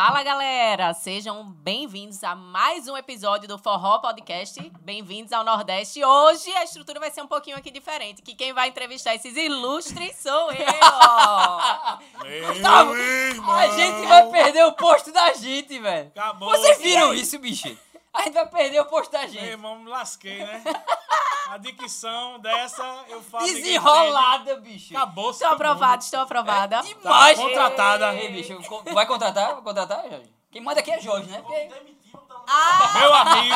Fala galera, sejam bem-vindos a mais um episódio do Forró Podcast. Bem-vindos ao Nordeste. Hoje a estrutura vai ser um pouquinho aqui diferente, que quem vai entrevistar esses ilustres sou eu. Meu Gustavo, irmão. A gente vai perder o posto da gente, velho. Vocês viram isso, bicho? A gente vai perder o posto da Meu gente. irmão, me lasquei, né? A dicção dessa, eu falo. Desenrolada, bicho. Acabou. Estou aprovada, estou aprovada. Demais. Tá contratada. Ei, bicho, vai contratar? Vai contratar, Jorge? Quem manda aqui é Jorge, né? Porque- Meu amigo.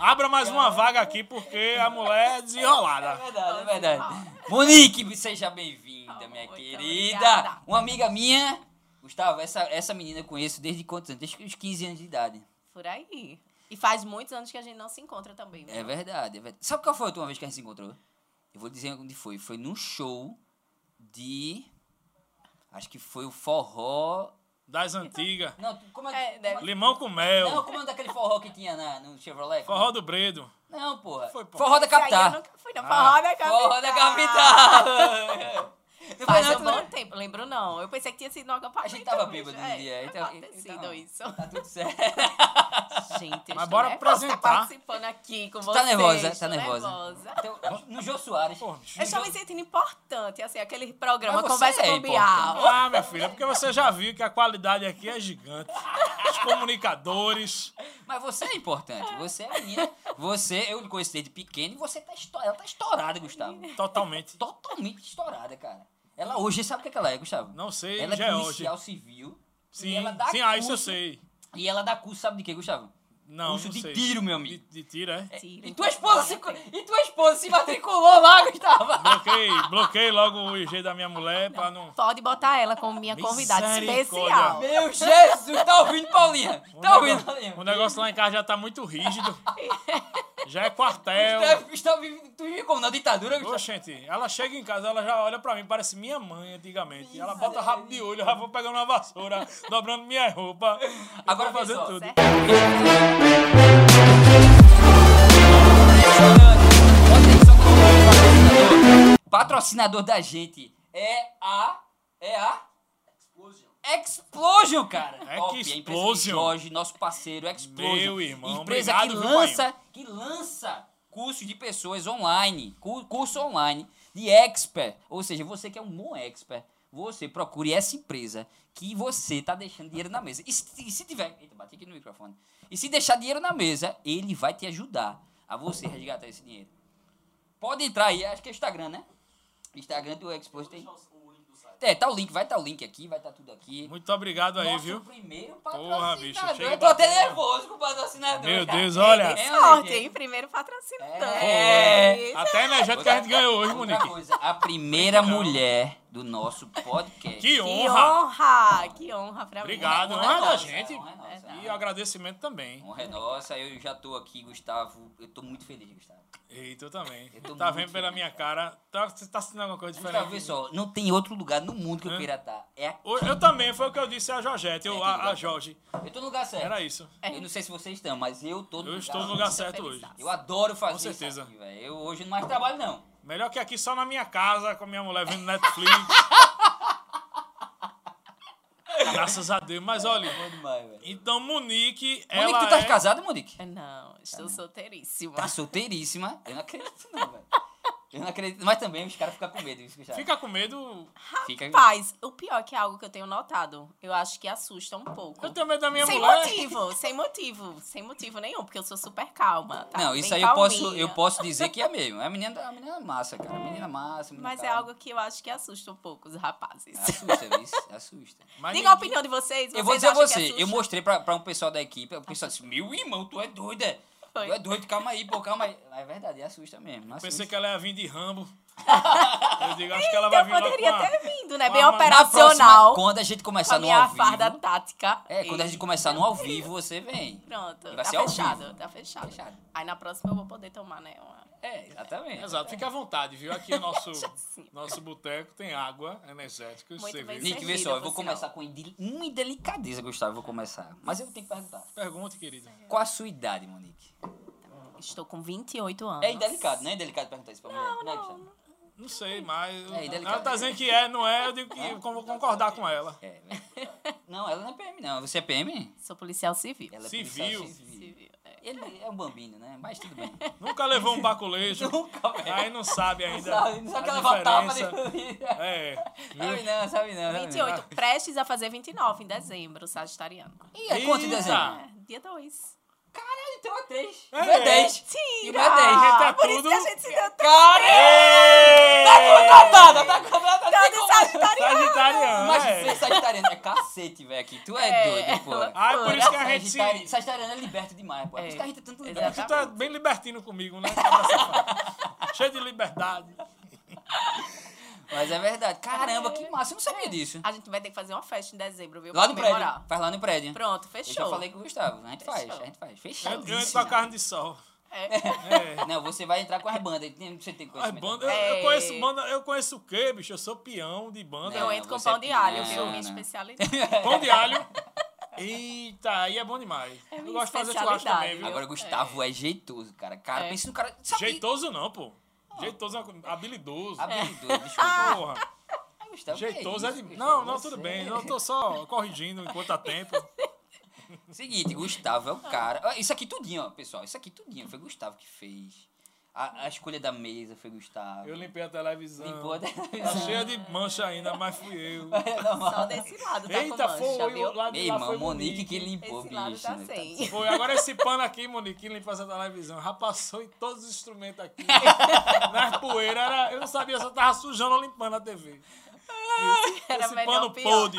Abra mais uma vaga aqui, porque a mulher é É desenrolada. verdade, é verdade. Monique, seja bem-vinda, minha Muito querida. obrigada. Uma amiga minha. Gustavo, essa, essa menina eu conheço desde quantos anos? Desde os 15 anos de idade. Por aí. E faz muitos anos que a gente não se encontra também. né? É verdade, é verdade. Sabe qual foi a última vez que a gente se encontrou? Eu vou dizer onde foi. Foi num show de. Acho que foi o forró. Das antigas. Não, como É, é, deve- é- Limão com mel. Não, como é daquele forró que tinha na, no Chevrolet? Forró do Bredo. Não, porra. Foi, pô. Forró da Esse aí capital. Eu nunca fui na Forró da Capital. Forró da capital. Faz não, um bom tempo, lembro não. Eu pensei que tinha sido no acampamento. A gente tava bêbado no dia, então- Pode ter sido então- isso. Tá tudo certo. Gente, eu Mas bora nervosa apresentar. participando aqui com Tu vocês. tá nervosa, tá nervosa. nervosa. Então, no Jô Soares. Pô, bicho. Eu estou me sentindo importante, assim, aquele programa Mas Conversa é com Bial. Ah, minha filha, porque você já viu que a qualidade aqui é gigante. Os comunicadores. Mas você é importante. Você é menina. Você, eu lhe conheço desde pequeno e você tá estourada. Ela tá estourada, Gustavo. Totalmente. Totalmente estourada, cara. Ela hoje, sabe o que, é que ela é, Gustavo? Não sei, Ela já é é hoje. policial civil. e Sim, ela dá sim, ah, isso eu curso- sei. E ela dá curso, sabe de quê, Gustavo? Não, curso não de sei. tiro, meu De, amigo. de tiro, é? Tira, E tua esposa se, e tua esposa se matriculou lá, Gustavo. Bloqueei, bloqueei logo o IG da minha mulher pra não. Pode botar ela como minha convidada especial. Meu Jesus, tá ouvindo, Paulinha? O Tá ouvindo, Paulinha? o negócio lá em casa já tá muito rígido. Já é quartel. Gustavo, Gustavo, vive- tu vive como na ditadura, Gustavo? Oxente, ela chega em casa, ela já olha pra mim, parece minha mãe antigamente. E ela bota rabo de olho, eu já vou pegando uma vassoura, dobrando minha roupa. Agora vou vê fazendo só, tudo. certo? Patrocinador da gente é a. É a. Explosion, cara. Top, empresa de Explosion. Jorge, nosso parceiro, Explosion. Meu irmão, Empresa obrigado, que viu, lança, que lança cursos de pessoas online, cu- curso online de expert. Ou seja, você que é um bom expert, você procure essa empresa que você tá deixando dinheiro na mesa. E se, e se tiver, eita, bati aqui no microfone. E se deixar dinheiro na mesa, ele vai te ajudar a você resgatar esse dinheiro. Pode entrar aí, acho que é Instagram, né? Instagram do Explosion tem. É, tá o link, vai estar o link aqui, vai estar tudo aqui. Muito obrigado aí, Nosso viu? primeiro Porra, bicho, patrocinador. chega Eu tô até nervoso com o patrocinador. Meu cara. Deus, olha. É, Sorte, hein? Primeiro patrocinador. É. Até a energética que a gente ganhou hoje, Monique. coisa, a primeira Não. mulher do nosso podcast. Que Que honra! honra! Que honra pra mim. Obrigado, Honra é honra da nossa, gente. honra é nossa. E agradecimento também. Honra é nossa, eu já tô aqui, Gustavo. Eu tô muito feliz, Gustavo. Eita, eu também. Eu tô Tá muito vendo pela feliz. minha cara? Tá, você tá sentindo alguma coisa Gustavo, diferente? vê só, não tem outro lugar no mundo que eu queira estar. É aqui. Eu, eu também, foi o que eu disse a Georgette, eu, É, a, a. Jorge. Eu tô no lugar certo. Era isso. Eu não sei se vocês estão, mas eu tô no Eu lugar estou no lugar certo. certo hoje. Eu adoro fazer Com certeza. isso aqui, velho. Eu hoje não mais trabalho, não. Melhor que aqui só na minha casa, com a minha mulher vendo Netflix. Graças a Deus. Mas olha, Bom demais, velho. então Monique, Monique, ela tu tá é... casada, Monique? Não, estou solteiríssima. Tá solteiríssima. Eu não acredito, não, velho. Eu não acredito. Mas também os caras ficam com medo, isso, Gustavo. Fica com medo. Fica... Paz, o pior que é algo que eu tenho notado. Eu acho que assusta um pouco. Eu tenho medo da minha sem mulher. motivo, sem motivo, sem motivo nenhum, porque eu sou super calma. Tá? Não, Bem isso aí eu posso, eu posso dizer que é mesmo. É a menina, a menina massa, cara. A menina massa. menina Mas é calma. algo que eu acho que assusta um pouco os rapazes. Assusta, isso. Assusta. Mas Diga a opinião de vocês. Eu vou vocês dizer a você, eu mostrei pra, pra um pessoal da equipe, o pessoal disse, meu irmão, tu é doida. Tu é doido, calma aí, pô, calma aí. É verdade, assusta mesmo. Eu Assusta. pensei que ela ia vir de Rambo. eu digo, acho que ela vai Eu vir logo poderia ter vindo, né? Bem operacional. próxima, quando a gente Com começar a no ao vivo. farda tática. É, quando a gente começar no ao vivo, você vem. Pronto, Vai tá ser ao fechado, vivo. tá fechado. Fechado. Aí na próxima eu vou poder tomar, né? Uma... É, exatamente. Exato, fica à vontade, viu? Aqui o nosso, nosso boteco tem água, energéticos, Muito bem cerveja. Nick, vê só, eu vou começar com indelicadeza, Gustavo, eu vou começar. Mas eu tenho que perguntar. Pergunte, querida. Qual a sua idade, Monique? Estou com 28 anos. É indelicado, não é indelicado perguntar isso pra mulher? Não, é, Gustavo? Não sei, mas. É, ela tá dizendo que é, não é, eu digo que eu vou concordar com ela. É. Não, ela não é PM, não. Você é PM? Sou policial civil. Ela é Civil. policial civil. Ele é um bambino, né? Mas tudo bem. Nunca levou um baculejo. Nunca, velho. Aí não sabe Não ainda. sabe, não sabe que vai tapa de. É. Sabe viu? não, sabe não. sabe não. 28, prestes a fazer 29 em dezembro, sagitariano. E é quanto em dezembro? É, dia 2. Caralho, então é 3. É. É 10. Sim, E não é 10. Gente, é por isso tudo- que a gente se deu Cara! Ei! Contratada, tá contratada. tanto de sagitariano. Sagitariano, Mas é. ser sagitariano é cacete, velho, aqui. Tu é, É, doido, pô. Ah, é por isso que a gente se... Sagitariano é liberto demais, pô. É por isso que a gente é tanto liberto. Tu tá bem libertino comigo, né? safado? Cheio de liberdade. Mas é verdade. Caramba, que massa. Eu não sabia disso. A gente vai ter que fazer uma festa em dezembro, viu? Lá pra no prédio. comemorar. Faz lá no prédio. Pronto, Eu já fechou. falei com o Gustavo. A gente faz, Fechou. a gente faz. Fechado. eu entro com a carne de sol. É. É. Não, você vai entrar com as bandas. Tem- Você tem As conhecimento. bandas, eu, É. eu conheço banda, eu conheço o quê, bicho? Eu sou peão de banda. Eu Não, entro com você é pão de alho, viu? Minha especialidade. Pão de alho. Eita, aí é bom demais. É eu minha gosto de fazer churrasco especialidade, também, viu? viu? Agora, Gustavo é. jeitoso, cara. Cara, É. pensa no cara. Sabe? Jeitoso não, pô. Jeitoso é habilidoso. Habilidoso, desculpa. Porra. Ah, Gustavo, Jeitoso que é isso, de. Gustavo? Não, não, Você- tudo bem. Eu tô só corrigindo enquanto há tempo. Seguinte, Gustavo é o cara. Isso aqui tudinho, ó, pessoal. Isso aqui tudinho. Foi Gustavo que fez. A, a escolha da mesa foi Gustavo. Eu limpei a televisão. Limpou a Tá televisão. cheia de mancha ainda, mas fui eu. Só desse lado, tá com Eita, mancha, foi viu? o lado Meu irmão, foi Monique que limpou, Esse lado bicho. tá né? sem. Foi, agora esse pano aqui, Monique, que limpa essa televisão. Já passou em todos os instrumentos aqui. Nas poeiras, era, eu não sabia se eu tava sujando ou limpando a TV. Era esse pano podre.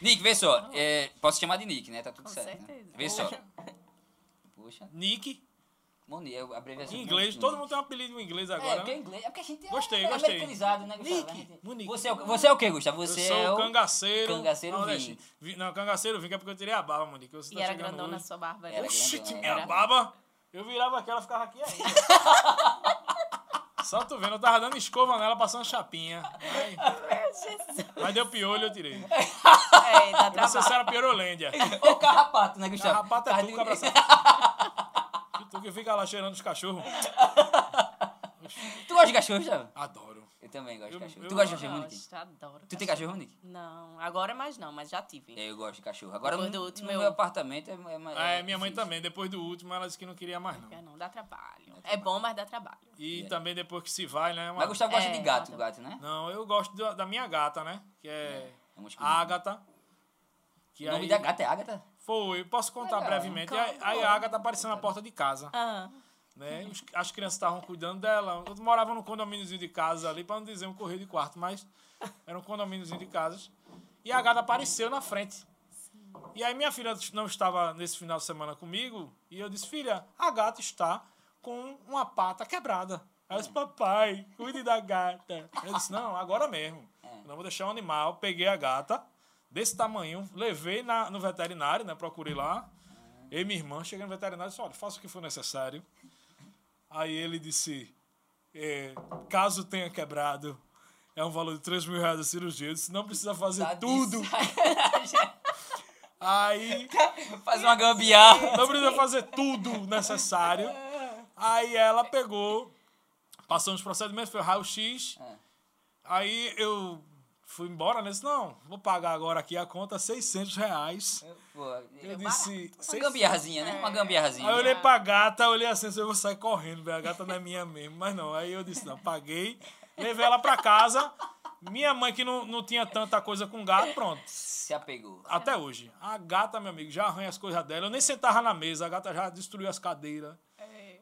Nick, vê só. é, posso chamar de Nick, né? Tá tudo Com certo. né? certeza. Vê só. Poxa. Nick, Moni, é a abreviação. em inglês. Todo mundo tem um apelido em inglês É, agora. porque é né? inglês. É porque a gente é Gostei, é gostei. americanizado, né, Gustavo? Nick, gente- Monique. Você é, o, você é o quê, Gustavo? Eu Você sou é o cangaceiro. Cangaceiro vinho. Vi- Não, cangaceiro vinho é porque eu tirei a barba, Monique. Você E tá era chegando grandona a hoje. sua barba. Era né? Oxi, grandona. minha Era. barba. Eu virava aqui, ela ficava aqui ainda. Só tu vendo, eu tava dando escova nela, passando chapinha. Aí, mas deu piolho, eu tirei. É, dá Eu não sei se trabalho. era piorolândia. Ô, carrapato, né, Gustavo? Carrapato é Carne tu, de- cabra safado. E tu que fica lá cheirando os cachorros. Tu gosta de cachorro, Gustavo? Adoro. Eu também gosto de Eu- cachorro. eu- tu gosta de cachorro, Nick? Gosto, adoro. Tu tem cachorro, Nick? Não, agora mais não, mas já tive. É, eu gosto de cachorro. Agora, Depois no, do último, no eu- meu apartamento é... é, mais- É, minha mãe difícil. também. Depois do último, ela disse que não queria mais, não. Não, não dá trabalho. É bom, mas dá trabalho. E também depois que se vai, né? uma- Mas Gustavo gosta É, de gato, nada. gato, né? Não, eu gosto da, da minha gata, né? Que é É. Ágata. Que O nome aí- da gata é Agatha? Foi, posso contar Legal. brevemente. Aí, a Agatha apareceu na porta de casa. Ah, né? Os- as crianças estavam cuidando dela. Eu morava num condomíniozinho de casa ali, para não dizer um correio de quarto, mas era um condomíniozinho de casas. E a gata apareceu na frente. E aí minha filha não estava nesse final de semana comigo, e eu disse, filha, a gata está com uma pata quebrada. Eu disse, papai, cuide da gata. Eu disse, não, agora mesmo. Eu não vou deixar o animal. Peguei a gata, desse tamanho, levei na, no veterinário, né? Procurei lá. Eu e minha irmã, cheguei no veterinário e disse, olha, faça o que for necessário. Aí ele disse, é, caso tenha quebrado, é um valor de 3 mil reais a cirurgia. Eu disse, não precisa fazer Tá tudo. Aí, Faz uma gambiarra. não precisa fazer tudo necessário. Aí ela pegou, passou nos procedimentos, foi raio-x. É. Aí eu fui embora, né? Disse, não, vou pagar agora aqui a conta 600 reais. Pô, Eu uma disse, uma 600 gambiarrazinha, né? Uma gambiarrazinha. Aí eu olhei pra gata, olhei assim, eu vou sair correndo, velho. A gata não é minha mesmo. Mas não, aí eu disse, não, paguei, levei ela pra casa. Minha mãe, que não, não tinha tanta coisa com gato, pronto. Se apegou. Até hoje. A gata, meu amigo, já arranha as coisas dela. Eu nem sentava na mesa, a gata já destruiu as cadeiras,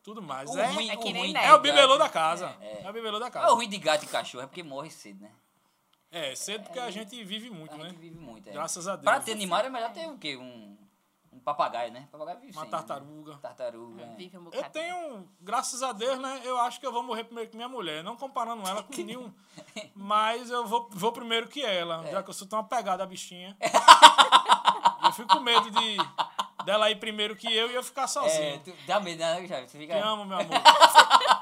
tudo mais. O É, ruim- é que o nem ruim é o bibelô da casa. É, o bibelô da É o casa. ruim de gato e cachorro, é porque morre cedo, né? É, cedo porque a gente vive muito, A né? gente vive muito, é. Graças a Deus. Pra ter animal é melhor ter o quê? Um, um papagaio, né? Papagaio vive Uma sem, né? tartaruga. Tartaruga. é. vive um bocado. Eu tenho, graças a Deus, né? Eu acho que eu vou morrer primeiro que minha mulher. Não comparando ela com nenhum. Mas eu vou, vou primeiro que ela, É. já que eu sou tão apegado à bichinha. eu fico com medo de dela ir primeiro que eu e eu ficar É, sozinho. tu, dá medo, né, Jair? Você Te fica. amo, meu amor.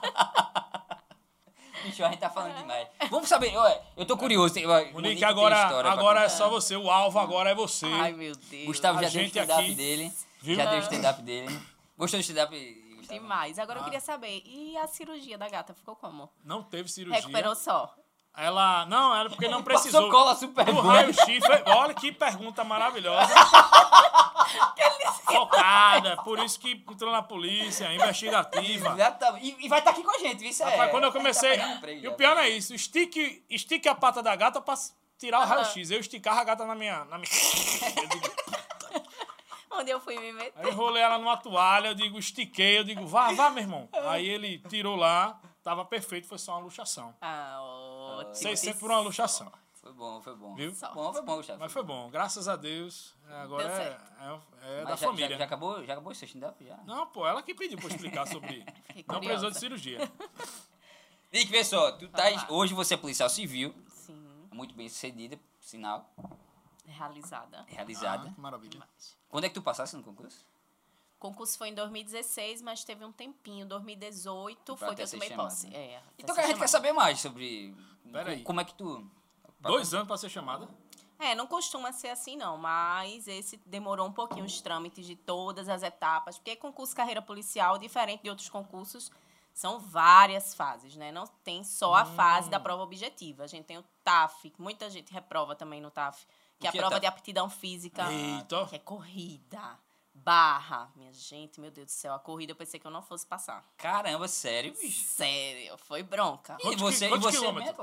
Bicho, a gente tá falando demais. Vamos saber, eu tô curioso. ó, Monique Monique, agora, agora é só você. O alvo agora é você. Ai, meu Deus. Gustavo A já deu o stand-up aqui, dele. viu? Já deu o stand-up dele. Gostou do stand-up? Demais. Agora eu Ah. queria saber, e a cirurgia da gata ficou como? Não teve cirurgia. Recuperou só. Ela. Não, ela porque não precisou. Passou cola super boa. raio-x. foi- Olha que pergunta maravilhosa. Focada. Por isso que entrou na polícia, investigativa. Exatamente. E, e vai estar aqui com a gente, isso é. Rapaz, quando eu comecei. tá emprego E o pior é isso. Estique, estique a pata da gata pra tirar o raio-x. Eu esticava a gata na minha. Na minha... Eu digo- Onde eu fui me meter. Aí eu enrolei ela numa toalha, eu digo, estiquei, eu digo, vá, vá, meu irmão. Aí ele tirou lá, tava perfeito, foi só uma luxação. Ah, ótimo. 600 por uma luxação. Foi bom, foi bom. Viu? Foi bom, foi bom, Gustavo. Mas foi bom, graças a Deus. Agora Deu é, certo. é, é Mas da já, família. Já, já acabou, já acabou o sexto, ainda? Já. Não, pô, ela que pediu pra explicar sobre. Não precisou de cirurgia. Nick, vê só, tu tá, hoje você é policial civil, Sim, muito bem sucedida, sinal, realizada. realizada. Ah, que maravilha. Quando é que tu passasse no concurso? O concurso foi em 2016, mas teve um tempinho. 2018 Pra foi que eu tomei chamada, posse. né? É, Então a gente quer chamada. saber mais sobre Pera aí. como é que tu... Dois anos pra ser chamada. É, não costuma ser assim, não, mas esse demorou um pouquinho os trâmites de todas as etapas, porque concurso carreira policial, diferente de outros concursos, são várias fases, né? Não tem só a fase Hum. da prova objetiva. A gente tem o TAF, que muita gente reprova também no TAF, que é a que é prova TAF? de aptidão física, Eita. que é corrida, barra. Minha gente, meu Deus do céu, a corrida eu pensei que eu não fosse passar. Caramba, sério, bicho? Sério, foi bronca. E Quantos você, e você quilômetros?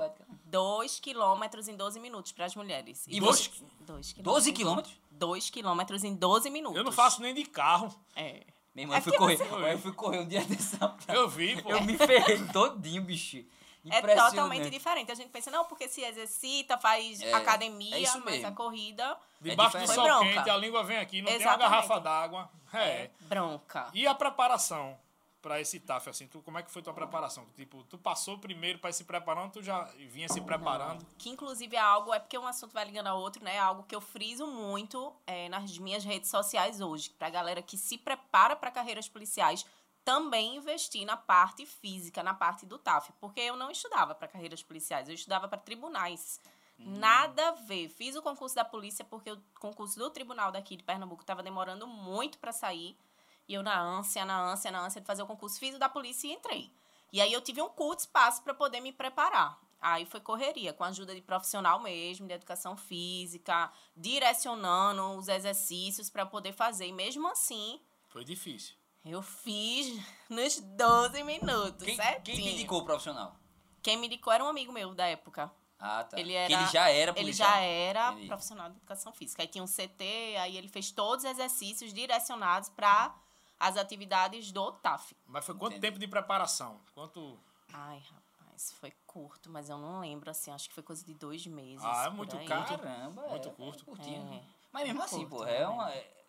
2 quilômetros em 12 minutos para as mulheres. E Dois- você? 2 12 quilômetros? 2 quilômetros em 12 minutos. Eu não faço nem de carro. É. Meu irmão, É eu fui correr. Eu fui correr um dia desse. Eu vi, pô. Eu me ferrei todinho, bicho. É totalmente diferente. A gente pensa, não, porque se exercita, faz É, academia, é isso mas mesmo. a corrida Debaixo do sol bronca. quente, a língua vem aqui, não tem uma Exatamente. garrafa d'água. É. é bronca. E a preparação pra esse TAF, assim, tu, como é que foi tua preparação? Tipo, tu passou primeiro pra ir se preparando, tu já vinha se preparando. Que inclusive é algo, é porque um assunto vai ligando ao outro, né? É algo que eu friso muito é, nas minhas redes sociais hoje. Pra galera que se prepara para carreiras policiais, também investir na parte física, na parte do TAF. Porque eu não estudava para carreiras policiais, eu estudava para tribunais. Nada a ver. Fiz o concurso da polícia porque o concurso do tribunal daqui de Pernambuco estava demorando muito para sair. E eu na ânsia, na ânsia, na ânsia de fazer o concurso, fiz o da polícia e entrei. E aí eu tive um curto espaço para poder me preparar. Aí foi correria, com a ajuda de profissional mesmo, de educação física, direcionando os exercícios para poder fazer. E mesmo assim, Foi difícil. Eu fiz nos 12 minutos, Quem, certinho. quem te indicou o profissional? Quem me indicou era um amigo meu da época. Ah, tá. Ele era, que ele já era Ele policial. já era Entendi. profissional de educação física. Aí tinha um CT, aí ele fez todos os exercícios direcionados para as atividades do TAF. Mas foi quanto Entendi. tempo de preparação? Quanto. Ai, rapaz, foi curto, mas eu não lembro, assim, acho que foi coisa de dois meses. Ah, é muito aí. caro. Caramba, Muito é, curto. é curtinho. É. Mas mesmo assim, Curto, pô, é uma... É-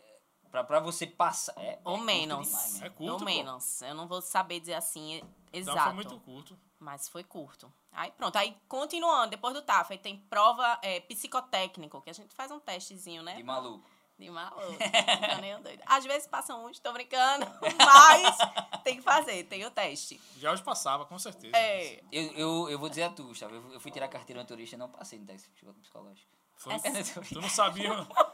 pra, pra você passar... É, Ou é menos. demais, né? É curto, Ou menos. Eu não vou saber dizer assim e- Então exato. foi muito curto. Mas foi curto. Aí pronto, aí continuando, depois do TAF, aí tem prova é, psicotécnico, que a gente faz um testezinho, né? De maluco. De maluco. Fica nem doido. Às vezes passam uns, tô brincando, mas tem que fazer, tem o teste. Já hoje passava, com certeza. É. Eu, eu, eu vou dizer a tu, Gustavo. Eu, eu fui tirar carteira de motorista e não passei no teste psicológico. Foi- É Tu não sabia.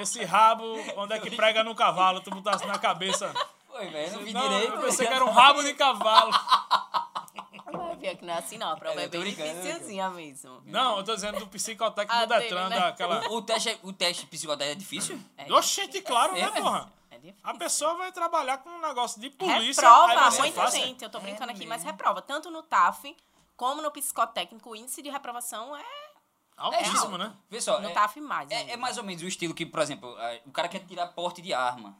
Esse rabo, onde é que prega no cavalo, tu botasse na cabeça. Foi, velho. Não vi Não, direito. eu pensei que era um rabo de cavalo. Vai ver que não é assim não, a prova É, é, bem brincando, dificilzinha mesmo. Não, eu tô dizendo do psicotécnico Ah, do Detran, né? daquela. O, o teste, é- o teste psicotécnico é difícil? É Oxente, claro, É, né, mas- porra? É difícil. A pessoa vai trabalhar com um negócio de polícia. reprova muita faz- gente. Eu tô brincando É aqui, mas mesmo. reprova. Tanto no TAF como no psicotécnico, o índice de reprovação é Altíssimo, É né? Vê só, no é, TAF mais. é, é mais ou menos o estilo que, por exemplo, é, o cara quer tirar porte de arma.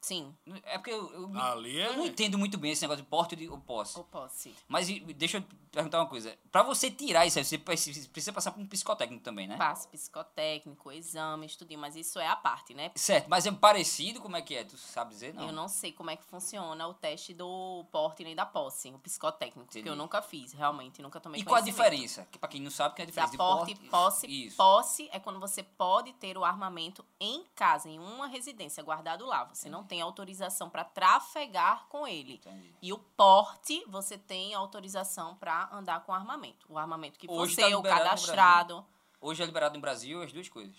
Sim, É porque eu, eu, é. eu não entendo muito bem esse negócio de porte de, ou posse. ou posse. Mas deixa eu perguntar uma coisa. Pra você tirar isso aí, você precisa passar por um psicotécnico também, né? Passo psicotécnico, exame, estudinho, mas isso é a parte, né? Certo, mas é parecido? Como é que é? Tu sabe dizer? Não. Eu não sei como é que funciona o teste do porte nem da posse, o psicotécnico, porque Entendi. eu nunca fiz, realmente, nunca tomei E qual a diferença? Que pra quem não sabe, que é a Da diferença de porte, porte... posse, Isso. posse é quando você pode ter o armamento em casa, em uma residência, guardado lá. Você não tem autorização para trafegar com ele. Entendi. E o porte, você tem autorização para andar com armamento. O armamento que Hoje você, tá o cadastrado. Hoje é liberado no Brasil as duas coisas.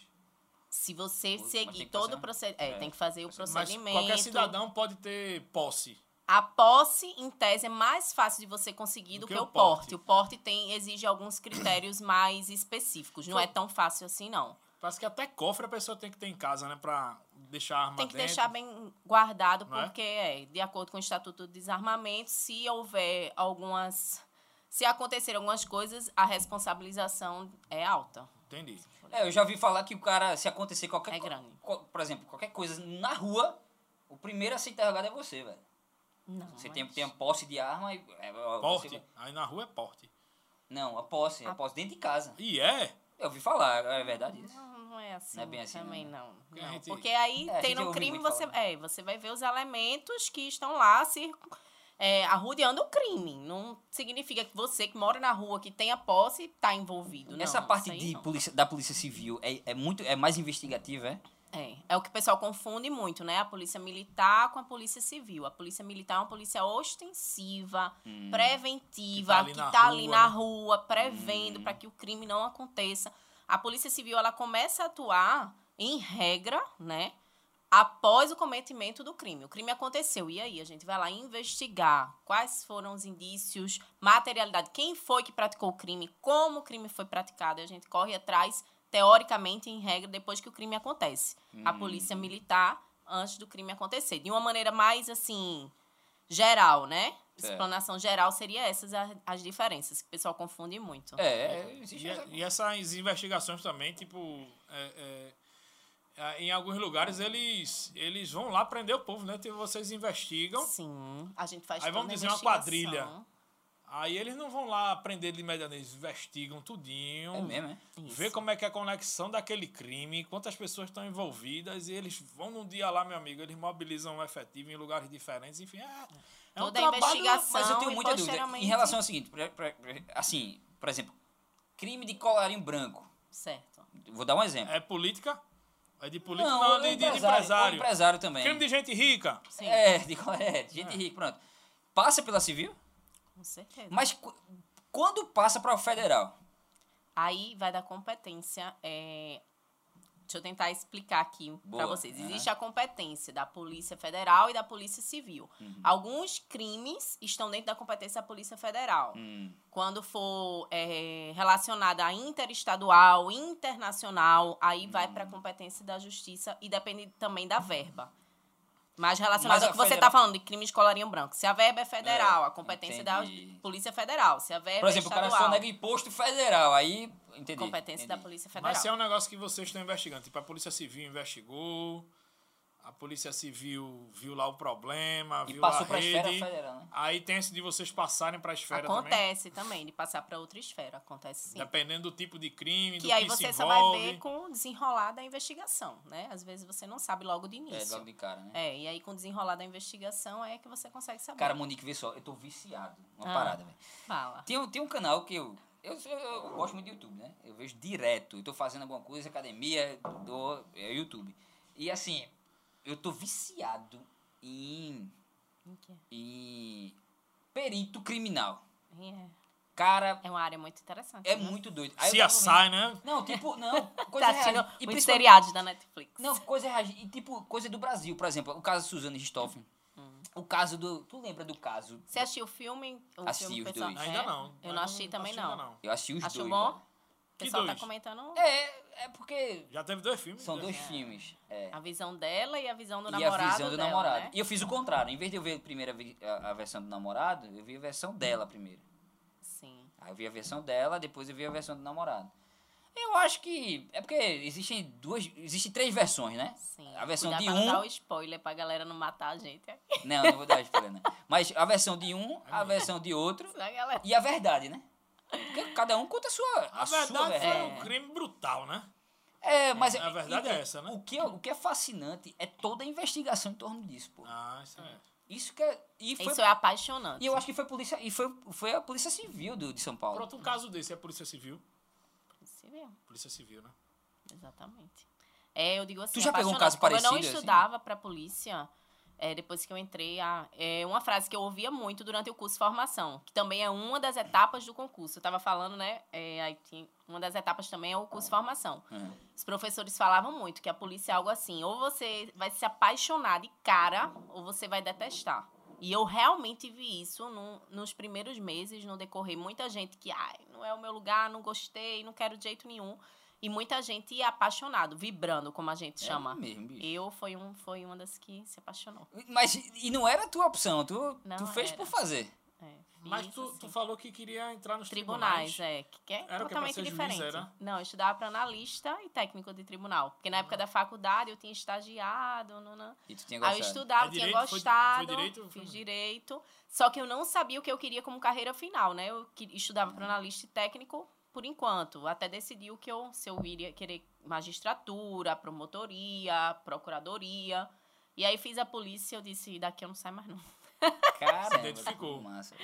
Se você Mas tem seguir que todo o procedimento. É, é, tem que fazer o Mas procedimento. qualquer cidadão pode ter posse. A posse, em tese, é mais fácil de você conseguir do, que, o porte. O porte tem, exige alguns critérios mais específicos. Não Foi- é tão fácil assim, não. Parece que até cofre a pessoa tem que ter em casa, né? Pra deixar a arma Tem que dentro. deixar bem guardado, Não é? porque, é, de acordo com o Estatuto do Desarmamento, se houver algumas. Se acontecer algumas coisas, a responsabilização é alta. Entendi. É, eu já ouvi falar que o cara, se acontecer qualquer É co- grande. co- Por exemplo, qualquer coisa na rua, o primeiro a ser interrogado é você, velho. Não. Você mas- tem, tem a posse de arma e. é, ó, Porte. você- Aí na rua é porte. Não, a posse. A A- posse dentro de casa. E é? Eu ouvi falar, é verdade isso. Não, não é assim. Não é bem assim, também não, não. Porque gente- Porque aí É, tem no crime, você, falar. é, você vai ver os elementos que estão lá se é, arrodeando o crime. Não significa que você que mora na rua, que tenha posse, está envolvido. Nessa não, parte de não. polícia, da polícia civil é, é muito é mais investigativa, é? É, é o que o pessoal confunde muito, né? A polícia militar com a polícia civil. A polícia militar é uma polícia ostensiva, Hum. preventiva, Que que tá tá ali ali, na na, rua, rua, né? prevendo para que o crime não aconteça. A polícia civil, ela começa a atuar, em regra, né? Após o cometimento do crime. O crime aconteceu. E aí? A gente vai lá investigar quais foram os indícios, materialidade, quem foi que praticou o crime, como o crime foi praticado. E a gente corre atrás, teoricamente, em regra, depois que o crime acontece. A Hum. polícia militar, antes do crime acontecer. De uma maneira mais, assim, geral, né? Certo. Explanação geral seria essas as, as diferenças, que o pessoal confunde muito. É, é, existe E, e essas investigações também, tipo, é, é, é, em alguns lugares eles, eles vão lá prender o povo, né? Tipo, vocês investigam, Sim, a gente faz Aí vamos dizer uma quadrilha. aí eles não vão lá prender de imediato, eles investigam tudinho. É mesmo, é? Isso. Ver como é que é a conexão daquele crime, quantas pessoas estão envolvidas, e eles vão num dia lá, meu amigo, eles mobilizam o efetivo em lugares diferentes, enfim, é, é um Toda a trabalho... investigação. Mas eu tenho muita dúvida. Em relação ao seguinte, pra- pra- pra- assim, por exemplo, crime de colarinho branco. Certo. Vou dar um exemplo. É política? É de política? Não, Não, o de, de- de empresário, empresário. o empresário também. Crime de gente rica. Sim, É, de, é, de gente rica, pronto. Passa pela civil, com certeza. mas qu- quando passa para o federal? Aí vai da competência. é, Deixa eu tentar explicar aqui para vocês. Existe a competência da Polícia Federal e da Polícia Civil. Uhum. Alguns crimes estão dentro da competência da Polícia Federal. Hum, Quando for é, relacionada a interestadual, internacional, aí vai Hum. para a competência da Justiça e depende também da verba. Mas relacionado Mas ao a que você federal- está falando de crime de colarinho branco. Se a verba é federal, É, a competência entendi. da Polícia Federal. Se a verba Por exemplo, o é cara estadual, só nega imposto federal, aí... Entendi. competência da entendi. Polícia Federal. Mas se é um negócio que vocês estão investigando, tipo, a Polícia Civil investigou, a Polícia Civil viu lá o problema, E viu passou para a esfera federal, né? aí tem esse de vocês passarem para a esfera também, Acontece também. de passar para outra esfera. Acontece sim. dependendo do tipo de crime, do Que aí que você só vai ver com o desenrolar da investigação, né? Às vezes você não sabe logo de É, início. logo de cara, né? É, e aí com o desenrolar da investigação é que você consegue saber. Cara, Monique, vê só, eu tô viciado. Uma Ah. parada, velho. Fala. Tem, um- tem um canal que eu, eu. eu- eu gosto muito de YouTube, né? Eu vejo direto. Eu tô fazendo alguma coisa, academia, do é, YouTube. E assim, eu tô viciado em. em. perito criminal. É. Cara, É uma área muito interessante. é né? muito doido. Aí Se assai, né? Não, tipo, não. Coisa Tá real. E muitos seriados da Netflix. Não, coisa real. E tipo, coisa do Brasil, por exemplo. O caso de Suzane Ristoffen. O caso do. Tu lembra do caso? Você assistiu o filme? O Assisti filme os pessoal- dois. Ainda É? não. Eu não assisti também, ainda não. Eu assisti os Achou dois. bom? O pessoal tá dois? comentando É, é porque. Já teve dois filmes? São né? dois filmes. É. a visão dela e a visão do e namorado a visão do dela, namorado. né? E eu fiz o contrário. Em vez de eu ver a primeira vi- a, a versão do namorado, eu vi a versão dela primeiro. Sim. Aí eu vi a versão dela, depois eu vi a versão do namorado. Eu acho que. É porque existem duas. Existem três versões, né? Sim. A versão Cuidado de pra não um. dar o spoiler pra galera não matar a gente. Não, não vou dar spoiler, não. Mas a versão de um, a versão de outro e a verdade, né? Porque cada um conta a sua. A, A sua verdade foi verdade. um crime brutal, né? É, mas. A verdade é essa, né? O que, é- o que é fascinante é toda a investigação em torno disso, pô. Ah, isso é. Isso que é. E, foi, Isso é apaixonante. e eu acho que foi polícia. E foi, foi a Polícia Civil do, de São Paulo. Pronto, um caso desse é a Polícia Civil. Você viu? Polícia Civil, né? Exatamente. É, eu digo assim, Tu já pegou um caso Como eu não parecido, assim? estudava pra polícia, é, depois que eu entrei, a, é uma frase que eu ouvia muito durante o curso de formação, que também é uma das etapas do concurso. Eu tava falando, né? é, aí tinha- uma das etapas também é o curso de formação. Uhum. Os professores falavam muito que a polícia é algo assim, ou você vai se apaixonar de cara, ou você vai detestar. E eu realmente vi isso no- nos primeiros meses, no decorrer. Muita gente que, ai, não é o meu lugar, não gostei, não quero de jeito nenhum. E muita gente apaixonado, vibrando, como a gente chama. É mesmo, bicho. Eu foi, um, foi uma das que se apaixonou. Mas e não era a tua opção, tu, Não tu fez era. por fazer. É, Mas tu, assim. tu falou que queria entrar nos Tribunais, tribunais. é. Que é Era totalmente juiz, diferente. era? Não, eu estudava para analista e técnico de tribunal. Porque na época da faculdade eu tinha estagiado. Nanã. E tu tinha Aí eu gostado. estudava, É tinha direito? Foi- foi gostado. direito fiz direito. Só que eu não sabia o que eu queria como carreira final, né? Eu que- estudava para analista e técnico por enquanto. Até decidir o que eu, se eu iria querer magistratura, promotoria, procuradoria. E aí fiz a polícia e eu disse, daqui eu não saio mais não. Cara, identificou. Massa.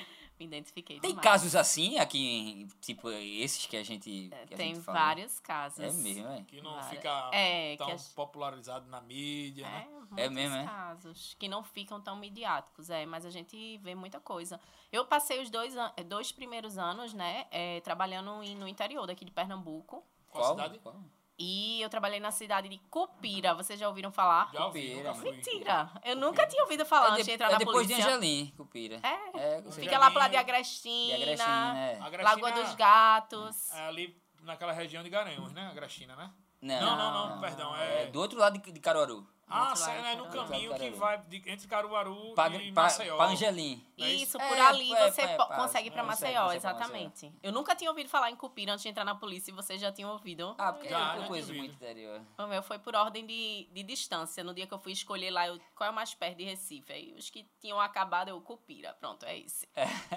Me identifiquei Tem demais. casos assim aqui, tipo esses que a gente. Que a Tem gente vários casos. É mesmo, é. Que não Várias. fica É, tão que as- popularizado na mídia, É, né? muitos É mesmo, é? casos que não ficam tão midiáticos, é, mas a gente vê muita coisa. Eu passei os dois, an- dois primeiros anos, né, eh, trabalhando em- no interior daqui de Pernambuco. Qual cidade? Qual? E eu trabalhei na cidade de Cupira. Vocês já ouviram falar? Já ouvi, fui. Mentira! Eu nunca tinha ouvido falar É, antes de- de entrar é na depois de polícia. Angelim, Cupira. É, É, fica lá lado de. Agrestina, De Agrestina, é. A Grestina Lagoa dos Gatos. É ali naquela região de Garanhuns, né? A Grestina, né? Não, Não, não, não, perdão. É É... do outro lado de, de Caruaru. Ah, sério, lado, é no caminho que vai de- entre Caruaru Pra, e pra, Maceió. pra Angelim. É isso? Isso, por É, ali é, você é, passa. consegue ir pra É, Maceió, pra Maceió. exatamente. Eu nunca tinha ouvido falar em Cupira antes de entrar na polícia e vocês já tinham ouvido. Ah, porque Já, eu conheço muito interior. O meu foi por ordem de, de distância. No dia que eu fui escolher lá, eu, qual é o mais perto de Recife? Aí os que tinham acabado, eu Cupira. Pronto, é esse.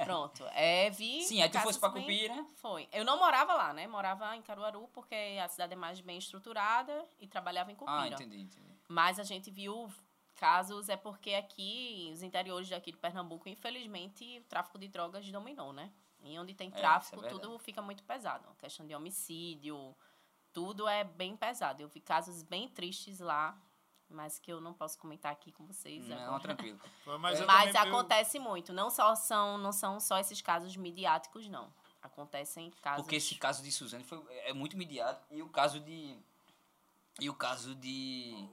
Pronto. É, vi. Sim, aí tu fosse pra bem- Cupira. Foi. Eu não morava lá, né? Morava em Caruaru, porque a cidade é mais bem estruturada e trabalhava em Cupira. Ah, entendi, entendi. Mas a gente viu casos, é porque aqui, os interiores daqui de Pernambuco, infelizmente, o tráfico de drogas dominou, né? E onde tem isso é tráfico, verdade. tudo fica muito pesado. A questão de homicídio, tudo é bem pesado. Eu vi casos bem tristes lá, mas que eu não posso comentar aqui com vocês Não, agora. tranquilo. Mas, Mas eu- acontece muito. Não só são, não são só esses casos midiáticos, não. Acontecem casos. Porque esse caso de Suzane foi, é muito mediático. E o caso de. E o caso de.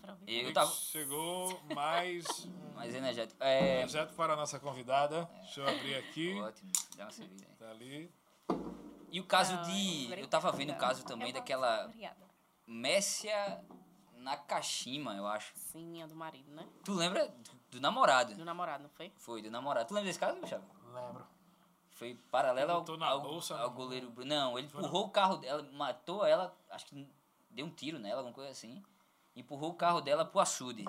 Pra ver. Eu tava. Chegou mais Mais energético. É. projeto para a nossa convidada. Deixa eu abrir aqui. Ótimo. Dá uma cerveja aí. Tá ali. E o caso Ah, de. Eu tava vendo o caso também daquela Obrigada. Messia Nakashima, eu acho. Sim, é do marido, né? Tu lembra do, do namorado? Do namorado, não foi? Foi, do namorado. Tu lembra desse caso, Gustavo? Lembro. Foi paralelo ao, na ao, bolsa, ao não. goleiro. Bruno. Não, ele empurrou o carro dela, matou ela, acho que deu um tiro nela, alguma coisa assim. Empurrou o carro dela pro açude.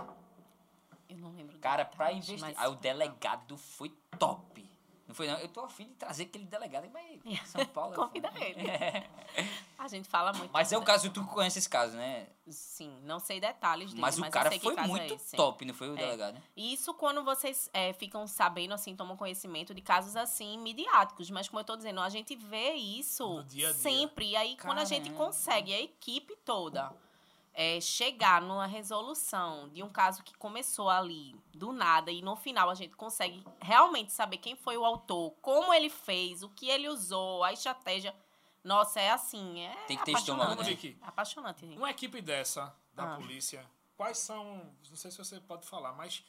Eu não lembro. Cara, pra detalhes, investigar. mas- Aí o delegado foi top. Não foi não? Eu tô afim de trazer aquele delegado, mas São Paulo. é Convida ele. A gente fala muito. Mas é o caso, tu conhece esse caso, né? Sim, não sei detalhes dele, Mas mas, o cara eu sei que foi caso muito é top, não foi o delegado? E Isso quando vocês é, ficam sabendo, assim, tomam conhecimento de casos assim, midiáticos. Mas como eu tô dizendo, a gente vê isso dia a dia. sempre. E aí, quando a gente Caramba. consegue, a equipe toda, é, chegar numa resolução de um caso que começou ali do nada e no final a gente consegue realmente saber quem foi o autor, como ele fez, o que ele usou, a estratégia. Nossa, é assim, é Tem que ter estômago, apaixonante. né? Apaixonante. gente. Uma equipe dessa, da Ah. polícia, quais são. Não sei se você pode falar, mas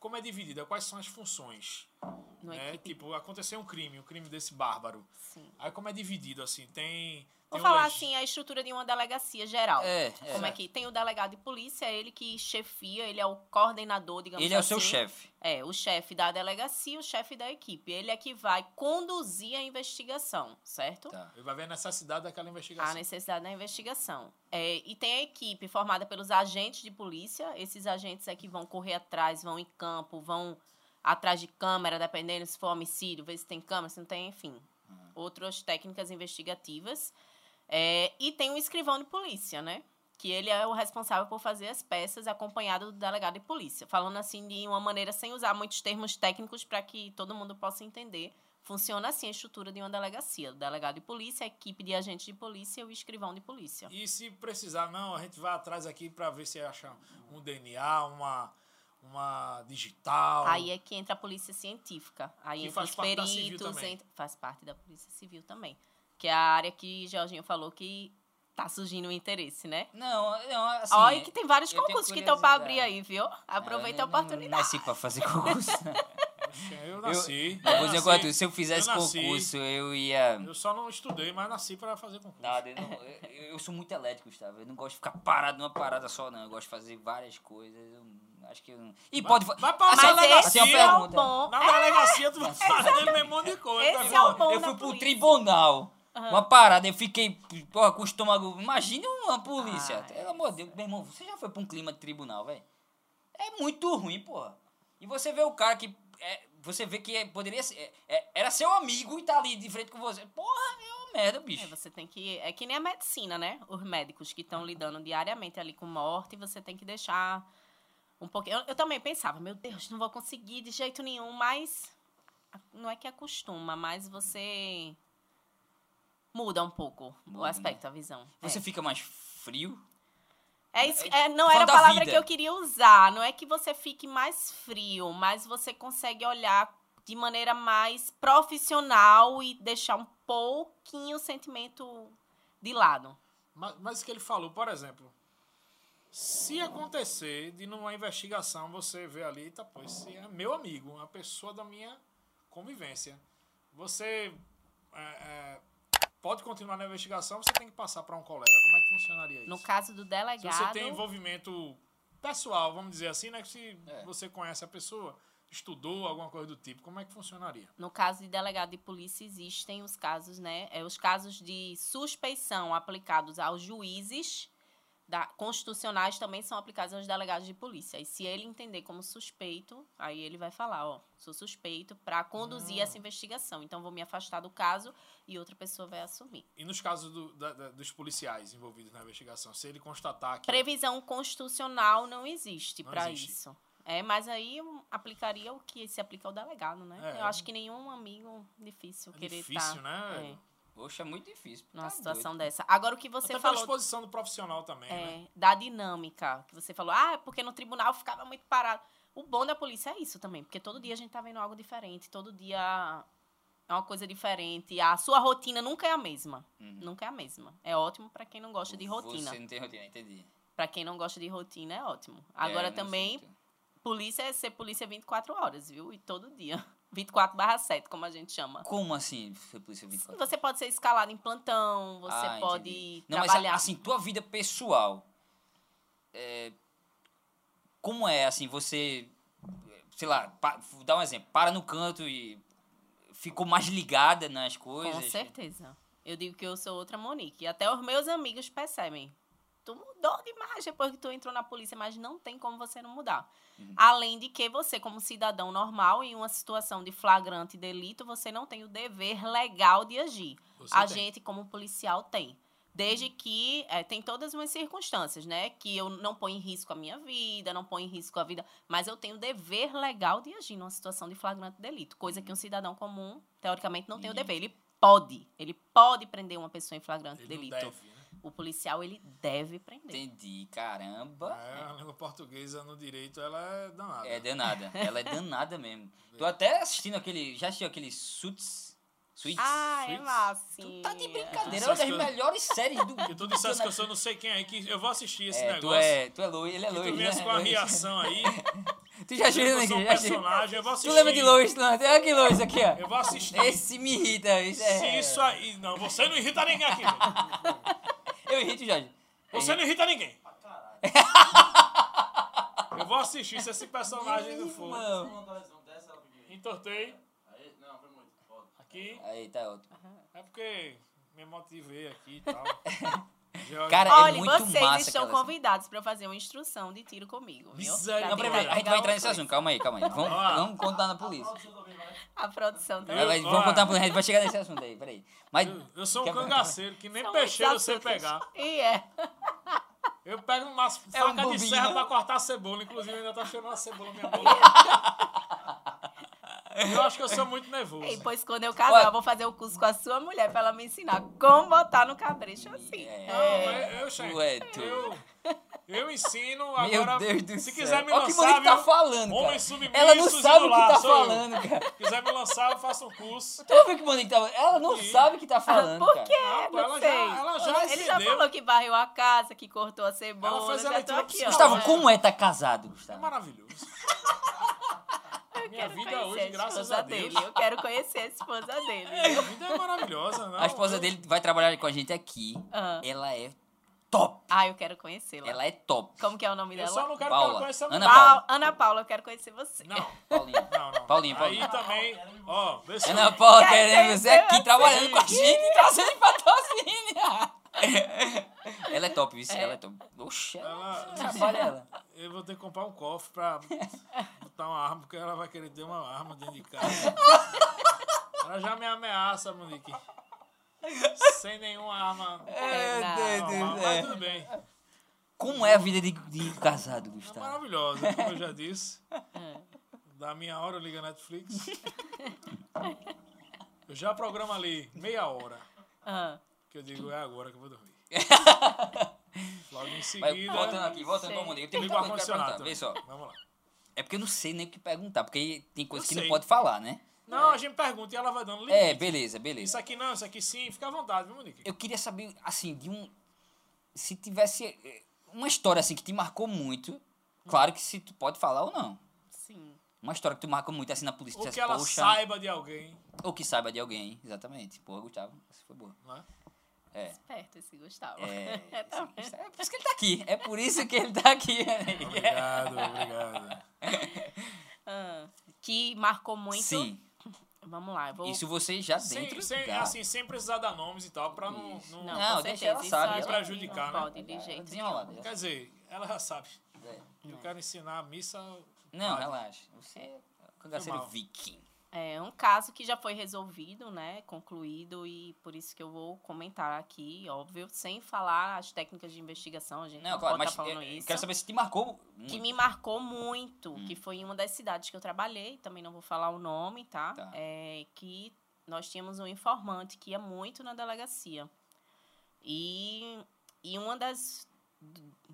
como é dividida? Quais são as funções? Né? Tipo, aconteceu um crime, um crime desse bárbaro. Sim. Aí como é dividido, assim? Tem. Vou falar assim, a estrutura de uma delegacia geral. É, Como é que tem o delegado de polícia, ele que chefia, ele é o coordenador, digamos Ele é o assim. seu chefe. É, o chefe da delegacia, o chefe da equipe. Ele é que vai conduzir a investigação, certo? Tá. Ele vai ver a necessidade daquela A investigação. necessidade da investigação. É, e tem a equipe formada pelos agentes de polícia. Esses agentes é que vão correr atrás, vão em campo, vão atrás de câmera, dependendo se for homicídio, ver se tem câmera, se não tem, enfim. Outras técnicas investigativas. É, e tem o escrivão de polícia, né? Que ele é o responsável por fazer as peças acompanhado do delegado de polícia. Falando assim de uma maneira sem usar muitos termos técnicos para que todo mundo possa entender. Funciona assim a estrutura de uma delegacia. O delegado de polícia, a equipe de agentes de polícia e o escrivão de polícia. E se precisar, não, a gente vai atrás aqui pra ver se acha um DNA, uma, uma digital. Aí é que entra a polícia científica. Aí entra faz os peritos. entra- faz parte da polícia civil também. Que é a área que Jorginho falou que tá surgindo o interesse, né? Não, não, assim... Olha que tem vários eu concursos que estão pra abrir aí, viu? Aproveita Eu a não- oportunidade. Não nasci pra fazer concurso. Eu nasci. Eu, eu vou eu dizer nasci- quanto, se eu fizesse eu nasci. concurso, eu ia... Eu só não estudei, mas nasci pra fazer concurso. Nada, eu, não- eu- eu sou muito elétrico, Gustavo. Eu não gosto de ficar parado numa parada só, não. Eu gosto de fazer várias coisas. Eu acho que eu não... E pode... vai pra Assim, uma Mas delegacia, esse assim, é o bom. Na delegacia tu vai fazer o mesmo monte de coisa. Esse é o bom? eu fui pro polícia. tribunal. Uma parada, eu fiquei porra, com o estômago. Imagine uma polícia. Ai. Pelo amor de Deus, meu irmão, você já foi pra um clima de tribunal, velho? É muito ruim, porra. E você vê o cara que. é, você vê que é- poderia ser. é, é, era seu amigo e tá ali de frente com você. Porra, é uma merda, É, bicho. você tem que. É que nem a medicina, né? Os médicos que estão lidando diariamente ali com morte, você tem que deixar um pouquinho. Eu, eu também pensava, meu Deus, não vou conseguir de jeito nenhum, mas não é que acostuma, mas você muda um pouco o Muda, aspecto, a visão. Você é. fica mais frio. É isso, é- é, não era a palavra vida. que eu queria usar. Não é que você fique mais frio, mas você consegue olhar de maneira mais profissional e deixar um pouquinho o sentimento de lado. Mas, mas o que ele falou, por exemplo, se acontecer de numa investigação você ver ali, tá, pô, esse é meu amigo, uma pessoa da minha convivência. Você é, é, pode continuar na investigação, você tem que passar para um colega. Como é que funcionaria isso? No caso do se delegado, você tem envolvimento pessoal, vamos dizer assim, né? que Se É. você conhece a pessoa, estudou alguma coisa do tipo, como é que funcionaria? no caso de delegado de polícia existem os casos, né? É, os casos de suspeição aplicados aos juízes da, constitucionais também são aplicados aos delegados de polícia. E se ele entender como suspeito, aí ele vai falar, ó, sou suspeito para conduzir Ah. essa investigação. Então vou me afastar do caso e outra pessoa vai assumir. E nos casos do- da- da- dos policiais envolvidos na investigação, se ele constatar que Previsão constitucional não existe para isso. É, mas aí aplicaria o que se aplica ao delegado, né? É. Eu acho que nenhum amigo difícil é querer difícil, estar né? velho? Poxa, é muito difícil. numa Tá situação doido. dessa. Agora o que você Até pela falou exposição do profissional também, né? é, da dinâmica, que você falou, ah, é porque no tribunal ficava muito parado. O bom da polícia é isso também, porque todo dia a gente tá vendo algo diferente, todo dia é uma coisa diferente. A sua rotina nunca é a mesma. Nunca é a mesma. É ótimo para quem não gosta de rotina. Você não tem rotina, entendi. Pra quem não gosta de rotina é ótimo. É, Agora não também sinto. polícia é ser polícia 24 horas, viu? E todo dia. 24/7, como a gente chama. Como assim, ser polícia 24? Você pode ser escalado em plantão, você Ah, pode entendi. Não, trabalhar. mas assim, tua vida pessoal. é, como é, assim, você. Sei lá, pa, vou dar um exemplo. Para no canto e ficou mais ligada nas coisas. Com certeza. Eu digo que eu sou outra Monique. E até os meus amigos percebem. Tu mudou demais depois que tu entrou na polícia, mas não tem como você não mudar. Uhum. Além de que você, como cidadão normal, em uma situação de flagrante delito, você não tem o dever legal de agir. Você a tem. gente, como policial, tem. Desde que eh, tem todas umas circunstâncias, né? Que eu não ponho em risco a minha vida, não ponho em risco a vida. Mas eu tenho o dever legal de agir numa situação de flagrante delito. Coisa que um cidadão comum, teoricamente, não tem o Uhum. dever. Ele pode. Ele pode prender uma pessoa em flagrante Ele não delito. deve, né? O policial, ele deve prender. Entendi, caramba. É, a língua portuguesa no direito, ela é danada. É danada. Ela é danada mesmo. Tô até assistindo aquele. Já assistiu aquele Suits? Suits? Ah, é Suítes? massinha. tá de brincadeira. Tu É uma das eu- melhores séries do. Que tu dissesse que eu sou não sei quem aí, que eu vou assistir esse É, negócio. tu é, tu é loiro, ele é loiro. tu viesse né? com a reação aí. Tu já eu né? sou um personagem, eu vou assistir. Tu lembra de Lois, não? Olha que Lois aqui, ó. Eu vou assistir. Esse me irrita. Isso é... Se isso aí. Não, você não irrita ninguém aqui. Eu irrito, Jorge. Você não irrita ninguém. Eu vou assistir se esse personagem não for. Entortei Aí, não, foi muito. Aqui. Aí, tá ótimo. É porque me motivei aqui e tal. Cara, é Olha, muito vocês massa estão convidados para fazer uma instrução de tiro comigo, viu? Não, peraí, a gente vai entrar nesse assunto. Calma aí, calma aí. Vamos, vamos contar na polícia. Produção também. A produção Eu- também. Vai- vamos contar. A gente vai chegar nesse assunto aí, peraí. Mas. Eu, eu sou um cangaceiro que nem São peixeiro eu sei pegar. E é. Eu pego uma É um faca de bobinho, serra né? pra cortar a cebola. Inclusive, ainda tá cheirando a cebola na minha boca. eu acho que eu sou muito nervoso. E pois quando eu casar, eu vou fazer o curso com a sua mulher pra ela me ensinar como botar no cabrecho assim. É. Não, É. eu, eu, Xen, Tu é tu. eu, Eu ensino Meu agora. Deus do se céu. quiser me Olha que lançar, Monique tá viu? falando, submissos Ela não e sabe o que tá eu. falando, cara. Se quiser me lançar, eu faço um curso. Tu ouviu o que o Monique tá falando? Ela não Sim. sabe o que tá falando, Por cara. quê? Não, não ela sei. já- ela já Ele já falou que varreu a casa, que cortou a cebola. Ela faz a leitura aqui, ó. Gustavo, É. como é estar casado, É Gustavo? maravilhoso. Minha vida hoje, graças esposa a Deus. Dele. Eu quero conhecer a esposa dele. Minha vida é maravilhosa, não. A esposa dele vai trabalhar com a gente aqui. Ah. Ela é top. Ah, eu quero conhecê-la. Ela é top. Como que é o nome Eu dela? só não quero Paula. que ela conheça Ana. Paula. Pau- Ana Paula, eu quero conhecer você. Não, Paulinho. não, não. Paulinho, Aí Paulinho. também, ó. Ana Paula Quero querendo você aqui você. trabalhando com a gente e trazendo patrocínio. Ela é top, viu? Ela é top. Oxe, ela Ela- trabalha ela. Eu vou ter que comprar um cofre pra botar uma arma, porque ela vai querer ter uma arma dentro de casa. Ela já me ameaça, Monique. Sem nenhuma arma. É, não. normal, mas tudo bem. Como é a vida de, de casado, É Gustavo? maravilhosa, como eu já disse. Da minha hora eu ligo a Netflix. Eu já programo ali meia hora. Ah, Que eu digo, é agora que eu vou dormir. Logo em seguida. voltando aqui, voltando Sei. pra Monique. Eu tenho Ligo muita coisa pra ar-condicionado. perguntar. Vê só. Vamos lá. É porque eu não sei nem o que perguntar, porque tem coisa Eu que não sei. pode falar, né? Não, a gente pergunta e ela vai dando limite. É, beleza, beleza. Isso aqui não, isso aqui sim, fica à vontade, viu, Monique? Eu queria saber, assim, de um. Se tivesse eh, uma história, assim, que te marcou muito. Claro que se tu pode falar ou não. sim. Uma história que tu marcou muito, assim, na polícia. Ou tu que ela Poxa, saiba de alguém. Ou que saiba de alguém, exatamente. Porra, Gustavo, essa foi boa. Né? É. Esperto esse Gustavo. É, Tá vendo? é por isso que ele tá aqui. É por isso que ele tá aqui. Obrigado, obrigado. Ah, que marcou muito. Sim. Vamos lá, eu vou. Isso você já Sem, dentro sem, da... assim, sem precisar dar nomes e tal, pra não. Não- Não, Não, deixa ela sabe, é gente prejudicar, não né? pode de jeito Desenrolar, nenhum. Quer dizer, ela já sabe. É. Eu quero ensinar a missa. Não, relaxa. Você é cangaceiro viking. É um caso que já foi resolvido, né? Concluído, e por isso que eu vou comentar aqui, óbvio, sem falar as técnicas de investigação, a gente não, Não, claro, pode mas estar falando eu isso. quero saber se te marcou que muito. me marcou muito, Hum. que foi em uma das cidades que eu trabalhei, também não vou falar o nome, tá? Tá. É que nós tínhamos um informante que ia muito na delegacia. E, e uma das.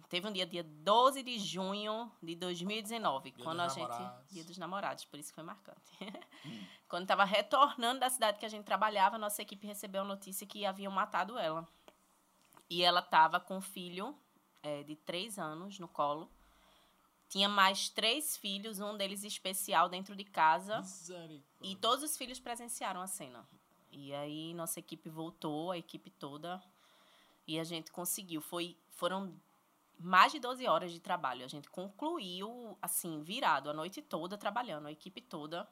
Teve um dia, dia 12 de junho de 2019, Dia quando a gente. namorados. Dia dos namorados, por isso que foi marcante. Hum. quando estava retornando da cidade que a gente trabalhava, nossa equipe recebeu a notícia que haviam matado ela. E ela estava com um filho é, de três anos no colo. Tinha mais três filhos, um deles especial dentro de casa. E todos os filhos presenciaram a cena. E aí nossa equipe voltou, a equipe toda, e a gente conseguiu. Foi, foram mais de 12 horas de trabalho. A gente concluiu, assim, virado a noite toda trabalhando, a equipe toda,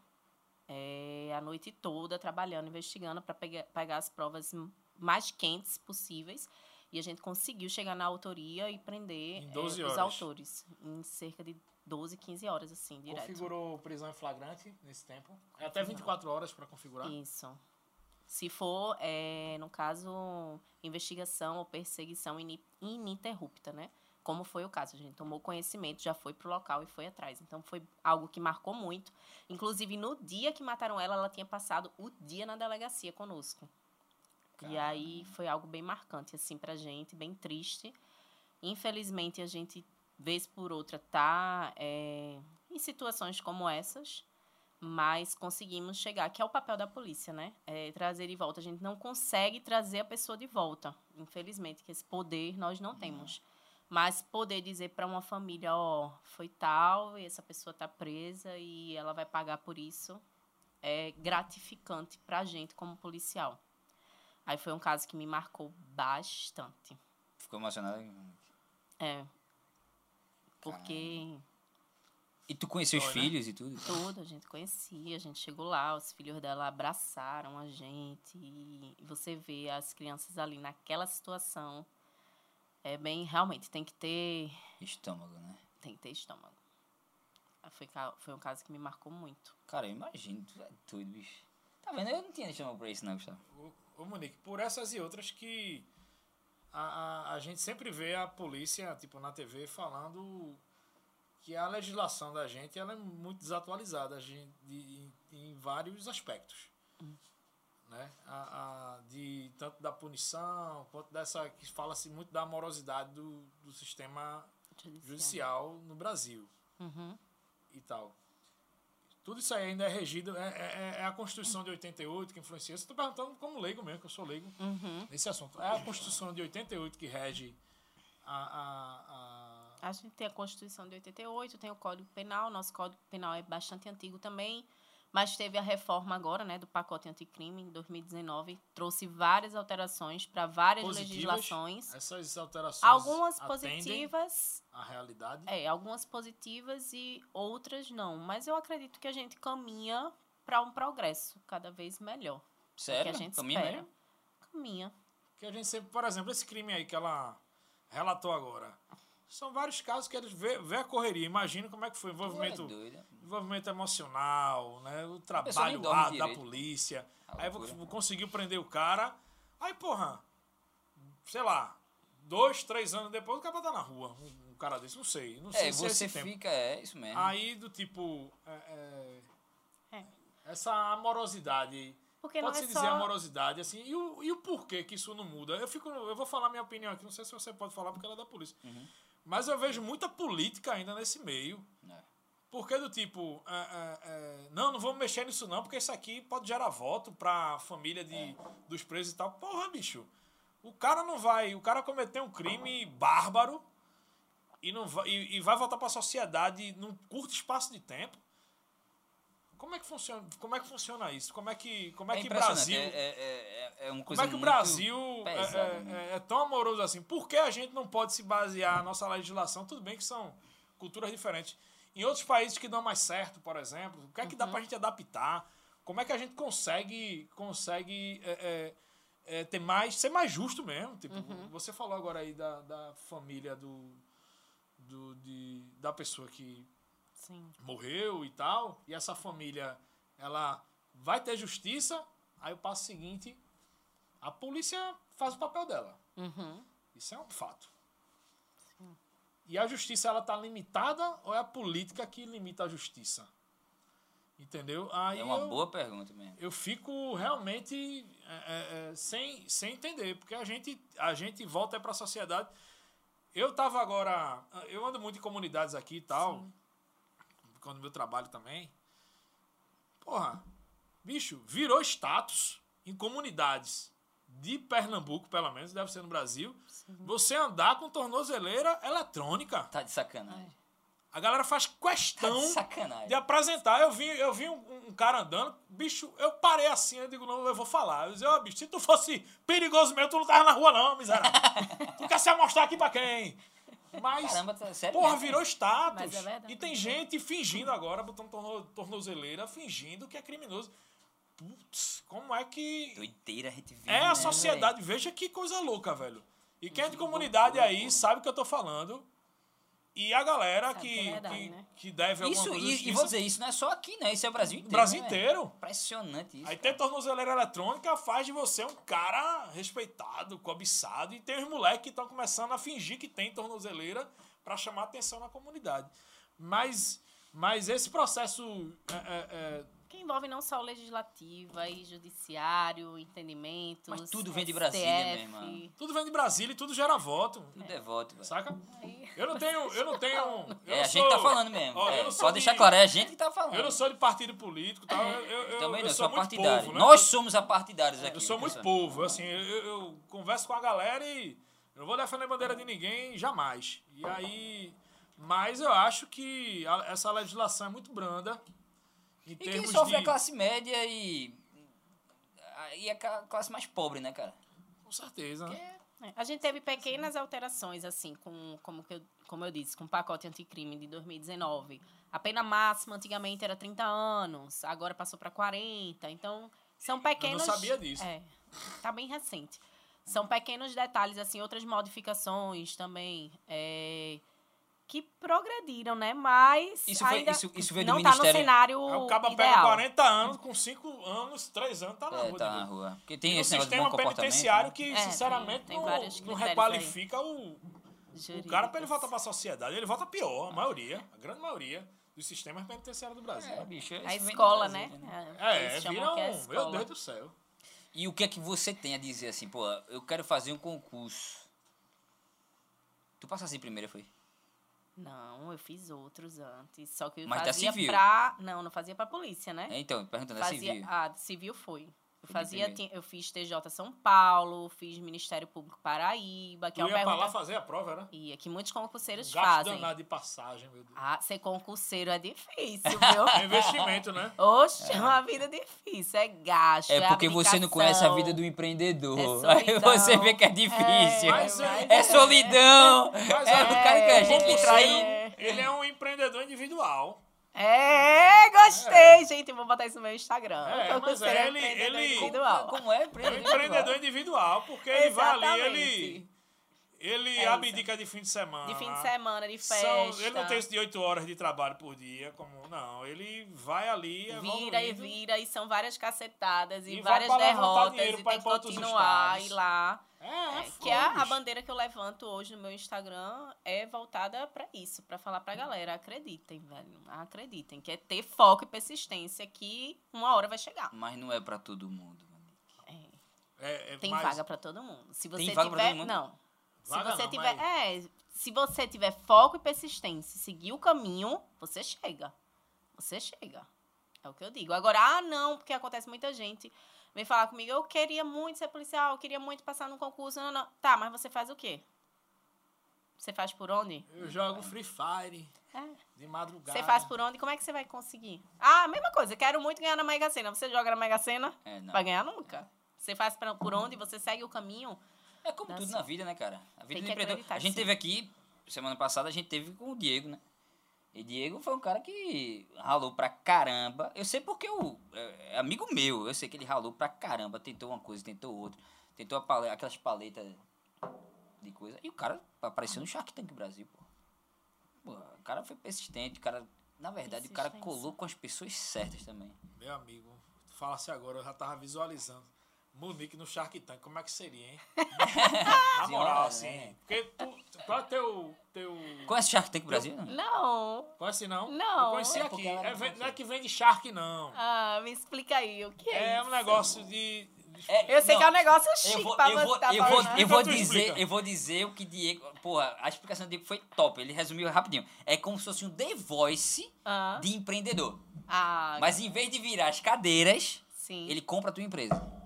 é, a noite toda trabalhando, investigando para pegar, pegar as provas mais quentes possíveis. E a gente conseguiu chegar na autoria e prender Em é, 12 os horas. autores em cerca de 12, 15 horas, assim, direto. Configurou prisão em flagrante nesse tempo. É até 24 horas pra configurar. Isso. Se for, é, no caso, investigação ou perseguição ini- ininterrupta, né? Como foi o caso. A gente tomou conhecimento, já foi pro local e foi atrás. Então, foi algo que marcou muito. Inclusive, no dia que mataram ela, ela tinha passado o dia na delegacia conosco. E aí, foi algo bem marcante, assim, pra gente, bem triste. Infelizmente, a gente, vez por outra, tá é, em situações como essas mas conseguimos chegar, que é o papel da polícia, né? É trazer de volta. A gente não consegue trazer a pessoa de volta, infelizmente, que esse poder nós não temos. Mas poder dizer para uma família, ó, foi tal, e essa pessoa tá presa e ela vai pagar por isso, é gratificante pra gente como policial. Aí foi um caso que me marcou bastante. Ficou emocionado? É. Porque E tu conheceu os né? filhos e tudo? Tudo, a gente conhecia, a gente chegou lá, os filhos dela abraçaram a gente e você vê as crianças ali naquela situação. É bem, realmente, tem que ter, Estômago, né? tem que ter estômago. Ah, Foi, foi um caso que me marcou muito. Cara, eu imagino, tu é doido, bicho. Tá vendo? Eu não tinha estômago pra isso, não, Gustavo. Ô, ô, Monique, por essas e outras que a, a, a gente sempre vê a polícia, tipo, na TV falando que a legislação da gente ela é muito desatualizada a gente, de, em, vários aspectos. Né? A, a- de, tanto da punição, quanto dessa que fala-se muito da morosidade do, do sistema judicial no Brasil Uhum. e tal. Tudo isso aí ainda é regido, é, é- é a Constituição de 88 que influencia. Está perguntando como leigo mesmo, que eu sou leigo Uhum. nesse assunto. É a Constituição de 88 que rege a- a- a, A gente tem a Constituição de 88, tem o Código Penal, nosso Código Penal é bastante antigo também, mas teve a reforma agora, né, do pacote anticrime em 2019, trouxe várias alterações para várias Positivas. legislações. Essas alterações Algumas positivas, à realidade. é, algumas positivas e outras não, mas eu acredito que a gente caminha para um progresso cada vez melhor. Sério? que a gente Caminha espera. mesmo? Caminha. Que a gente sempre, por exemplo, esse crime aí que ela relatou agora. São vários casos que eles vê, vê a correria. Imagina como é que foi o Tu é envolvimento, envolvimento emocional, né? O trabalho árduo da polícia. A Aí loucura. conseguiu prender o cara. Aí, porra, sei lá, dois, três anos depois o cara tá na rua. Um, um cara desse, não sei. Não sei É, se é você esse tempo. fica, é isso mesmo. Aí, do tipo, é, é, É. essa amorosidade Porque não Pode-se é dizer só... amorosidade, assim, e o, e o porquê que isso não muda? Eu, fico, eu vou falar minha opinião aqui, não sei se você pode falar porque ela é da polícia. Uhum. Mas eu vejo muita política ainda nesse meio. É. Porque do tipo, é, é, é, não, não vamos mexer nisso não, porque isso aqui pode gerar voto pra família de, É. dos presos e tal. Porra, bicho, o cara não vai, o cara cometeu um crime bárbaro e, não vai, e, e vai voltar pra sociedade num curto espaço de tempo. Como é que funciona, como é que funciona isso? Como é que, como é É que. Brasil... É, é, é, é uma Como coisa é que o Brasil é, pesada, é- né? é- tão amoroso assim? Por que a gente não pode se basear a nossa legislação? Tudo bem que são culturas diferentes. Em outros países que dão mais certo, por exemplo, o que é que dá pra gente adaptar? Como é que a gente consegue, consegue ter mais, ser mais justo mesmo? Tipo, você falou agora aí da, da família do, do de, da pessoa que Sim. morreu e tal, e essa família ela vai ter justiça, aí o passo seguinte, a polícia faz o papel dela. Uhum. Isso é um fato. E a justiça ela tá limitada ou é a política que limita a justiça? Entendeu? Aí É uma eu, boa pergunta mesmo. eu fico realmente é, é, é, sem, sem entender, porque a gente, a gente volta para a sociedade. Eu tava agora. Eu ando muito em comunidades aqui e tal, quando meu trabalho também. Porra, bicho, virou status em comunidades de Pernambuco, pelo menos, deve ser no Brasil, você andar com tornozeleira eletrônica. Tá de sacanagem. A galera faz Tá questão de sacanagem. de apresentar. Eu vi, eu vi um, um cara andando, bicho, eu parei assim, eu digo, não, eu vou falar. Eu disse, ó, bicho, se tu fosse perigoso mesmo, tu não tava na rua, não, miserável. tu quer se amostrar aqui pra quem? Mas, Caramba, tá sério? porra, mesmo? virou status. É verdade. E tem gente fingindo agora, botando torno, tornozeleira, fingindo que é criminoso. Putz, como é que. Doideira a gente vive, É né, a sociedade, veja que coisa louca, velho. E quem é de comunidade aí sabe o que eu tô falando. E a galera Sabe que, que é que, né? que deve alguma Isso, coisa e, e vou dizer, isso não é só aqui, né? Isso é o Brasil inteiro. Brasil né, inteiro. Impressionante isso. Aí ter tornozeleira eletrônica faz de você um cara respeitado, cobiçado. E tem os moleques que estão começando a fingir que tem tornozeleira para chamar atenção na comunidade. Mas, mas esse processo é, é, é, envolve não só o legislativo, aí judiciário, entendimento. Mas tudo vem de Brasília, meu irmão. tudo vem de Brasília e tudo gera voto. Tudo é voto, velho. Saca? Eu não tenho. Eu não tenho. Eu É não a gente sou- tá falando mesmo. Ó, É, eu sou pode deixar de- claro, é a gente que tá falando. Eu não sou de partido político, tal. Eu, eu, eu, Também eu não, sou sou muito partidário. povo, né? Nós somos apartidários aqui. Eu sou viu, muito povo, assim, eu, eu- eu converso com a galera e eu não vou defender bandeira de ninguém jamais. E aí, mas eu acho que a- essa legislação é muito branda em E quem sofre de... é a classe média e. E a classe mais pobre, né, cara? Com certeza, né? É, A gente teve pequenas alterações, assim, com, como, que eu, como eu disse, com o pacote anticrime de 2019. A pena máxima antigamente era 30 anos, agora passou para 40. Então, são pequenos. sabia disso. É, tá bem recente. São pequenos detalhes, assim, outras modificações também. é, que progrediram, né? Mas. Isso foi- ainda isso- isso veio do não tá no Ministério- cenário. Aí o cabo pega ideal. 40 anos, com 5 anos, 3 anos, tá na É, rua. tá na rua. Porque tem E esse negócio de sistema bom comportamento. penitenciário né? que, É, sinceramente, tem- tem não, não requalifica o, o Jurídicos. cara pra ele voltar pra sociedade. Ele volta pior, a maioria, a grande maioria dos sistemas penitenciários do Brasil. É, bicho, A do escola, Brasil, né? É, vira que é a um. Meu. Deus do céu. E o que é que você tem a dizer assim, pô, eu quero fazer um concurso. Tu passasse em primeira, foi? Não, eu fiz outros antes. Só que eu Mas da fazia civil? pra. Não, não fazia pra polícia, né? É, Então, perguntando, é fazia... civil. Ah, civil foi. Eu fazia, eu fiz TJ São Paulo, fiz Ministério Público Paraíba, que Tu é uma ia pra lá pergunta. fazer a prova, era? Ia, que muitos concurseiros Gasto fazem. danado de passagem, meu Deus. Ah, ser concurseiro é difícil, É viu? investimento, né? Oxe, é uma vida difícil, é gasto. É porque você não conhece a vida do empreendedor. É Aí você vê que é difícil. Mas É, é- solidão. Mas é é- o cara que a gente é- trair. é- Ele é um empreendedor individual. É, gostei, gente. Vou botar isso no meu Instagram. É, mas é, ele- empreendedor ele- individual. Como é? É um empreendedor individual, porque ele vai ali, ele, ele É abdica de fim de semana. De fim de semana, de São- festa. ele não tem isso de 8 horas de trabalho por dia, como não. Ele vai ali, Vira e vira, e são várias cacetadas e, E várias derrotas, e tem que continuar e lá. É, é, É, que é a, a bandeira que eu levanto hoje no meu Instagram é voltada pra isso, pra falar pra galera, acreditem, velho, acreditem, que é ter foco e persistência que uma hora vai chegar. Mas não é pra todo mundo. É, É, é tem mais- vaga pra todo mundo. Se você Tem vaga pra tiver, todo mundo? não. Se Vaga você não, tiver, mas- é, se você tiver foco e persistência, e seguir o caminho, você chega. Você chega. É o que eu digo. Agora, ah, não, porque acontece muita gente vem falar comigo, eu queria muito ser policial, eu queria muito passar num concurso, não, não. Tá, mas você faz o quê? Você faz por onde? Eu jogo Free Fire É. de madrugada. Você faz por onde? Como é que você vai conseguir? Ah, mesma coisa, quero muito ganhar na Mega Sena. Você joga na Mega Sena? É, não. Vai ganhar nunca. Você faz pra- por onde, você segue o caminho. É como tudo na vida, né, cara? A vida Tem do empreendedor. A gente sim. teve aqui, semana passada, a gente teve com o Diego, né? E Diego foi um cara que ralou pra caramba. Eu sei porque o é, é amigo meu, eu sei que ele ralou pra caramba, tentou uma coisa, tentou outra, tentou a pale- aquelas paletas de coisa. E o cara apareceu no Shark Tank Brasil, pô. Pô, o cara foi persistente, o cara, na verdade, o cara colou com as pessoas certas também. Meu amigo, fala-se agora, eu já tava visualizando. Monique no Shark Tank, como é que seria, hein? Na moral, assim. né? Porque tu, qual é teu, teu... Conhece Shark Tank Brasil? não? Conhece não? Não, Eu conheci é aqui. É, conhece. não é que vende Shark, não. Ah, me explica aí, o que é, É isso? um negócio de... de- É, Eu sei não, que é um negócio chique Eu vou, pra eu vou, botar eu vou, eu vou Tu dizer, explica. eu vou dizer o que Diego. Porra, a explicação do Diego foi top. Ele resumiu rapidinho. É como se fosse um The Voice Ah, de empreendedor. ah, Mas em vez de virar as cadeiras, sim. ele compra a tua empresa.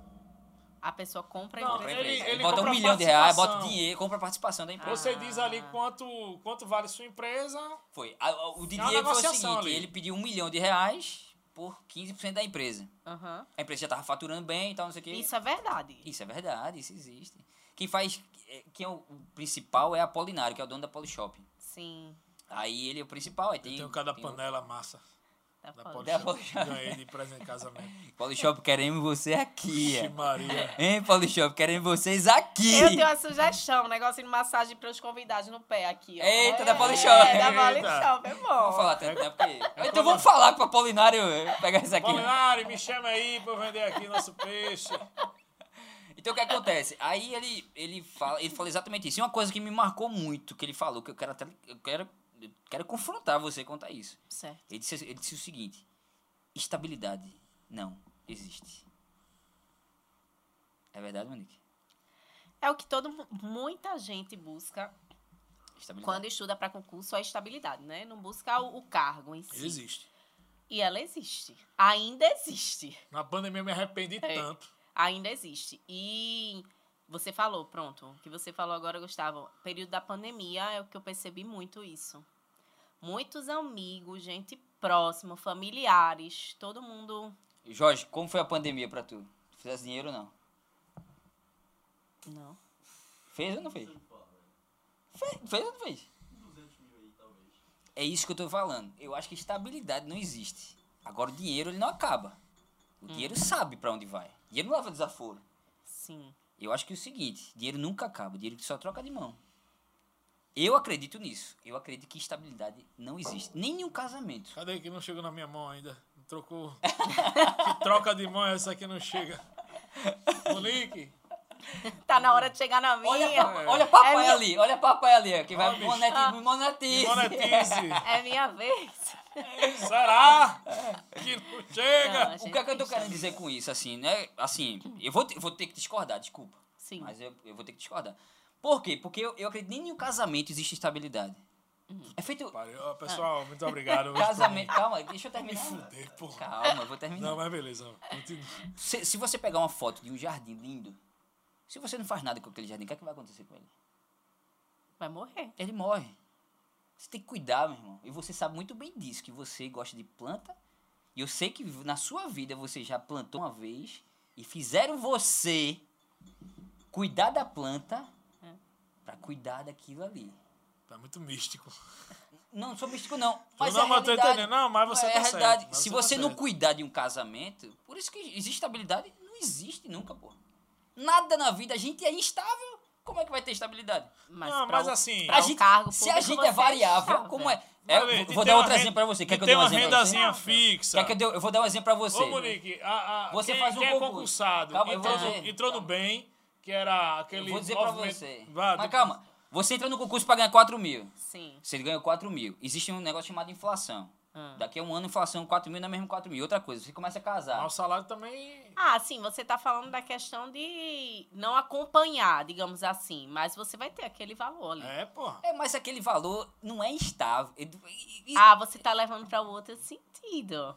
A pessoa compra a Não, Compra a empresa. ele-. Ele, ele bota um milhão de reais, bota dinheiro, compra a participação da empresa. Você diz ali Ah. quanto, quanto vale sua empresa. Foi. A- a- o É Diego foi o seguinte: ali. ele pediu um milhão de reais por 15% da empresa. Aham. A empresa já tava faturando bem e tal, não sei o quê. Isso é verdade. Isso é verdade, isso existe. Quem faz. é, Quem é o, o principal é a Polinário, que é o dono da Polishop. Sim. Aí ele é o principal. Aí tem, Tem um cada tem o- panela massa Tá da falando. Da Polishop. Polishop. Ganhei de presente de casamento. Polishop, queremos você aqui. Ixi, é. Maria. Hein, Polishop, queremos vocês aqui. Eu tenho uma sugestão, um negócio de massagem para os convidados no pé aqui, ó. Eita, da É, Polishop. É, da. Polishop, é bom. vou falar tanto, né? Porque... Então quando- vamos falar pro Apolinário eh, pegar isso aqui. Polinário, me chama aí pra eu vender aqui nosso peixe. Então o que acontece? Aí ele, ele, fala, ele falou exatamente isso. E uma coisa que me marcou muito, que ele falou, que eu quero até. Eu quero, quero confrontar você quanto a isso. Certo. Ele disse, ele disse o seguinte: estabilidade não existe. É verdade, Monique? É o que todo, mu- muita gente busca quando estuda para concurso, a estabilidade, né? Não busca o, o cargo em si. Existe. E ela existe. Ainda existe. Na pandemia eu me arrependi É. tanto. Ainda existe. E você falou, pronto, o que você falou agora, Gustavo, período da pandemia é o que eu percebi muito isso. Muitos amigos, gente próxima, familiares, todo mundo. Jorge, como foi a pandemia pra tu? Fizesse dinheiro ou não? Não. Fez ou não fez? Fez, fez ou não fez? É isso que eu tô falando. Eu acho que estabilidade não existe. Agora o dinheiro ele não acaba. O dinheiro sabe pra onde vai. Dinheiro não leva desaforo. Sim. Eu acho que é o seguinte, dinheiro nunca acaba, dinheiro só troca de mão. Eu acredito nisso. Eu acredito que estabilidade não existe. Nem em um casamento. Cadê que não chegou na minha mão ainda? Não Trocou. que troca de mão é essa que não chega? Monique, Tá na hora de chegar na minha. Olha, pa- olha papai É minha- ali, olha papai ali, que vai bicho. monetize. monetize. monetize. É minha vez. Será que não Não, chega? a O que é que eu tô querendo dizer com isso, assim, né? Assim, eu vou, te- vou ter que discordar, desculpa. Sim. Mas eu, eu vou ter que discordar. Por quê? Porque eu, eu acredito que nem em um casamento existe estabilidade. É feito ó, Pessoal, muito obrigado. casamento. Calma, deixa eu Me terminar. fuder, porra. Calma, eu vou terminar. Não, mas beleza. Se, se você pegar uma foto de um jardim lindo, se você não faz nada com aquele jardim, o que, é que vai acontecer com ele? Vai morrer. Ele morre. Você tem que cuidar, meu irmão. E você sabe muito bem disso, que você gosta de planta. E eu sei que na sua vida você já plantou uma vez e fizeram você cuidar da planta É. pra cuidar daquilo ali. Tá muito místico. Não sou místico, não. Mas não, é mas tô entendendo. Não, mas você é tá certo, Se você tá não certo. cuidar de um casamento, por isso que existe estabilidade, não existe nunca, pô. Nada na vida, a gente é instável. Como é que vai ter estabilidade? Mas Não, mas o- assim- A gente- cargo se a gente é variável, estável. como é? É, ver, vou- dar outro exemplo pra você. Quer que eu dê um uma exemplo pra você? rendazinha fixa. Quer que eu, dê, eu vou dar um exemplo pra você. Ô, Monique, a, a, Você quem, faz um quem é concurso. concursado Calma, entrou, no, entrou no bem, que era aquele Eu vou dizer pra movimento- você. Vá, Mas do- calma. Você entra no concurso pra ganhar 4 mil. Sim. Você ganhou 4 mil. Existe um negócio chamado inflação. Ah. Daqui a um ano, inflação 4 mil não é mesmo 4 mil. Outra coisa, você começa a casar. Mas o salário também... Ah, sim, você tá falando da questão de não acompanhar, digamos assim. Mas você vai ter aquele valor ali. É, porra. É, mas aquele valor não é estável. Ah, você tá levando pra outro sentido.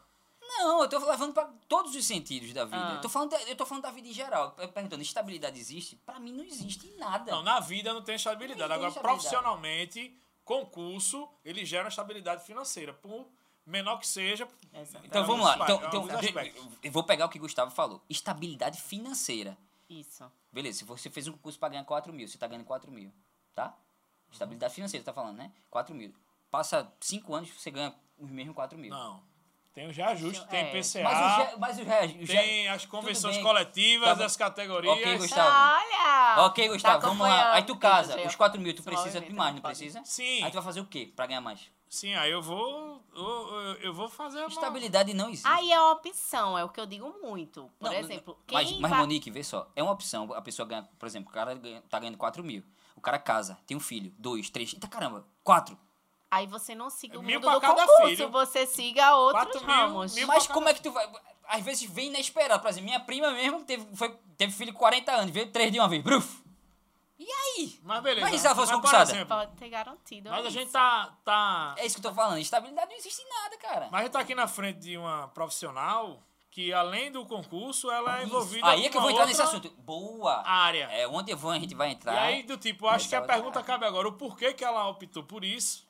Não, eu tô levando pra todos os sentidos da vida. Ah. Eu, tô falando da, eu tô falando da vida em geral. Perguntando, estabilidade existe? Pra mim não existe em nada. Não, na vida não tem estabilidade. Não Agora, estabilidade. profissionalmente, concurso, ele gera estabilidade financeira. Por menor que seja... Exato. Então vamos lá. Então, então, eu vou pegar o que o Gustavo falou. Estabilidade financeira. Isso. Beleza, se você fez um concurso pra ganhar 4 mil, você tá ganhando 4 mil, tá? Estabilidade financeira, tá falando, né? 4 mil. Passa 5 anos, você ganha os mesmos 4 mil. Não. Tem os reajustes, tem É. PCA, Mas o, mas o, tem as convenções coletivas, Tá bom. as categorias. Ok, Gustavo. Olha! Ok, Gustavo, Tá vamos lá. Aí tu casa, os 4 mil, tu precisa de mais, não precisa? Sim. Aí tu vai fazer o quê pra ganhar mais? Sim, aí eu vou. Eu, eu- vou fazer uma. Estabilidade não existe. Aí é uma opção, é o que eu digo muito. Por Não, exemplo, quem mas, mas vai- Monique, vê só, é uma opção. A pessoa ganha, por exemplo, o cara ganha, tá ganhando 4 mil. O cara casa, tem um filho, dois, três, eita caramba, quatro. Aí você não siga o Mil mundo pra do cada concurso, filho. você siga outros Quatro mil, ramos. mil Mas pra como é que tu vai. Às vezes vem inesperado. Por exemplo, minha prima mesmo teve, foi, teve filho com 40 anos, veio três de uma vez. Bruf! E aí? Mas beleza. Mas e se ela fosse por concursada? exemplo, Pode ter garantido. mas a isso. gente tá. tá É isso que eu tô falando. Estabilidade não existe em nada, cara. mas a gente tá aqui na frente de uma profissional que, além do concurso, ela é envolvida Aí é que eu vou entrar nesse assunto. Boa! área. É, onde eu vou, a gente vai E entrar. aí, do tipo, acho que a pergunta cabe agora: o porquê que ela optou por isso?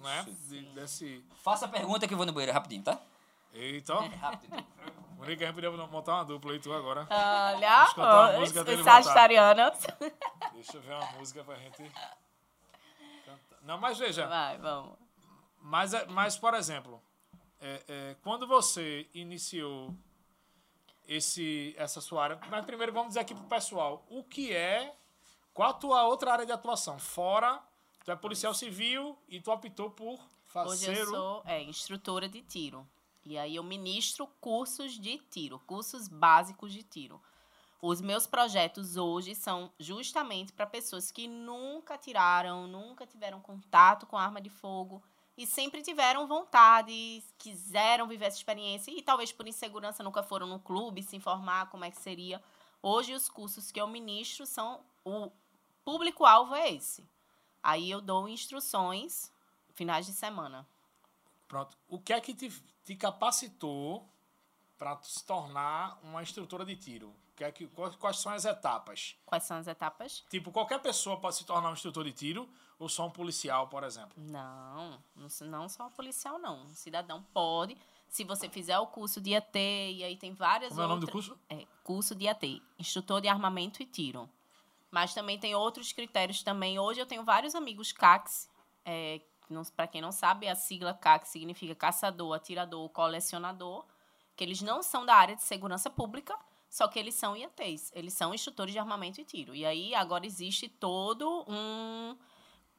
Né? De- desse. Faça a pergunta que eu vou no banheiro rapidinho, tá? Eita. Rápido. Monique, a gente podia montar uma dupla aí, tu agora. Olha, os sagitarianos. Deixa eu ver uma música pra gente. cantar. Não, mas veja. Vai, vamos. Mas, é- mas por exemplo, é, é, quando você iniciou esse, essa sua área. Mas primeiro vamos dizer aqui pro pessoal: o que é. Qual a tua outra área de atuação? Fora, tu é policial civil e tu optou por Hoje fazer eu o. sou é, instrutora de tiro. E aí eu ministro cursos de tiro, cursos básicos de tiro. Os meus projetos hoje são justamente para pessoas que nunca tiraram, nunca tiveram contato com arma de fogo e sempre tiveram vontade, quiseram viver essa experiência e talvez por insegurança nunca foram no clube se informar como é que seria. Hoje os cursos que eu ministro são o público-alvo é esse. Aí eu dou instruções finais de semana. Pronto. O que é que te, te capacitou para se tornar uma instrutora de tiro? Que é que, quais, são as etapas? Quais são as etapas? Tipo, qualquer pessoa pode se tornar um instrutor de tiro ou só um policial, por exemplo? Não, não só o policial, não. O cidadão pode, se você fizer o curso de AT, e aí tem várias Como é o nome do outras- curso? É, curso de AT, instrutor de armamento e tiro. Mas também tem outros critérios também. Hoje eu tenho vários amigos CACs, é, para quem não sabe, a sigla CAC significa caçador, atirador, colecionador, que eles não são da área de segurança pública, só que eles são IATs, eles são instrutores de armamento e tiro. E aí agora existe todo um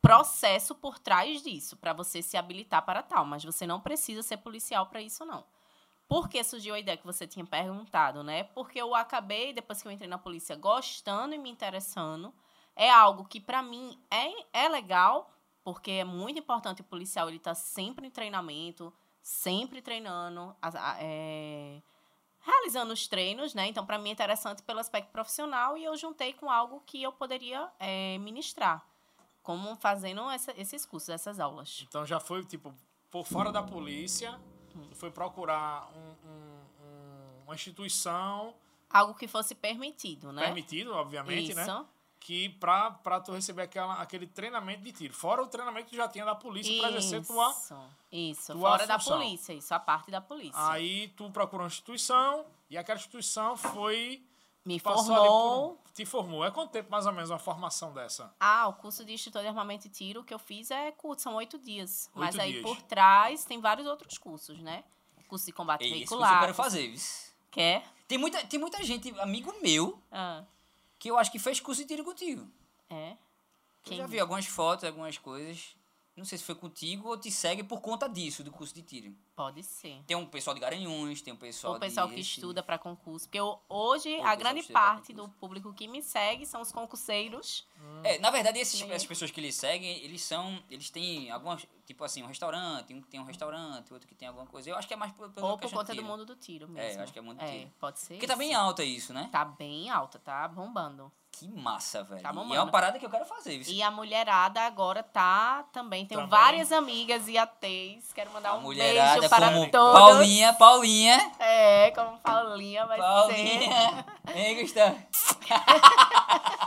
processo por trás disso, para você se habilitar para tal, mas você não precisa ser policial para isso não. Por que surgiu a ideia que você tinha perguntado, né? Porque eu acabei, depois que eu entrei na polícia, gostando e me interessando. É algo que, para mim, é, é legal, porque é muito importante o policial ele estar sempre em treinamento, sempre treinando, é, realizando os treinos, né? Então, para mim, é interessante pelo aspecto profissional e eu juntei com algo que eu poderia é, ministrar. como fazendo essa- esses cursos, essas aulas. Então já foi, tipo, por fora da polícia, foi procurar um- um- um- uma instituição Algo que fosse permitido, né? permitido, obviamente, né? Isso. Que pra, pra tu receber aquela, aquele treinamento de tiro. Fora o treinamento que tu já tinha da polícia pra exercer tua. Isso, tua fora da função. polícia, isso, a parte da polícia. Aí tu procurou uma instituição e aquela instituição foi. Me formou. por- te formou. É quanto tempo mais ou menos uma formação dessa? Ah, o curso de instrutor de armamento e tiro que eu fiz é curto, são oito dias. Mas Oito aí dias. por trás tem vários outros cursos, né? Curso de combate esse curso veicular. eu quero fazer? Quer? Tem muita, tem muita gente, amigo meu, Ah, que eu acho que fez curso de tiro contigo. é. Eu já vi algumas fotos, algumas coisas. Não sei se foi contigo ou te segue por conta disso, do curso de tiro. Pode ser. Tem um pessoal de Garanhuns, tem um pessoal o pessoal de que Recife. estuda para concurso. Porque eu- hoje o a grande parte do público que me segue são os concurseiros. É, na verdade, esses, essas pessoas que eles seguem, eles são. Eles têm algumas. Tipo assim, um restaurante, um que tem um restaurante, outro que tem alguma coisa. Eu acho que é mais por, pela ou por conta do mundo do tiro mesmo. acho que é mundo do É, tiro. pode ser. Porque tá isso. bem alta isso, né? Tá bem alta, tá bombando. Que massa, velho. Tá e é uma parada que eu quero fazer. viu? E a mulherada agora tá também. Tenho Também. várias amigas e ateias. Quero mandar a um beijo como todos. Paulinha, Paulinha. É, como Paulinha vai ser. Paulinha. Hein, Gustavo?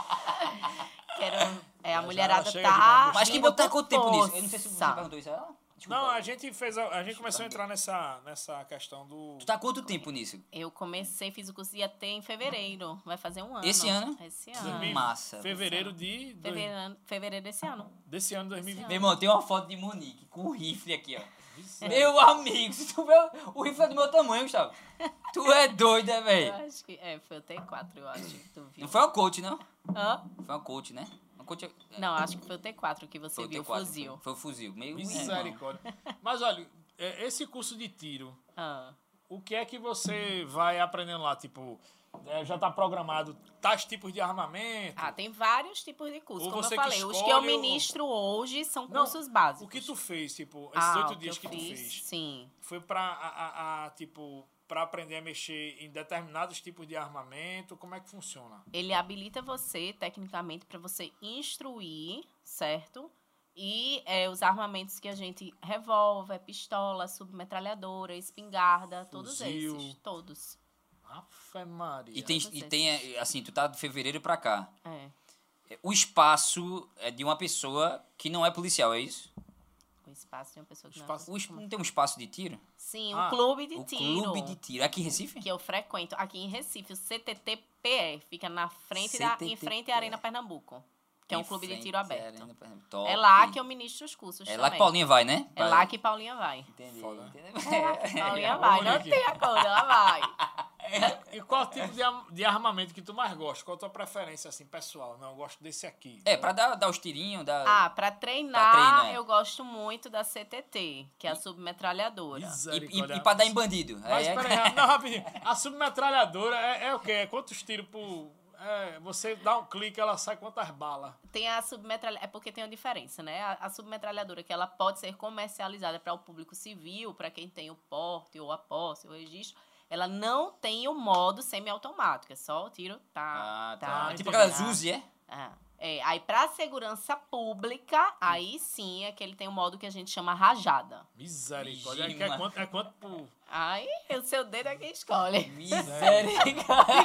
Quero, é, a mulherada tá. Mas que botar quanto tempo nisso? Eu não sei se você perguntou isso a ela. Desculpa. Não, a gente fez. A, a gente começou a entrar nessa, nessa questão do. Tu tá há quanto tempo nisso? Eu comecei, fiz o curso de IAT em fevereiro. Vai fazer um ano. Esse ano? Esse ano. mil- Massa. Fevereiro de. dois- Fevereiro, fevereiro desse ano. desse ano 2020. Meu irmão, tem uma foto de Monique com um rifle aqui, ó. Meu amigo, se tu vê o rifle é do meu tamanho, Gustavo. Tu é doida, Eu velho. acho que. É, foi o T4, eu acho. que Tu viu. Não foi uma coach, não? Hã? Foi uma coach, né? Uma coach... Não, acho que foi o T4 que você Foi o viu, o T4, fuzil. Foi, foi o fuzil. Meu irmão. Misericórdia. Mas olha, é, esse curso de tiro, Ah. o que é que você vai aprendendo lá? Tipo, é, já tá programado tais tipos de armamento? Ah, tem vários tipos de cursos, Ou como eu que falei. Os que eu ou- ministro hoje são Não, cursos básicos. O que tu fez, tipo, esses ah, oito dias eu que, tu fiz, fez? Sim. Foi pra, a, a- a, tipo, pra aprender a mexer em determinados tipos de armamento? Como é que funciona? Ele habilita você, tecnicamente, para você instruir, certo? E é, os armamentos que a gente... Revólver, pistola, submetralhadora, espingarda, todos Fuzil. esses. Todos. Afe Maria. E tem, e tem, é, assim, tu tá de fevereiro pra cá. É. O espaço é de uma pessoa que não é policial, é isso? O espaço de uma pessoa que Espaço- O es- não tem um espaço de tiro? não... Sim, um Ah, clube de o tiro. clube de tiro. Aqui em Recife? que eu frequento aqui em Recife, o CTTPE, fica na frente da em frente à Arena Pernambuco, que é um clube de tiro aberto. Arena. Top. É lá que eu ministro os cursos É também. lá que Paulinha vai, né? É lá que Paulinha vai. Entendi. Foda. entendi. Paulinha vai, não tem acordo, ela vai. E qual tipo de, am- de armamento que tu mais gosta? Qual a tua preferência, assim, pessoal? Não, eu gosto desse aqui. É, pra dar, dar os tirinhos, dar... Ah, pra treinar, Pra treinar, é. eu gosto muito da CTT, que é a submetralhadora. e, e, e pra dar em bandido. Mas Aí é- peraí, não, rapidinho. A submetralhadora é, é o quê? É quantos tiros por... É, você dá um clique, ela sai quantas balas? Tem a submetralhadora, é porque tem uma diferença, né? A, a submetralhadora que ela pode ser comercializada para o público civil, para quem tem o porte ou a posse, o registro, ela não tem o modo semiautomático, é só o tiro tá, Ah, tá. tá, tipo entendi. aquelas Uzi, é? Ah, é, aí para segurança pública, aí sim é que ele tem um modo que a gente chama rajada. Misericórdia. É, mano. quanto, é quanto por... Aí o seu dedo é quem escolhe. Misericórdia.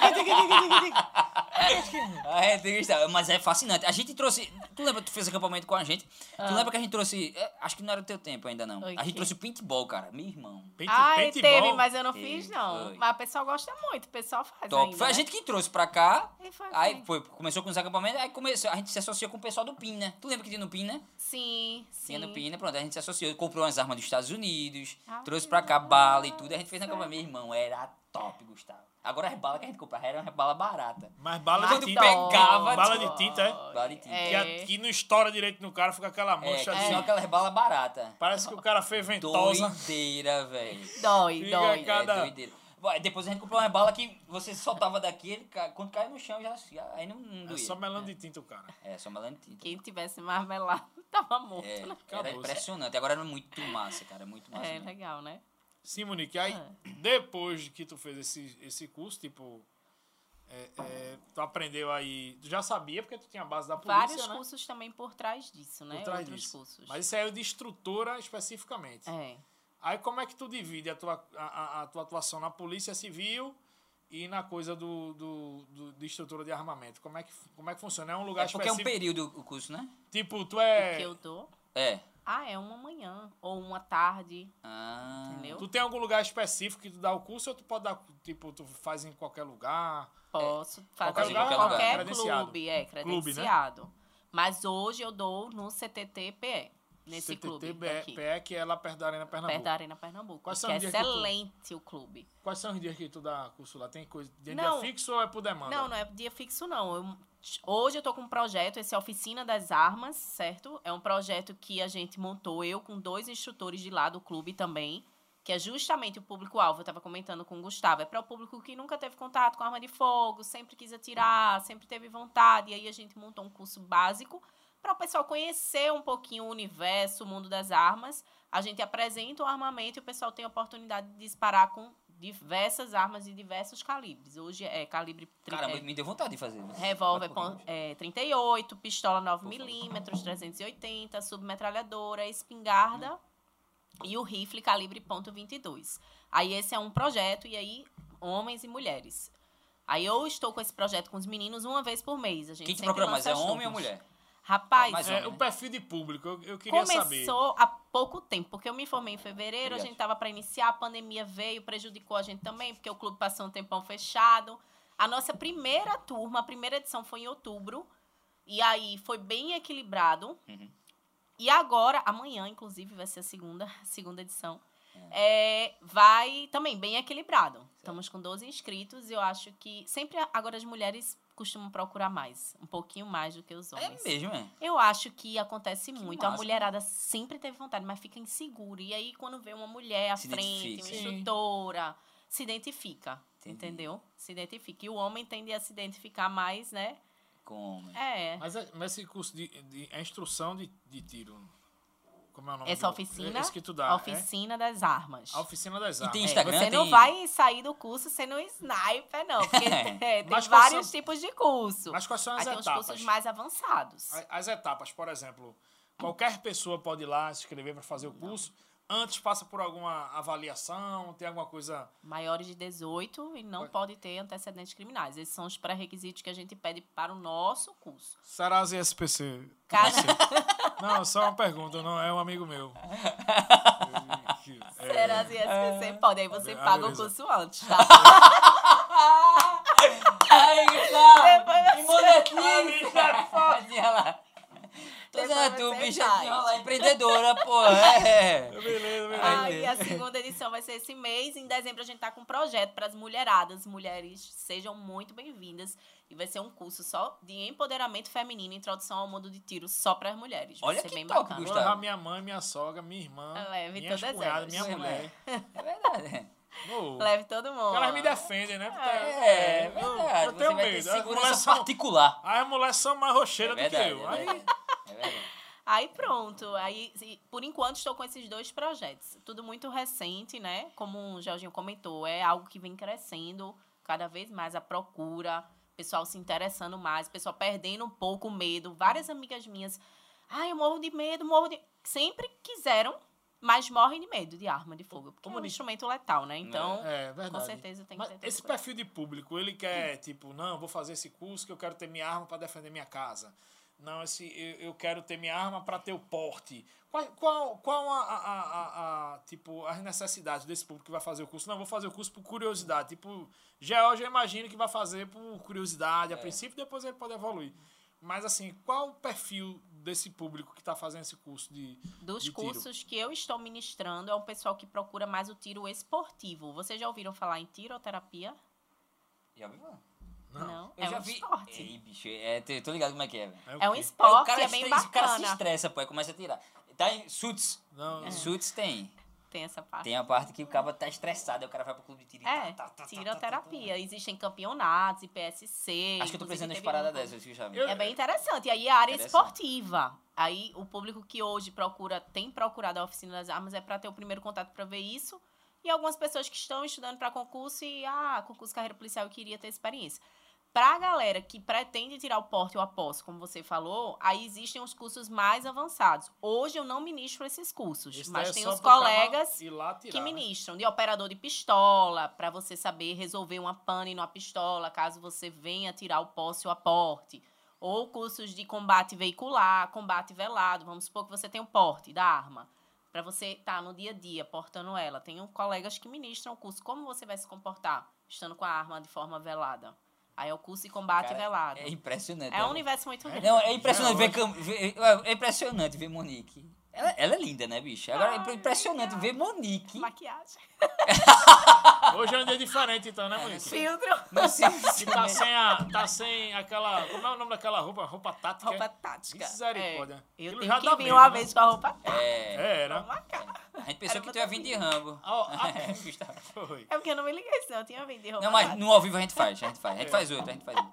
Ah, é. Mas é fascinante. A gente trouxe. Tu lembra que tu fez acampamento com a gente? Ah. Tu lembra que a gente trouxe. é, acho que não era o teu tempo ainda, não. O A gente trouxe o paintball, cara. Meu irmão. Ai, paintball? teve, mas eu não Teve, fiz, não. foi. Mas o pessoal gosta muito, o pessoal faz Top. ainda, Foi a né? gente que trouxe pra cá. Foi, Aí foi. começou com os acampamentos, aí começou, a gente se associou com o pessoal do PIN, né? Tu lembra que tinha no PIN, né? Sim, sim. Tinha no PIN, né? Pronto, a gente se associou, comprou umas armas dos Estados Unidos, Ah, trouxe pra cá bala e tudo, a gente fez na acampamento. Meu irmão, era top, Gustavo. Agora as balas que a gente comprava eram as balas baratas. Mas bala Mas de tinta. pegava, Bala de tinta, é? Bala de tinta. É. Que, a- que não estoura direito no cara, fica aquela É, mancha que de... tinha aquelas balas baratas. Parece que o cara fez ventosa. Doideira, velho. Dói, Fica dói. cada- É doideira. Depois a gente comprou uma bala que você soltava daqui, ele ca- quando cai no chão já, aí não, não É doía. só melão de tinta o cara. É, só melão de tinta. Quem tivesse marmelado tava morto, É, né? era impressionante. Agora era muito massa, cara. Muito massa. É, mesmo. legal, né? Sim, Monique. Aí, Ah. depois que tu fez esse, esse curso, tipo... é, é, tu aprendeu aí. Tu já sabia, porque tu tinha a base da polícia, Vários né? cursos também por trás disso, né? Por trás Outros disso. cursos. Mas isso aí é o de instrutora especificamente. É. Aí como é que tu divide a tua, a, a- tua atuação na polícia civil e na coisa do, do, do- de estrutura de armamento? Como é que, como é que funciona? É um lugar É porque é um específico? período o curso, né? Tipo, tu O é... que eu dou. É. Ah, é uma manhã. Ou uma tarde. Ah. Entendeu? Tu tem algum lugar específico que tu dá o curso ou tu pode dar, tipo, tu faz em qualquer lugar? Posso fazer Qualquer em lugar, qualquer, credenciado. clube, é, Clube, né? credenciado. Mas hoje eu dou no CTT-PE, nesse clube CTT, daqui, PE, que é lá perto da Arena Pernambuco. perto da Arena Pernambuco. Quais que são é os dias que tu- excelente o clube. Quais são os dias que tu dá curso lá? Tem coisa de Não. dia fixo ou é por demanda? Não, não é dia fixo, não. Eu- hoje eu tô com um projeto, esse é Oficina das Armas, certo? É um projeto que a gente montou, eu com dois instrutores de lá do clube também, que é justamente o público-alvo. Eu tava comentando com o Gustavo. É para o público que nunca teve contato com arma de fogo, sempre quis atirar, sempre teve vontade. E aí a gente montou um curso básico para o pessoal conhecer um pouquinho o universo, o mundo das armas. A gente apresenta o armamento e o pessoal tem a oportunidade de disparar com diversas armas de diversos calibres. Hoje é calibre Caramba, é, me deu vontade de fazer. Revólver é, 38, pistola 9mm, 380, submetralhadora, espingarda e o rifle calibre .22. Aí esse é um projeto e aí homens e mulheres. Aí eu estou com esse projeto com os meninos uma vez por mês. A gente Quem te procura mais? É homem ou mulher? Rapaz, É, o perfil de público, eu, eu queria saber. Começou há pouco tempo, porque eu me formei em fevereiro, Obrigado. a gente tava para iniciar, a pandemia veio, prejudicou a gente também, porque o clube passou um tempão fechado. A nossa primeira turma, a primeira edição foi em outubro, e aí foi bem equilibrado. Uhum. E agora, amanhã, inclusive, vai ser a segunda, segunda edição. É, vai também bem equilibrado. Estamos com 12 inscritos e eu acho que sempre agora as mulheres costumam procurar mais, um pouquinho mais do que os É homens. mesmo, é. Eu acho que acontece muito. A massa. mulherada sempre teve vontade, mas fica insegura. E aí, quando vê uma mulher à Se frente, identifica. uma Sim. instrutora, se identifica. Entendi. Entendeu? Se identifica. E o homem tende a se identificar mais, né? Como? É. Mas, é- mas esse curso de, de é instrução de, de tiro. Como é o nome Essa do- oficina, que tu dá. é? oficina das armas. A oficina das E armas. tem É, Instagram, você não tem- vai sair do curso sendo um sniper, não. Porque tem, tem Mas vários são- tipos de curso. Mas quais são as Aí tem os etapas? cursos mais avançados. As etapas, por exemplo, qualquer pessoa pode ir lá se inscrever para fazer o curso. Antes passa por alguma avaliação, tem alguma coisa. maiores de 18 e não Pode. pode ter antecedentes criminais. Esses são os pré-requisitos que a gente pede para o nosso curso. Serasa e SPC. Cada, Não, só uma pergunta, não é um amigo meu. É, Será assim, SPC pode, aí você Ah, paga o curso antes, tá? Depois Me você- monetiza! Olha lá. Tu, você bicha, lá, empreendedora, pô. É. Beleza, beleza. Aí a segunda edição vai ser esse mês. Em dezembro a gente tá com um projeto para as mulheradas. Mulheres, sejam muito bem-vindas. E vai ser um curso só de empoderamento feminino, introdução ao mundo de tiro só para as mulheres. Vai Olha ser que bem top, bacana. Vou levar minha mãe, minha sogra, minha irmã, Leve cunhadas, elas. minha mulher. É verdade. Leve todo mundo. Elas me defendem, né? Porque, É, é eu- verdade. Eu, tenho medo. As mulheres, segurança são, particular. as mulheres são mais É rocheiras do que eu. é Aí, verdade. É. Aí pronto, aí por enquanto estou com esses dois projetos. Tudo muito recente, né? Como o Jorginho comentou, é algo que vem crescendo cada vez mais a procura, pessoal se interessando mais, pessoal perdendo um pouco o medo. Várias amigas minhas, ai, eu morro de medo, morro de. Sempre quiseram, mas morrem de medo de arma de fogo. Porque é um Como- instrumento letal, né? Então, é verdade. com certeza tem que Mas ter. esse perfil de público, ele quer, tipo, não, vou fazer esse curso que eu quero ter minha arma para defender minha casa. Não, esse, eu, eu quero ter minha arma para ter o porte. Qual, qual, qual a, a, a, a- a- tipo, as necessidades desse público que vai fazer o curso? Não, vou fazer o curso por curiosidade. Tipo, George, eu imagino que vai fazer por curiosidade a É. princípio, depois ele pode evoluir. Mas, assim, qual o perfil desse público que está fazendo esse curso de, Dos de tiro? cursos que eu estou ministrando é o pessoal que procura mais o tiro esportivo. Vocês já ouviram falar em tiroterapia? Já ouviu falar? Não. Eu é já um vi. esporte. Ei, bicho, é, tô ligado como é que é, velho. o É um esporte, o cara é bem estre- O cara se bacana. estressa, pô, aí começa a tirar. Tá em suits. Não, É. Suits tem. Tem essa parte. Tem a parte que o cara tá estressado, aí o cara vai pro clube de tiro e É, tá, tá, tá, tá, tiroterapia. Existem campeonatos, IPSC. tá. Acho que eu tô precisando de teve paradas um- dessas, viu, Chaves? Eu- É bem interessante. E aí a área esportiva. Aí o público que hoje procura, tem procurado a oficina das armas é para ter o primeiro contato para ver isso. E algumas pessoas que estão estudando para concurso e, ah, concurso carreira policial, eu queria ter experiência. Pra galera que pretende tirar o porte ou a posse, como você falou, aí existem os cursos mais avançados. Hoje eu não ministro esses cursos, Esse mas é tem os colegas que né? ministram, de operador de pistola, pra você saber resolver uma pane numa pistola, caso você venha tirar o posse ou aporte. Ou cursos de combate veicular, combate velado. Vamos supor que você tem o porte da arma. Pra você estar no dia a dia portando ela. Tem colegas que ministram o curso. Como você vai se comportar estando com a arma de forma velada? Aí é o curso de combate Cara, velado. É impressionante. É um né? universo muito grande. Não, é impressionante Já ver, Cam- ver- é impressionante ver Monique. Ela, ela é linda, né, bicho? Agora é impressionante ver Monique. Maquiagem. Hoje é um dia diferente, então, né, Monique? Filtro. Não sei Que tá sem, a, tá sem aquela. Como é o nome daquela roupa? Roupa tática? Roupa é? tática. Misericórdia. É, eu Aquilo tenho já que vir uma né? vez com a roupa tática. É, É, era. A gente pensou Era que tu ia vir de vindo. Rambo. Ó, a- Gustavo. Foi. É porque eu não me liguei, senão eu tinha vendido roupa Não, mas no ao vivo a gente faz, a gente faz. A gente faz outro, a gente faz outro.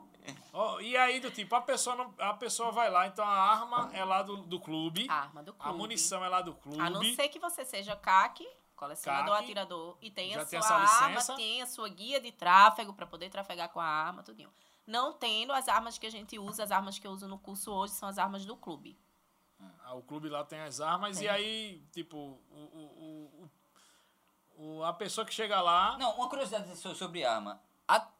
Ó, e aí, do tipo, a pessoa, não, a pessoa vai lá, então a arma é lá do, do clube, A arma do clube. a munição é lá do clube. A não ser que você seja CAC, colecionador CAC, atirador, e tenha a tem sua essa arma, licença. tenha a sua guia de tráfego para poder trafegar com a arma, tudinho. Não tendo as armas que a gente usa, as armas que eu uso no curso hoje são as armas do clube. Ah, O clube lá tem as armas, e aí, tipo, o, o, o- o- a pessoa que chega lá. Não, uma curiosidade so- sobre arma.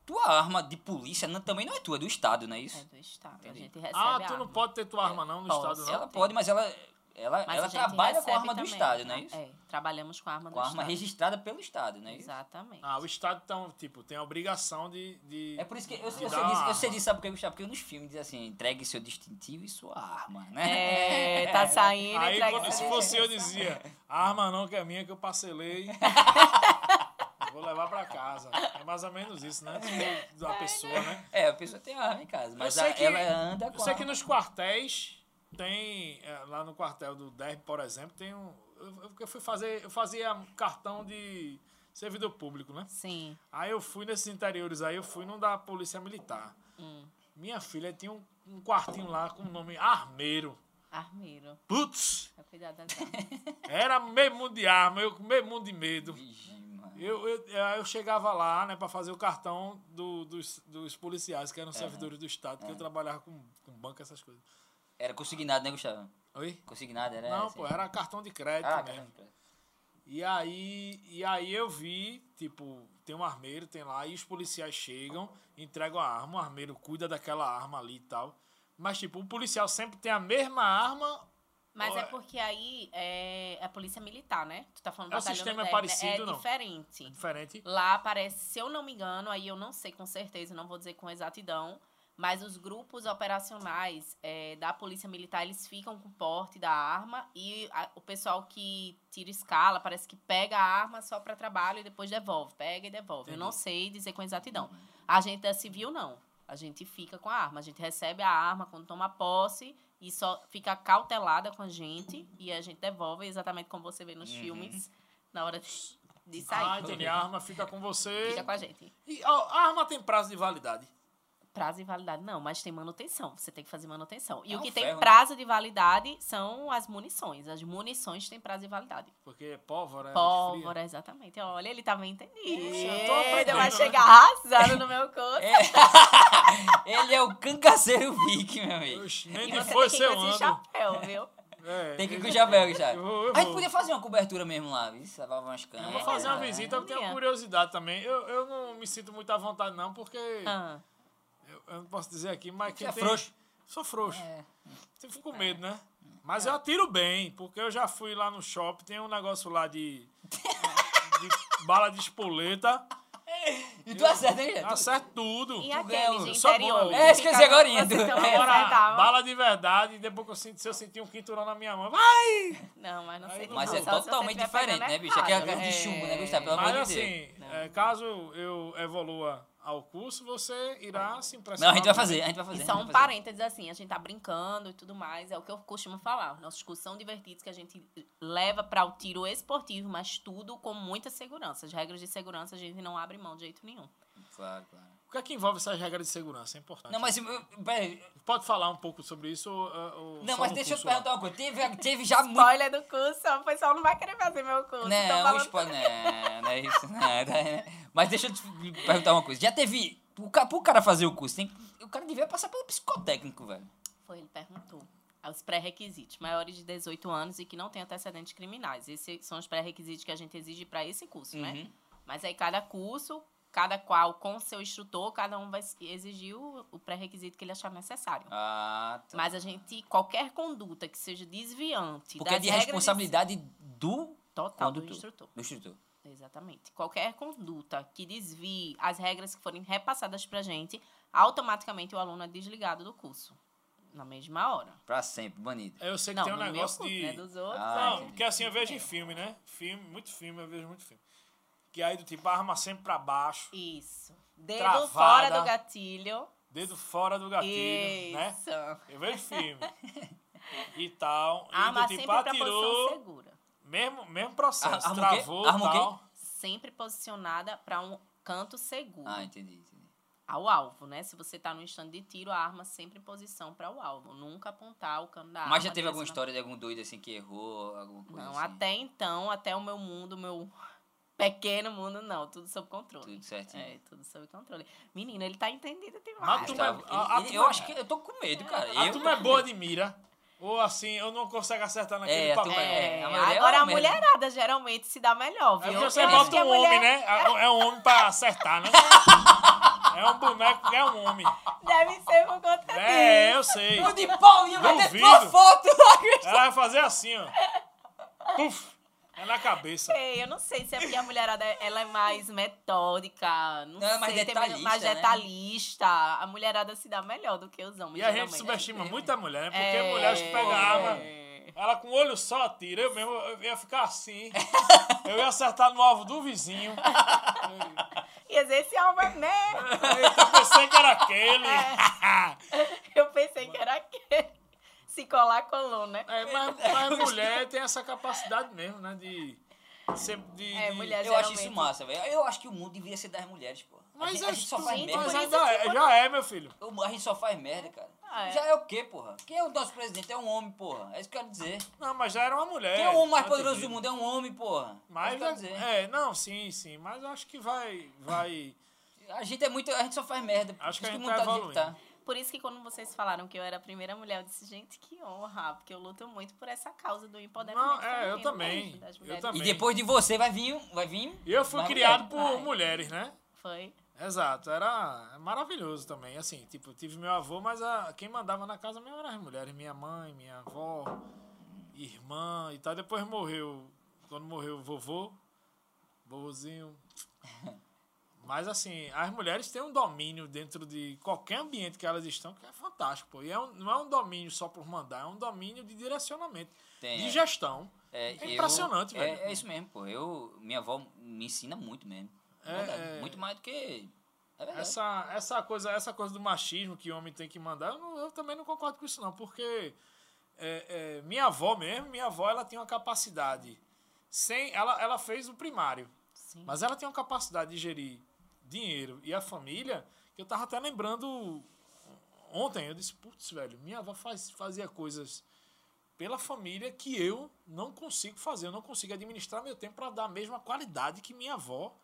A tua arma de polícia não- também não é tua, é do Estado, não é É isso? do Estado. Entendi. A gente recebe ah, a tu não arma. pode ter tua arma não no estado, não. Ela pode, mas ela, ela, Mas ela a trabalha com a arma do também, Estado, tá? não é isso? É, trabalhamos com a arma Com a do arma Estado. registrada pelo Estado, não é isso? Exatamente. Ah, o estado, então, tipo, tem a obrigação de. de É por isso que eu, eu, sei disso, eu sei arma. disso, sabe por que, Gustavo? Porque nos filmes diz assim, entregue seu distintivo e sua arma, né? É, tá saindo, Aí, quando- se fosse eu, dizia: a arma não, que é minha, que eu parcelei. Vou levar pra casa. É mais ou menos isso, né? For da pessoa, né? É, a pessoa tem arma em casa, mas a- que- ela anda Eu com sei a que nos quartéis tem. é, lá no quartel do DERB, por exemplo, tem um. Eu, eu fui fazer. Eu fazia cartão de servidor público, né? Sim. Aí eu fui nesses interiores aí, eu fui num da Polícia Militar. Hum. Minha filha tinha um, um quartinho lá com o nome Armeiro. Armeiro. Putz! É cuidar das armas. Era meio mundo de arma, eu com meio mundo de medo. Mano. Eu, eu, eu chegava lá, né, pra fazer o cartão do- dos, dos policiais, que eram servidores do Estado, porque eu trabalhava com, com banco, essas coisas. Era consignado, né, Gustavo? Oi? Consignado, era Não, assim. pô, era cartão de crédito Ah, mesmo. caramba. E aí, e aí eu vi, tipo, tem um armeiro, tem lá, e os policiais chegam, entregam a arma, o armeiro cuida daquela arma ali e tal. Mas, tipo, o policial sempre tem a mesma arma. Mas Ó, é porque aí é a polícia militar, né? Tu tá falando É, o batalhão sistema do é né? parecido, É não? diferente. diferente. Lá parece, se eu não me engano, aí eu não sei com certeza, não vou dizer com exatidão, mas os grupos operacionais é, da Polícia Militar, eles ficam com o porte da arma e a- o pessoal que tira escala, parece que pega a arma só para trabalho e depois devolve, pega e devolve. Eu não sei dizer com exatidão. A gente da civil, não. A gente fica com a arma. A gente recebe a arma quando toma posse e só fica cautelada com a gente e a gente devolve exatamente como você vê nos filmes na hora de, de sair. Ah, entendi. A arma fica com você. Fica com a gente. E a arma tem prazo de validade. Prazo de validade não, mas tem manutenção. Você tem que fazer manutenção. E É o um que tem ferro, né? prazo de validade são as munições. As munições têm prazo de validade. Porque é pólvora, é Pólvora, exatamente. Olha, ele tava entendido. eu tô aprendendo, Vai né? chegar arrasando no meu curso. Ele é o cangaceiro Vic, meu amigo. Oxe, nem você foi tem que ir seu com esse chapéu, viu? É, Tem que ir com o. Eu vou, eu A gente podia fazer uma cobertura mesmo lá, viu? Umas Eu vou fazer uma É, visita, eu tenho curiosidade também. Eu, eu não me sinto muito à vontade, não, porque. Ah, Eu, eu não posso dizer aqui, mas quem Você é tem- frouxo? Sou frouxo. É. Você fica com medo, né? Mas eu atiro bem, porque eu já fui lá no shopping, tem um negócio lá de. de bala de espoleta. E tu acerta, hein, gente? Acerto tudo. e ganha aquele um- de sou bom, interior? que É, esqueci agora, Agora, bala de verdade, e depois que eu senti, se eu sentir um quinturão na minha mão, vai! Não, mas não sei. Mas não, é totalmente diferente, né, bicho? Errado. cara de É. chumbo, né, Gustavo? Pelo amor Mas de Deus. assim, é, caso eu evolua ao curso, você irá se impressionar. Não, a gente vai fazer, a gente vai fazer. E só gente um parênteses assim, a gente tá brincando e tudo mais, é o que eu costumo falar. Nossos cursos são divertidos, que a gente leva para o tiro esportivo, mas tudo com muita segurança. As regras de segurança a gente não abre mão de jeito nenhum. Claro, claro. O que é que envolve essas regras de segurança? É importante. Não, mas... eu- Peraí. Pode falar um pouco sobre isso? Ou, ou Não, mas deixa eu te perguntar uma coisa. Teve, teve já muito... Spoiler do curso, o pessoal não vai querer fazer meu curso. Não, falando- spoiler, não, não é isso. Não, não é. Mas deixa eu te perguntar uma coisa. Já teve O cara, pro cara fazer o curso, tem, o cara devia passar pelo psicotécnico, velho. Foi, ele perguntou. Os pré-requisitos, maiores de 18 anos e que não tem antecedentes criminais. Esses são os pré-requisitos que a gente exige para esse curso, né? Uhum. Mas aí cada curso, cada qual com seu instrutor, cada um vai exigir o, o pré-requisito que ele achar necessário. Ah, tá. Mas a gente, qualquer conduta que seja desviante Porque é de responsabilidade do total do condutor. instrutor. do instrutor. Exatamente. Qualquer conduta que desvie as regras que forem repassadas pra gente, automaticamente o aluno é desligado do curso. Na mesma hora. Pra sempre, banido. Eu sei que Não, tem um negócio curso, de. né? Dos outros. Ah, é. Não, entendi. porque assim eu vejo em filme, né? Filme, muito filme, eu vejo muito filme. Que aí do tipo, arma sempre pra baixo, Isso. Dedo Travada. fora do gatilho. dedo fora do gatilho, né? Isso. Eu vejo filme. e tal. Arma e do tipo, sempre pra posição atirou, segura. mesmo, mesmo processo. Ar- travou e tal. Sempre posicionada pra um canto seguro. Ah, entendi, entendi. Ao alvo, né? Se você tá no stand de tiro, a arma sempre em posição para o alvo. Nunca apontar o cano da arma. Mas já teve alguma história de algum doido assim que errou, alguma coisa Não, assim? até então, até o meu mundo, o meu pequeno mundo, não. Tudo sob controle. Tudo certinho. É, tudo sob controle. Menino, ele tá entendido demais. Mas tu- Gustavo, a- a- ele- eu acho que eu tô com medo, cara. A eu, turma é boa de mira. Ou assim, eu não consigo acertar naquele É, a papel. É, É, a maioria agora é a merda. mulherada geralmente se dá melhor, É viu? porque você Eu bota a um homem, né? É é um homem pra acertar, né? É um boneco que é um homem. Deve ser por conta É, disso. eu sei. O de Paulinho vai ter tua foto. Ela vai fazer assim, ó. Puf! É na cabeça. Sei, eu não sei se é porque a mulherada ela é mais metódica, não, Não, é mais sei, tem detalhista, mais né? detalhista. A mulherada se dá melhor do que os homens. E a gente subestima muito a mulher, né? Porque É, mulheres que pegam a arma, é. ela com o olho só atira. Eu mesmo eu ia ficar assim. Eu ia acertar no alvo do vizinho. E às vezes esse alma, né? Eita, eu pensei que era aquele. Eu pensei que era aquele. Se colar, colou, né? É, mas, mas mulher tem essa capacidade mesmo, né? De. ser- de, É, de- mulher Eu acho isso massa, velho. Eu acho que o mundo deveria ser das mulheres, pô. A Mas, gente, eu a gente só faz gente, merda. mas ainda isso é, que- já é, meu filho. A gente só faz merda, cara. Ah, é. Já é o quê, porra? Quem é o nosso presidente? É um homem, porra. É isso que eu quero dizer. Não, mas já era uma mulher. Quem é o homem mais antes poderoso do mundo? É um homem, porra. é isso Mas, que eu quero dizer. é, não, sim, sim. Mas eu acho que vai. vai A gente é muito. A gente só faz merda. Acho que a gente o tá jeito que evoluindo. Por isso que quando vocês falaram que eu era a primeira mulher, eu disse, gente, que honra, porque eu luto muito por essa causa do empoderamento Não, é, eu também, eu mulheres. também. E depois de você vai vir. Vai vir E eu fui criado mulher. por Vai. mulheres, né? Foi. Exato, era maravilhoso também. Assim, tipo, eu tive meu avô, mas a, quem mandava na casa mesmo eram as mulheres. Minha mãe, minha avó, irmã e tal. Depois morreu, quando morreu o vovô, vovozinho. Mas assim, as mulheres têm um domínio dentro de qualquer ambiente que elas estão que é fantástico, pô. E é um- não é um domínio só por mandar, é um domínio de direcionamento, Tem, de é. gestão. É, É impressionante, eu, velho. É, é isso mesmo, pô. Eu, minha avó me ensina muito mesmo. É, é. Muito mais do que. É verdade. Essa, essa, coisa, essa coisa do machismo que o homem tem que mandar, eu, não- eu também não concordo com isso, não, porque é, é, minha avó mesmo, minha avó, ela tem uma capacidade. Sem, ela, ela fez o primário, Sim. mas ela tem uma capacidade de gerir dinheiro e a família, que eu tava até lembrando ontem, eu disse, putz, velho, minha avó faz, fazia coisas pela família que eu não consigo fazer, eu não consigo administrar meu tempo para dar a mesma qualidade que minha avó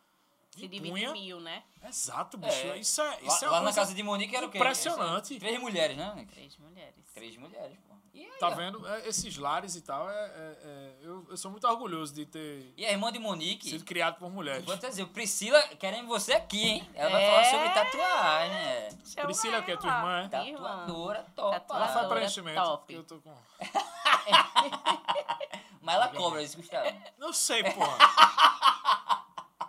Se em mil, né? Exato, bicho. É. Isso é, Lá, isso é lá na casa de Monique era o quê? impressionante. Três mulheres, né? Três mulheres. Três mulheres, pô. Aí, Tá ó. vendo? É, esses lares e tal, é, é- é- eu, eu sou muito orgulhoso de ter E a irmã de Monique. sido criado por mulheres. Vou te dizer, Priscila querendo você aqui, hein? Ela vai É. falar sobre tatuagem, é. Chama Priscila é o quê? Tua irmã, é? Tatuadora top. Tatuadora. Ela faz preenchimento. top. Eu tô com. Mas ela cobra isso, Gustavo. Não sei, porra.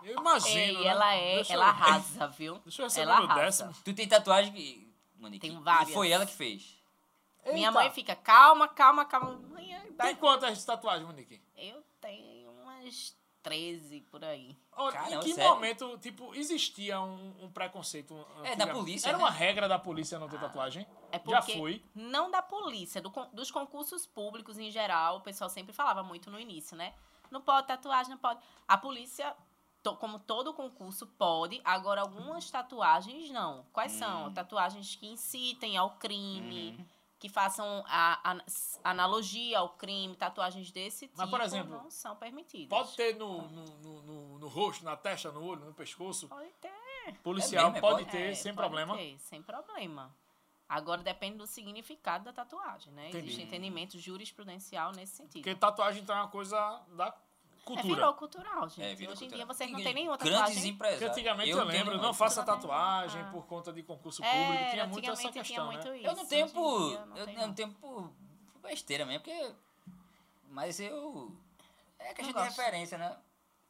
Eu imagino. Ei, né? ela é, Deixa ela eu- arrasa, viu? Deixa eu receber ela meu arrasa. décimo. Tu tem tatuagem, que- Monique? Tenho E várias. foi ela que fez. Minha Eita. mãe fica, calma, calma, calma. Mãe, dá- Tem quantas tatuagens, Monique? Eu tenho umas 13 por aí. Olha, Caramba, em que sério? momento, tipo, existia um, um preconceito? É, da polícia, Era né? uma regra da polícia não ter tatuagem? É Já foi. não da polícia, do dos concursos públicos em geral, o pessoal sempre falava muito no início, né? Não pode tatuagem, não pode. A polícia, to- como todo concurso, pode. Agora, algumas tatuagens não. Quais são? Hum. Tatuagens que incitem ao crime, Uhum. que façam a, a- analogia ao crime, tatuagens desse tipo Mas, por exemplo, não são permitidas. Pode ter no, no, no, no- no rosto, na testa, no olho, no pescoço? Pode ter. policial É mesmo, é pode pode? ter É, sem pode problema. ter, sem problema. Agora depende do significado da tatuagem, né? Entendi. Existe entendimento jurisprudencial nesse sentido. Porque tatuagem então é uma coisa da É, cultura. virou cultural, gente. É, virou Hoje em cultural. dia vocês não têm nenhuma Grandes tatuagem. empresários. Porque antigamente eu, tenho lembro, não faça tatuagem Ah. por conta de concurso É, público. Tinha muito essa antigamente tinha questão, muito né? isso. Eu não tenho em por. Eu tem, não tenho por besteira mesmo, porque. Mas eu. É questão de referência, né?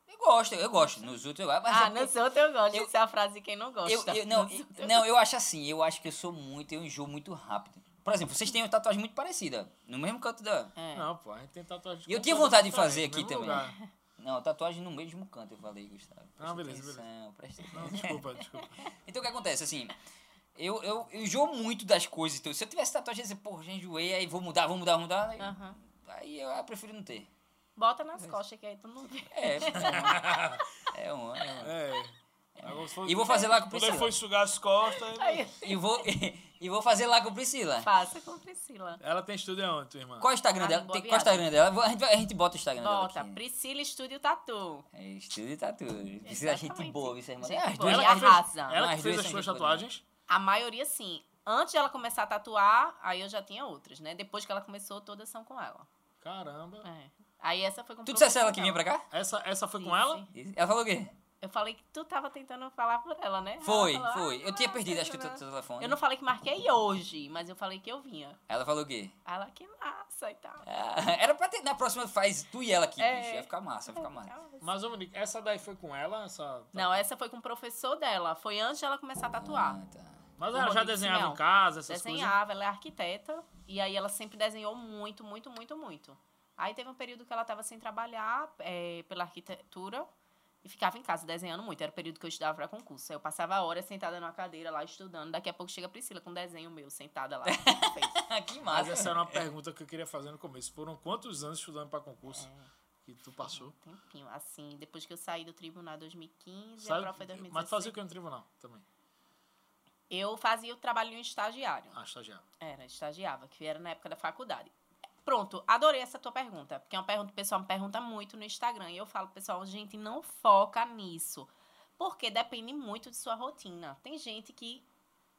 Eu gosto, eu gosto. Nos outros eu gosto. Mas Ah, é nos outros eu gosto. eu- Essa é a frase de quem não gosta. Eu, eu- não, eu- eu não, eu acho assim, eu acho que eu sou muito, eu enjoo muito rápido. Por exemplo, vocês têm uma tatuagem muito parecida, no mesmo canto da. É. Não, pô, a gente tem tatuagem. E eu tinha vontade de fazer aqui também. lugar. Não, tatuagem no mesmo canto, eu falei, Gustavo. Presta Ah, beleza, atenção, presta atenção. Não, desculpa, desculpa. Então o que acontece, assim, eu, eu, eu enjoo muito das coisas. Então, se eu tivesse tatuagem, eu ia dizer, pô, já enjoei, aí vou mudar, vou mudar, vou mudar. Aí, Aham. aí eu, eu prefiro não ter. Bota nas costas que aí tu não vê. É, é uma. É uma. É. For- E vou fazer lá com Quando ele Priscila. foi sugar as costas. Aí, E vou, e vou fazer lá com Priscila. faça com Priscila. Ela tem estúdio aonde, tua irmã? Qual é o Instagram Ah, dela? Tem, qual é o. Instagram dela? A gente, a gente bota o Instagram Bota, dela aqui. Priscila Estúdio Tatu. É, estúdio tatu. Priscila é gente boa, viu, irmã? Gente É, as boa. duas, Ela que fez, arrasa. ela As que fez as suas gente boa tatuagens? A maioria, sim. Antes de ela começar a tatuar, aí eu já tinha outras, né? Depois que ela começou, todas são com ela. Caramba. É. Aí essa foi com o Tu dissesse ela que vinha pra cá? Essa, essa foi com Sim, ela? sim. Ela falou o quê? Eu falei que tu tava tentando falar por ela, né? Foi, Ela falou, foi. "Ah, Eu tinha não, perdido, sei acho que o lá." teu telefone. Eu não falei que marquei hoje, mas eu falei que eu vinha. Ela falou o quê? Ela, que massa e tal. Ah, Era pra ter, na próxima faz tu e ela aqui, É. bicho. Ia ficar massa, ia ficar massa. Mas, ô, Monique, essa daí foi com ela? Essa... Não, essa foi com o professor dela. Foi antes de ela começar a tatuar. Ah, tá. Mas o ela já desenhava Simeão. em casa, essas coisas? Desenhava, ela é arquiteta. E aí ela sempre desenhou muito, muito, muito, muito. Aí teve um período que ela estava sem trabalhar é, pela arquitetura e ficava em casa desenhando muito. Era o período que eu estudava para concurso. Aí eu passava horas sentada numa cadeira lá estudando. Daqui a pouco chega a Priscila com um desenho meu, sentada lá. Que Mas massa. essa era uma pergunta que eu queria fazer no começo. Foram quantos anos estudando pra concurso que tu passou? Um tempinho, assim, depois que eu saí do tribunal em 2015, Sabe? a prova foi 2016. Mas tu fazia o que no tribunal também? Eu fazia o trabalho em estagiário. Ah, estagiário. Era, estagiava, que era na época da faculdade. Pronto, adorei essa tua pergunta, porque é uma pergunta que o pessoal me pergunta muito no Instagram. E eu falo, pessoal, gente, não foca nisso. Porque depende muito de sua rotina. Tem gente que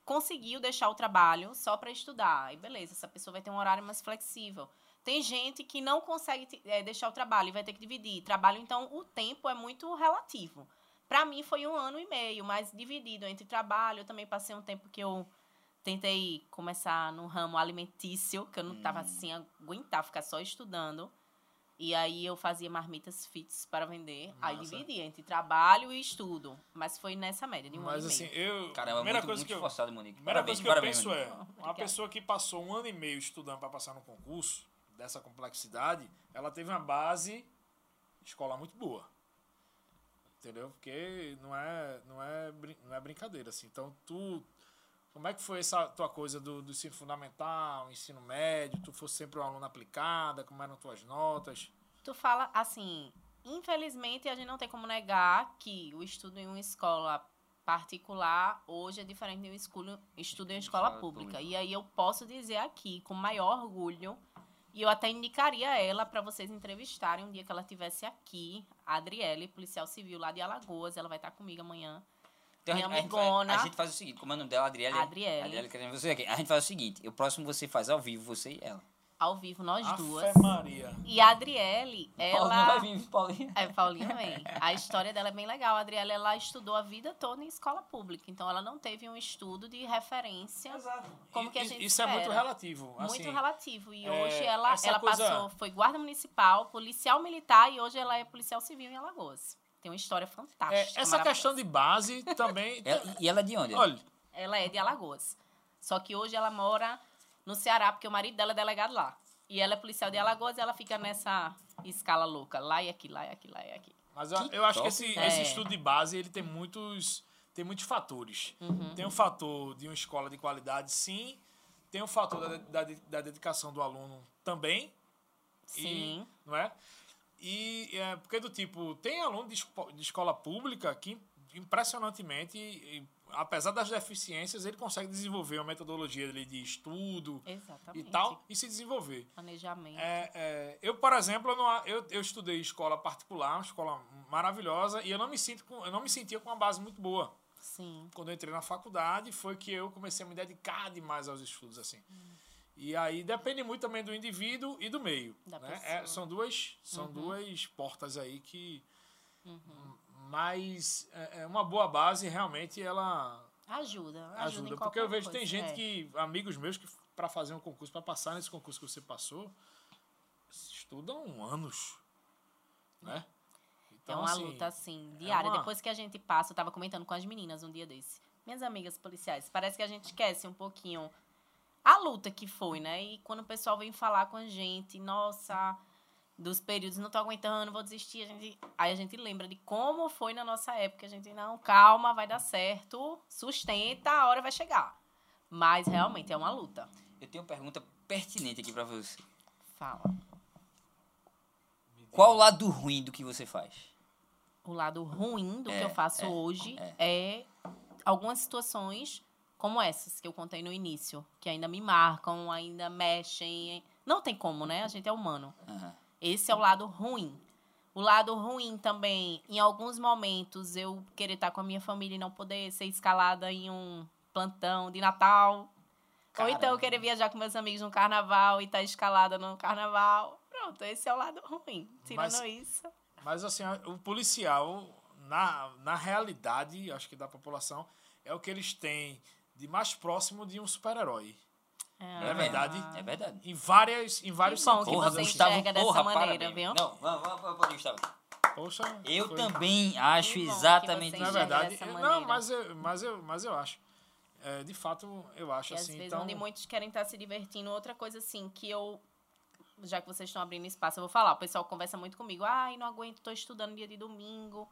conseguiu deixar o trabalho só para estudar. E beleza, essa pessoa vai ter um horário mais flexível. Tem gente que não consegue eh, deixar o trabalho e vai ter que dividir. Trabalho, então, o tempo é muito relativo. Para mim foi um ano e meio, mas dividido entre trabalho. Eu também passei um tempo que eu tentei começar no ramo alimentício, que eu não tava assim, aguentar ficar só estudando. E aí eu fazia marmitas fits para vender. Aí Massa. dividia entre trabalho e estudo. Mas foi nessa média, de um Mas ano e assim, meio. eu. Caramba, primeira muito, coisa muito que eu, esforçado, Monique. primeira Parabéns, coisa que eu parabéns, penso Monique. é: uma Obrigada. pessoa que passou um ano e meio estudando para passar no concurso, dessa complexidade, ela teve uma base escolar muito boa. Entendeu? Porque não é, não é, não é brincadeira, assim. Então, tu. Como é que foi essa tua coisa do, do ensino fundamental, ensino médio? Tu fosse sempre uma aluna aplicada? Como eram tuas notas? Tu fala assim, infelizmente a gente não tem como negar que o estudo em uma escola particular hoje é diferente de um esculo- estudo em uma escola pública. E aí eu posso dizer aqui com maior orgulho e eu até indicaria ela para vocês entrevistarem um dia que ela estivesse aqui, a Adriele, policial civil lá de Alagoas, ela vai estar comigo amanhã. Então, Minha a, gente, amigona. a gente faz o seguinte, como é o nome dela? Adriele. Adriele. Adriele, querendo você aqui. A gente faz o seguinte, o próximo você faz ao vivo, você e ela. Ao vivo, nós Ave duas. Maria. E a Adriele, ela. vai vir, Paulinho. É, Paulinha vem. A história dela é bem legal. A Adriela, ela estudou a vida toda em escola pública. Então, ela não teve um estudo de referência como que a gente Isso é muito espera. relativo. Muito assim, relativo. E é, hoje ela, ela coisa- passou, foi guarda municipal, policial militar e hoje ela é policial civil em Alagoas. Tem uma história é, fantástica. essa maravilhosa. questão de base também. Ela- e ela é de onde? Olha, Ela é de Alagoas. Só que hoje ela mora no Ceará, porque o marido dela é delegado lá. E ela é policial de Alagoas e ela fica nessa escala louca. Lá e aqui, lá e aqui, lá e aqui. Mas eu, eu acho que esse, É. esse estudo de base ele tem muitos, tem muitos fatores. Uhum. Tem o fator de uma escola de qualidade, sim. Tem o fator da, da, da dedicação do aluno também, Sim. não é? E é, porque do tipo, tem aluno de, espo- de escola pública que impressionantemente, e, apesar das deficiências, ele consegue desenvolver uma metodologia ali de estudo Exatamente. e tal e se desenvolver. Planejamento. É, é, eu, por exemplo, eu, não- eu, eu estudei escola particular, uma escola maravilhosa, e eu não me sinto com, eu não me sentia com uma base muito boa. Sim. quando eu entrei na faculdade, foi que eu comecei a me dedicar demais aos estudos, assim. E aí depende muito também do indivíduo e do meio. Né? É, são duas, são duas portas aí que. Mas é, é uma boa base, realmente, ela Ajuda, ajuda. ajuda. Porque eu vejo tem coisa, gente é. que. Amigos meus que, para fazer um concurso, para passar nesse concurso que você passou, estudam anos. Né? É Então, uma assim, luta, assim, diária. uma- Depois que a gente passa, eu tava comentando com as meninas um dia desse. Minhas amigas policiais, parece que a gente esquece um pouquinho a luta que foi, né? E quando o pessoal vem falar com a gente, nossa, dos períodos, não tô aguentando, vou desistir, a gente... aí a gente lembra de como foi na nossa época. A gente, não, calma, vai dar certo, sustenta, a hora vai chegar. Mas realmente é uma luta. Eu tenho uma pergunta pertinente aqui pra você. Fala. Qual o lado ruim do que você faz? o lado ruim do É, que eu faço é, hoje é. algumas situações como essas que eu contei no início, que ainda me marcam, ainda mexem. Não tem como, né? A gente é humano. Aham. Esse é o lado ruim. O lado ruim também, em alguns momentos, eu querer estar com a minha família e não poder ser escalada em um plantão de Natal. Ou então eu Caramba. querer viajar com meus amigos no carnaval e estar escalada no carnaval. Pronto, esse é o lado ruim. Tirando Mas- isso. Mas assim, o policial, na, na realidade, acho que da população, é o que eles têm de mais próximo de um super-herói. É verdade, é verdade. Em, várias, em vários bom que sentidos. Porra, você Gustavo, enxerga dessa porra, maneira, parabéns. viu? Não, vamos, vamos, vamos, Gustavo. Poxa, Eu foi- também acho Que bom que exatamente isso. enxerga verdade, não, mas eu, mas eu, mas eu acho. É, de fato, eu acho E às assim. vezes então, onde muitos querem estar se divertindo. Outra coisa assim que eu. Já que vocês estão abrindo espaço, eu vou falar. O pessoal conversa muito comigo. Ai, não aguento, tô estudando dia de domingo.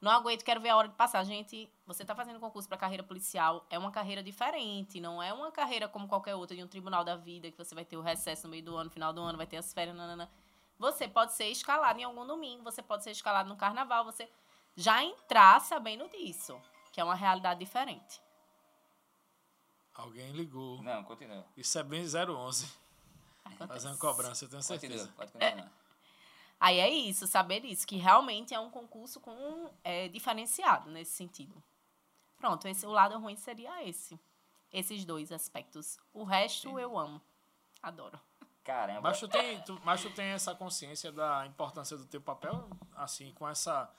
Não aguento, quero ver a hora de passar. Gente, você tá fazendo concurso para carreira policial, é uma carreira diferente, não é uma carreira como qualquer outra de um tribunal da vida, que você vai ter o recesso no meio do ano, final do ano, vai ter as férias, nanana. Você pode ser escalado em algum domingo, você pode ser escalado no carnaval, você já entrar sabendo disso, que é uma realidade diferente. Alguém ligou. Não, continua. Isso é bem 011. Acontece. Fazendo cobrança, eu tenho Continua, certeza. pode continuar. Aí é isso, saber isso, que realmente é um concurso com é, diferenciado nesse sentido. Pronto, esse, o lado ruim seria esse. Esses dois aspectos. O resto eu amo. Adoro. Caramba. Mas tu, tem, tu, mas tu tem essa consciência da importância do teu papel, assim, com essa,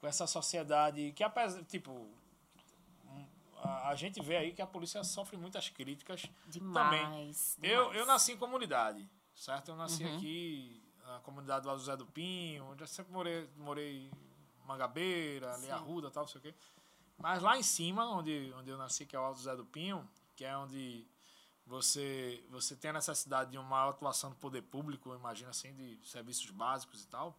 com essa sociedade que, apesar, tipo, um, a, a gente vê aí que a polícia sofre muitas críticas Demais. Eu, demais. eu nasci em comunidade, certo? Eu nasci Uhum. aqui na comunidade do José do Pinho, onde eu sempre morei, morei Mangabeira, ali. Arruda, tal, não sei o quê. Mas lá em cima, onde, onde eu nasci, que é o Alto José do Pinho, que é onde você, você tem a necessidade de uma maior atuação do poder público, eu imagino assim, de serviços básicos e tal.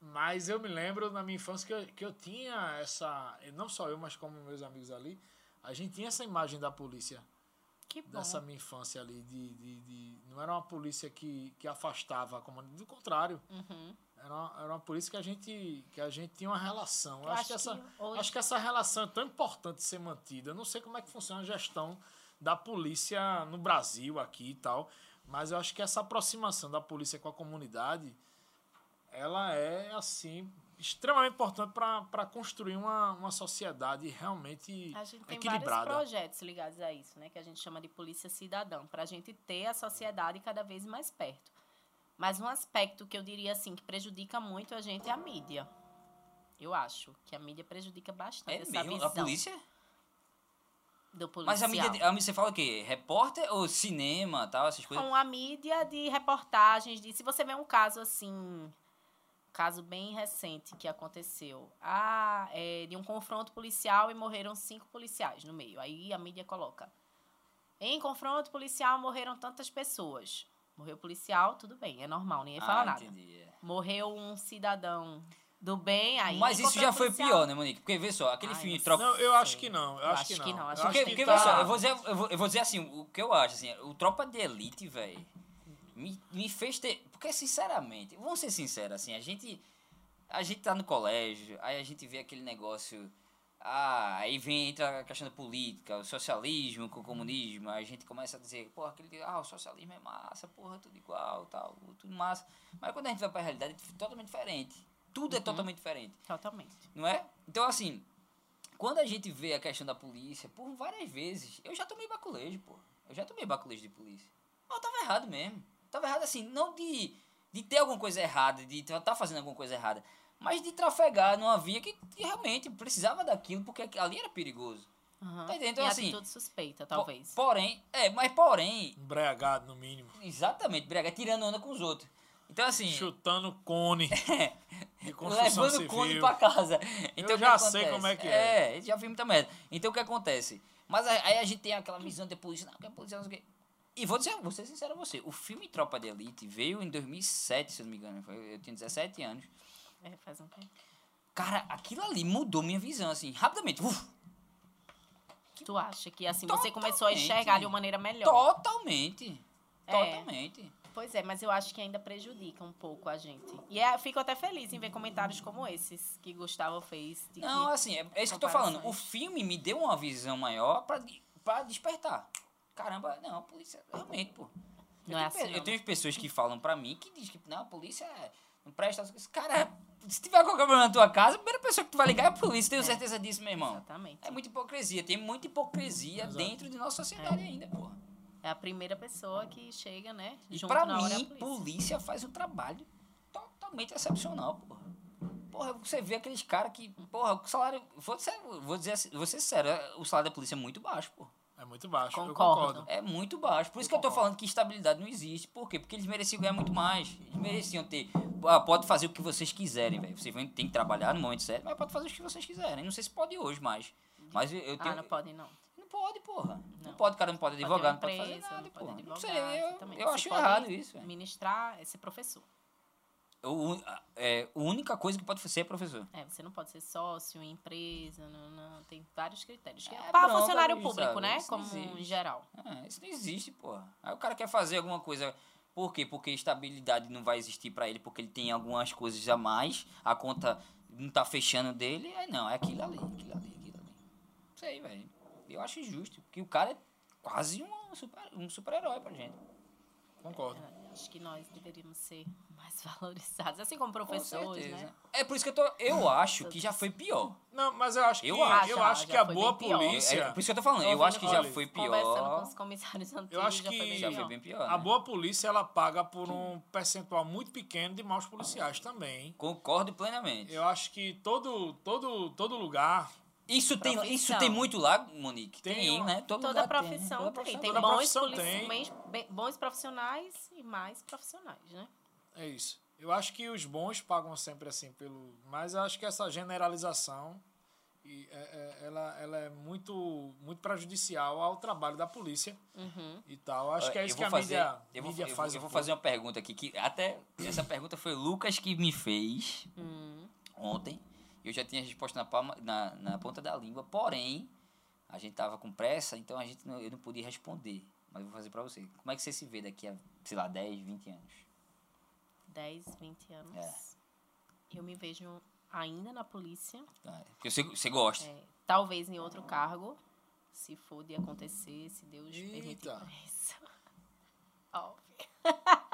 Mas eu me lembro na minha infância que eu, que eu tinha essa, não só eu, mas como meus amigos ali, a gente tinha essa imagem da polícia Que bom. dessa minha infância ali, de, de, de- não era uma polícia que, que afastava a comunidade, do contrário, Uhum. era uma, era uma polícia que a gente, que a gente tinha uma relação. Eu acho, acho que essa, que hoje- acho que essa relação é tão importante ser mantida. Eu não sei como é que funciona a gestão da polícia no Brasil aqui e tal, mas eu acho que essa aproximação da polícia com a comunidade, ela é, assim, extremamente importante para construir uma, uma sociedade realmente A gente tem vários equilibrada. projetos ligados a isso, né? Que a gente chama de polícia cidadã, para a gente ter a sociedade cada vez mais perto. Mas um aspecto que eu diria assim que prejudica muito a gente é a mídia. Eu acho que a mídia prejudica bastante É essa mesmo? visão A polícia? do policial. Mas a mídia, a mídia, você fala o quê? Repórter ou cinema, tal, essas coisas? Com a mídia de reportagens, de se você vê um caso assim, caso bem recente que aconteceu, ah, é, de um confronto policial e morreram cinco policiais no meio. Aí a mídia coloca, em confronto policial morreram tantas pessoas. Morreu policial, tudo bem, é normal, ninguém fala ah, nada. entendi. é. Morreu um cidadão do bem, aí. Mas isso já foi policial. pior, né, Monique? Porque vê só, aquele Ai, filme Troca. Não, eu acho que não. Eu, Eu acho, que que não. Eu acho Porque, que porque tá- vê só, eu vou, dizer, eu, vou, eu vou dizer assim, o que eu acho, assim, o Tropa de Elite, velho, me, me fez ter. Porque, sinceramente, vamos ser sinceros, assim, a gente. A gente tá no colégio, aí a gente vê aquele negócio. Ah, aí vem, entra a questão da política, o socialismo com o comunismo, aí a gente começa a dizer, porra, aquele, ah, o socialismo é massa, porra, tudo igual, tal, tudo massa. Mas quando a gente vai pra realidade, é totalmente diferente. Tudo é totalmente diferente Totalmente. não é? Então, assim, quando a gente vê a questão da polícia, por várias vezes, eu já tomei baculejo, pô. Eu já tomei baculejo de polícia. Mas eu tava errado mesmo. Tava errado assim, não de, de ter alguma coisa errada, de estar tá fazendo alguma coisa errada, mas de trafegar numa via que realmente precisava daquilo, porque ali era perigoso. Aham. Tá entendendo? Então, e assim, atitude suspeita, Po- talvez. Porém, é, mas porém, Embriagado, no mínimo. exatamente, brega, tirando onda com os outros. Então, assim, Chutando cone de construção levando civil. pra casa. Então, que já sei como é que é. É, já vi muita merda. Então, o que acontece? Mas aí a gente tem aquela visão de polícia, não, que a polícia não sei o quê. E vou dizer, vou ser sincero a você, o filme Tropa de Elite veio em 2007, se eu não me engano, eu tinha 17 anos. É, faz um tempo. Cara, aquilo ali mudou minha visão, assim, rapidamente. Uf, Tu acha que assim você começou a Totalmente. enxergar de uma maneira melhor? totalmente. É. Totalmente. Pois é, mas eu acho que ainda prejudica um pouco a gente. E é, fico até feliz em ver comentários como esses que Gustavo fez. Não, que- assim, é, é isso que eu tô falando. O filme me deu uma visão maior pra despertar. Caramba, não, a polícia, realmente, pô. Eu Não é tenho pe- assim, Eu tenho pessoas que falam pra mim que dizem que não, a polícia é- não presta. Cara, se tiver qualquer problema na tua casa, a primeira pessoa que tu vai ligar é a polícia. Tenho certeza disso, meu irmão. Exatamente. É muita hipocrisia. Tem muita hipocrisia Exato. dentro de nossa sociedade ainda, porra. É a primeira pessoa que chega, né? E junto pra na hora é a mim, polícia. polícia faz um trabalho totalmente excepcional, porra. Porra, você vê aqueles caras que, porra, o salário. Vou dizer, vou dizer assim, vou ser sério, o salário da polícia é muito baixo, porra. É muito baixo. Eu Concordo. concordo. É muito baixo. Por isso que eu tô falando que estabilidade não existe. Por quê? Porque eles mereciam ganhar muito mais. Eles mereciam ter. Ah, pode fazer o que vocês quiserem, velho. Vocês vão- tem que trabalhar no momento certo, mas pode fazer o que vocês quiserem. Não sei se pode hoje mais. Mas eu, eu tenho. Ah, não pode não. Não pode, porra. Não, Não. pode, o cara não pode advogar, não pode fazer empresa, nada, não pode porra. Não advogar, sei, eu, eu acho errado isso. Ministrar, é ser professor. O, é, a única coisa que pode ser é professor. É, você não pode ser sócio em empresa, não, não, tem vários critérios. É, para pronto, funcionário público, sabe? né? Isso Como em geral. É, isso não existe, porra. Aí o cara quer fazer alguma coisa. Por quê? Porque estabilidade não vai existir pra ele, porque ele tem algumas coisas a mais, a conta não tá fechando dele. Aí não, é aquilo ali, aquilo ali, aquilo ali. Isso aí, velho. Eu acho justo. Que o cara é quase um super, um super-herói pra gente. Concordo. É, Acho que nós deveríamos ser mais valorizados, assim como Com professores, certeza. né? É por isso que eu tô. Eu acho que já foi pior. Não, mas eu acho que, Eu eu acho. acho, Já- que já a boa pior. É, polícia. é por isso que eu tô falando. Eu Tô acho que já olha, foi Conversando com pior. os comissários antigos, Eu acho já foi bem que Já foi pior. bem pior. A né? boa polícia ela paga por um percentual muito pequeno de maus policiais também. Concordo plenamente. Eu acho que todo todo todo lugar Isso tem, isso tem muito lá, Monique? Tem, Tem né? Todo Toda lugar profissão Toda tem. profissão Tem toda bons, profissão polici- tem. bem- bons profissionais e mais profissionais, né? É isso. Eu acho que os bons pagam sempre assim pelo, mas eu acho que essa generalização e, é- é- ela, ela é muito muito prejudicial ao trabalho da polícia Uhum. e tal. Eu Acho que é isso que a fazer- mídia, eu vou, mídia eu vou- faz. eu vou fazer uma pergunta aqui que até essa pergunta foi o Lucas que me fez Hum. ontem. Eu já tinha a resposta na, palma, na, na ponta da língua, porém a gente tava com pressa, então a gente não, eu não podia responder. Mas eu vou fazer pra você. Como é que você se vê daqui a, sei lá, 10, 20 anos? 10, 20 anos. É. Eu me vejo ainda na polícia, Tá? Porque você, você gosta. é, talvez em outro cargo, se for de acontecer, se Deus permitir Eita. isso. Óbvio.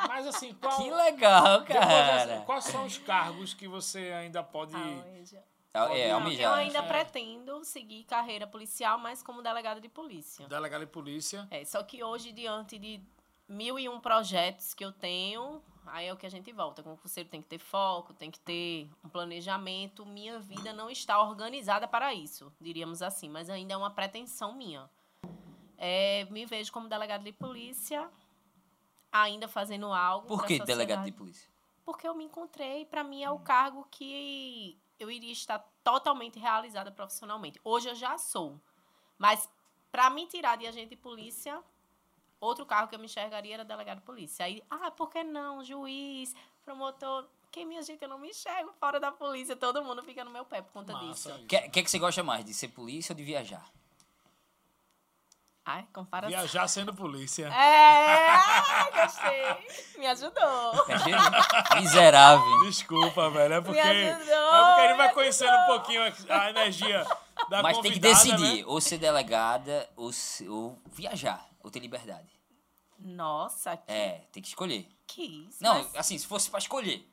Mas assim, qual, Que legal, depois cara. dessa- quais são os cargos que você ainda pode Almeja. É, Não, almejar. eu ainda é. pretendo seguir carreira policial, mas como delegada de polícia. delegado de polícia? É, só que hoje, diante de mil e um projetos que eu tenho, aí é o que a gente volta. Como concurseiro tem que ter foco, tem que ter um planejamento. Minha vida não está organizada para isso, diríamos assim, mas ainda é uma pretensão minha. É, me vejo como delegado de polícia, ainda fazendo algo. Por que delegado de polícia? Porque eu me encontrei, para mim é o cargo que eu iria estar totalmente realizada profissionalmente. Hoje eu já sou. Mas para me tirar de agente de polícia, outro cargo que eu me enxergaria era delegado de polícia. Aí, ah, por que não? Juiz, promotor. Que minha gente, eu não me enxergo fora da polícia. Todo mundo fica no meu pé por conta Massa disso. isso. O que, que é que você gosta mais, de ser polícia ou de viajar? Ai, comparação. Viajar sendo polícia. É, gostei. Me ajudou. Miserável. Desculpa, velho. É porque, é ajudou, porque ele vai conhecendo um pouquinho a energia da Mas tem que convidada, decidir, né? ou ser delegada, ou, se- ou viajar, ou ter liberdade. Nossa, que, É, tem que escolher. que isso. Não, mas- assim, se fosse pra escolher.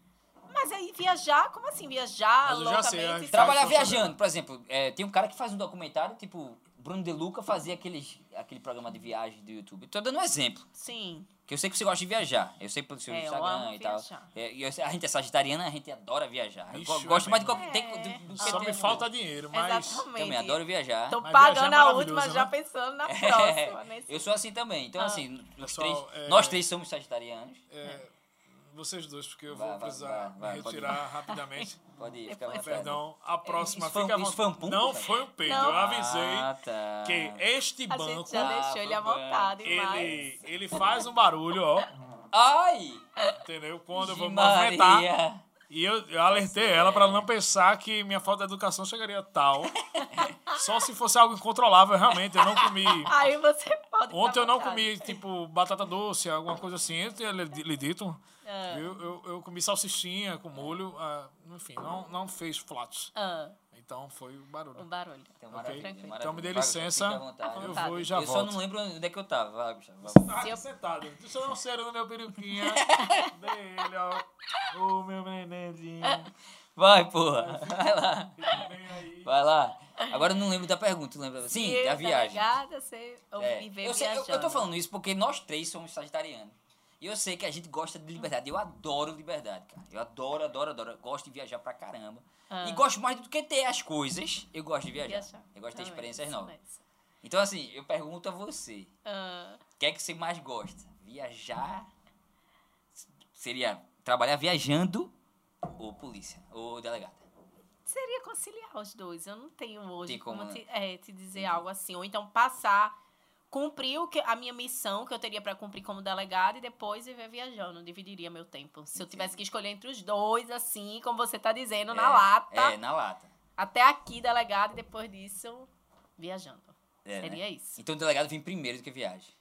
Mas aí viajar, como assim viajar Mas eu já sei, loucamente? a- Trabalhar viajando, por exemplo, é, tem um cara que faz um documentário, tipo, Bruno De Luca fazia aqueles, aquele programa de viagem do YouTube. Tô dando um exemplo. Sim. Que eu sei que você gosta de viajar. Eu sei pelo seu É, eu Instagram amo e tal. viajar. É, e eu sei- a gente é sagitariana, a gente adora viajar. Eu Ixi, go- gosto mais de qualquer. É. Só me falta dinheiro, mas. Exatamente. Também adoro viajar. Tô Mas viajar é pagando a última, maravilhoso, já né? pensando na próxima. nesse- eu sou assim também. Então, Ah. assim, três, é- nós três somos sagitarianos. é, vocês dois, porque eu Vai, vou vai, precisar vai, vai, me pode retirar rapidamente. Pode ir, fica à. Perdão, a próxima Isso fica foi um vontade. Não foi um peido, eu avisei Ah, tá. que este A banco, gente já Ah, deixou ele à bom. vontade, ele, ele faz um barulho, ó, Ai! entendeu? Quando eu vou movimentar. Maria. E eu, eu alertei ela pra não pensar que minha falta de educação chegaria tal. Só se fosse algo incontrolável, realmente. Eu não comi. Aí você pode Ontem eu não vontade. comi, tipo, batata doce, alguma coisa assim. Eu tinha lhe dito. Ah. Viu? Eu, eu comi salsichinha com molho. ah, enfim, não, não fez flatos. Ah, Então foi o o barulho. barulho. Então, Ok? maravilha. Então me dê licença. vontade. Eu vou e já Eu só volto. não lembro onde é que eu tava. Vai, Gustavo. Ah, sentado. Deixa eu dar um cero no meu peruquinha. Dele, ó. O meu nenenzinho. Vai, porra. Vai lá. Vai lá. Agora eu não lembro da pergunta, tu lembra? Sim, eu, da viagem. Delegada, você É, me vê eu, sei- eu- eu tô falando isso porque nós três somos sagitarianos. E eu sei que a gente gosta de liberdade. Eu adoro liberdade, cara. Eu adoro, adoro, adoro. Eu gosto de viajar pra caramba. Ah. E gosto mais do que ter as coisas. Eu gosto de viajar. Viajar. Eu gosto de ter Também, experiências novas. Então, assim, eu pergunto a você: Ah, o que é que você mais gosta? Viajar? Seria trabalhar viajando ou polícia? Ou delegado? seria conciliar os dois. Eu não tenho hoje Tem como, como, né? te, é, te dizer algo assim. Ou então passar, cumprir o que, a minha missão que eu teria pra cumprir como delegado e depois viver viajando. Dividiria meu tempo. Se eu tivesse que escolher entre os dois, assim, como você tá dizendo, na É, lata. É, na lata. Até aqui, delegado, e depois disso, viajando. É, né? Seria isso. Então o delegado vem primeiro do que viagem.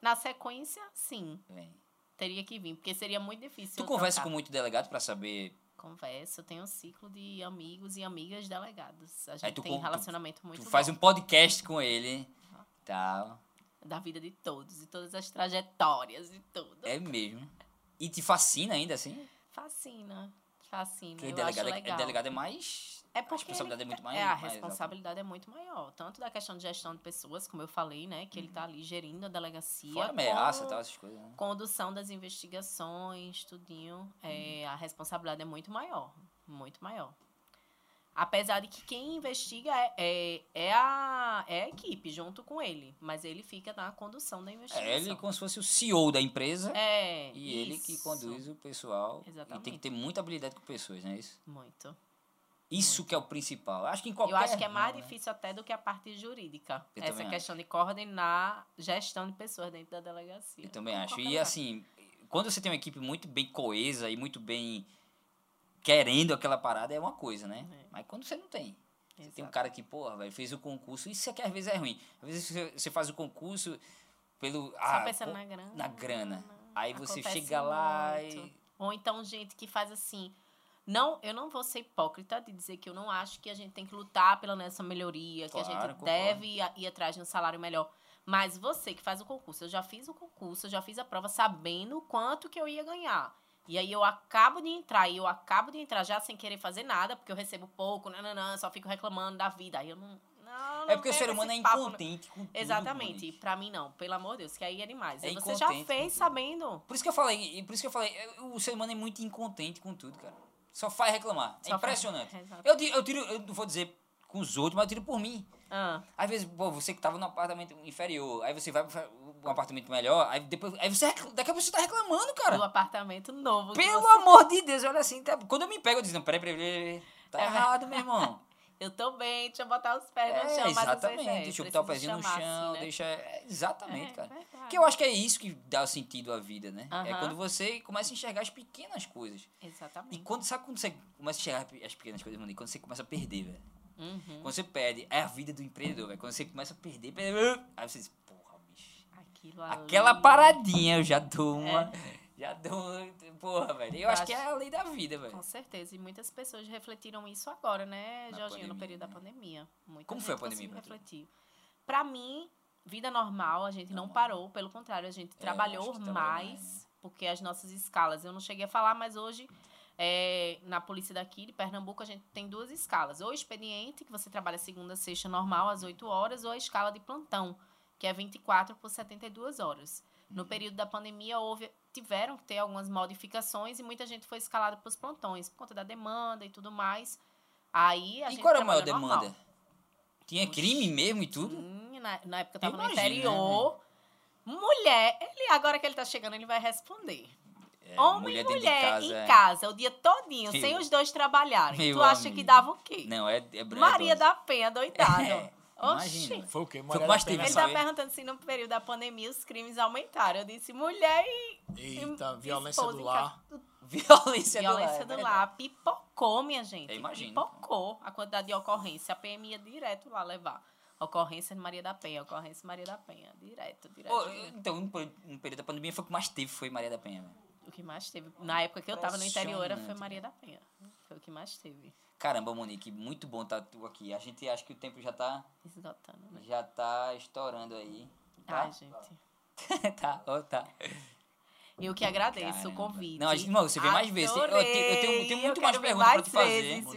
Na sequência, sim. Vem. Teria que vir, porque seria muito difícil. Tu conversa com muito delegado pra saber. Converso, eu tenho um ciclo de amigos e amigas delegados. A gente tu tem tu- relacionamento muito tu faz bom. um podcast com ele. Da vida de todos, e todas as trajetórias e tudo. É mesmo. E te fascina ainda assim? Fascina, fascina. Porque delegado, é, legal. delegado é mais. É a porque responsabilidade ele- é muito mais. É, a mais responsabilidade é muito maior. Tanto da questão de gestão de pessoas, como eu falei, né? Que ele tá ali gerindo a delegacia. Fora ameaça e tal, essas coisas. Né? Condução das investigações, tudinho. É, a responsabilidade é muito maior. Muito maior. Apesar de que quem investiga é, é, é a, é a equipe junto com ele. Mas ele fica na condução da investigação. É ele como se fosse o CEO da empresa. É, E ele que isso. conduz o pessoal. E tem Exatamente. que ter muita habilidade com pessoas, não é isso? Muito. Isso que é o principal. Acho que em qualquer. Eu acho que é mais né? difícil até do que a parte jurídica. Eu Essa questão de coordenar gestão de pessoas dentro da delegacia. Eu também acho. E lugar. assim, quando você tem uma equipe muito bem coesa e muito bem querendo aquela parada, é uma coisa, né? É. Mas quando você não tem. Você tem um Exato. cara que, porra, velho, fez o concurso. Isso aqui às vezes é ruim. Às vezes você, faz o concurso pelo. Só ah, pensando na grana. na grana. Aí você chega lá muito. e. Ou então gente que faz assim. Não, eu não vou ser hipócrita de dizer que eu não acho que a gente tem que lutar pela nossa melhoria, que a Claro, gente concordo. deve ir, ir atrás de um salário melhor. Mas você que faz o concurso, eu já fiz o concurso, eu já fiz a prova sabendo quanto que eu ia ganhar. E aí eu acabo de entrar, e eu acabo de entrar já sem querer fazer nada, porque eu recebo pouco, não, não, não, só fico reclamando da vida. Aí eu não. não É porque o não ser humano é papo, não. incontente com tudo. Exatamente. Pra mim, não. Pelo amor de Deus, que aí é demais. É você já fez sabendo. Por isso que eu falei, por isso que eu falei, é, o ser humano é muito incontente com tudo, cara. Só faz reclamar. É Só faz- impressionante. Exato. Eu, di- eu tiro, eu não vou dizer com os outros, mas eu tiro por mim. Ah, Às vezes, pô, você que tava no apartamento inferior, aí você vai para um apartamento melhor, aí depois. Aí você daqui a pouco você tá reclamando, do cara. apartamento novo. que Pelo você- amor de Deus, olha assim. tá- quando eu me pego, eu digo, não, peraí, peraí, peraí. Tá É errado, meu irmão. Eu tô bem, deixa eu botar os pés no É, chão. mas às exatamente. é, deixa eu botar o pezinho no chamar chão, assim, né? deixa. é, exatamente, É, cara. verdade. Porque eu acho que é isso que dá sentido à vida, né? É Aham. quando você começa a enxergar as pequenas coisas. E Exatamente. quando, sabe quando você começa a enxergar as pequenas coisas, mano? E quando você começa a perder, velho. Uhum. Quando você perde, é a vida do empreendedor, velho. Quando você começa a perder, aí você diz. Aquilo ali. Aquela paradinha eu já dou uma. É. Já dou. Porra, velho. Eu, Eu acho que é acho- a lei da vida, velho. Com certeza. E muitas pessoas refletiram isso agora, né, Na Jorginho, no pandemia, período da né? pandemia. Muita Como foi a pandemia pra tu? Pra mim, vida normal, a gente não Normal. parou. Pelo contrário, a gente É, trabalhou acho mais. né? Porque as nossas escalas, eu não cheguei a falar, mas hoje É, na polícia daqui de Pernambuco, a gente tem duas escalas. Ou expediente, que você trabalha segunda sexta normal, às 8 horas, ou a escala de plantão, que é 24 por 72 horas. No período da pandemia, houve, tiveram que ter algumas modificações e muita gente foi escalada para os plantões, por conta da demanda e tudo mais. Aí a E gente qual era a maior trabalha normal. demanda? Tinha crime mesmo e tudo? Na, na época eu Eu tava no imagino, né, interior. Mulher, ele, agora que ele tá chegando, ele vai responder. É, Homem e dentro de mulher casa, em é. casa, o dia todinho, Meu- sem os dois trabalharem. meu tu acha que amigo. dava o quê? Não, é, é. Maria da Penha, doidado. É, Oxi. imagina. Foi o quê? Foi o que mais teve, Ele tá perguntando se no período da pandemia os crimes aumentaram. Eu disse, mulher e. Eita, e violência do lar. Violência, Violência do lar. do é lar. Pipocou, minha gente. Eu imagino. Pipocou a quantidade de ocorrência. A PM ia direto lá levar. Ocorrência de Maria da Penha, ocorrência de Maria da Penha. Direto, direto. Ô, direto. então, no pe- no período da pandemia foi o que mais teve, foi Maria da Penha. O que mais teve. Na época que eu tava no interior era foi Impressionante, Maria da Penha. Foi o que mais teve. Caramba, Monique, muito bom tá tu aqui. A gente acha que o tempo já tá, Esgotando, né? já tá estourando aí. Ai, Tá? gente. tá, ó, tá. Eu que agradeço Caramba. o convite. Não, a gente- não, você vem mais vezes. Eu tenho- eu tenho- eu tenho- muito Eu mais perguntas pra mais te fazer. vezes,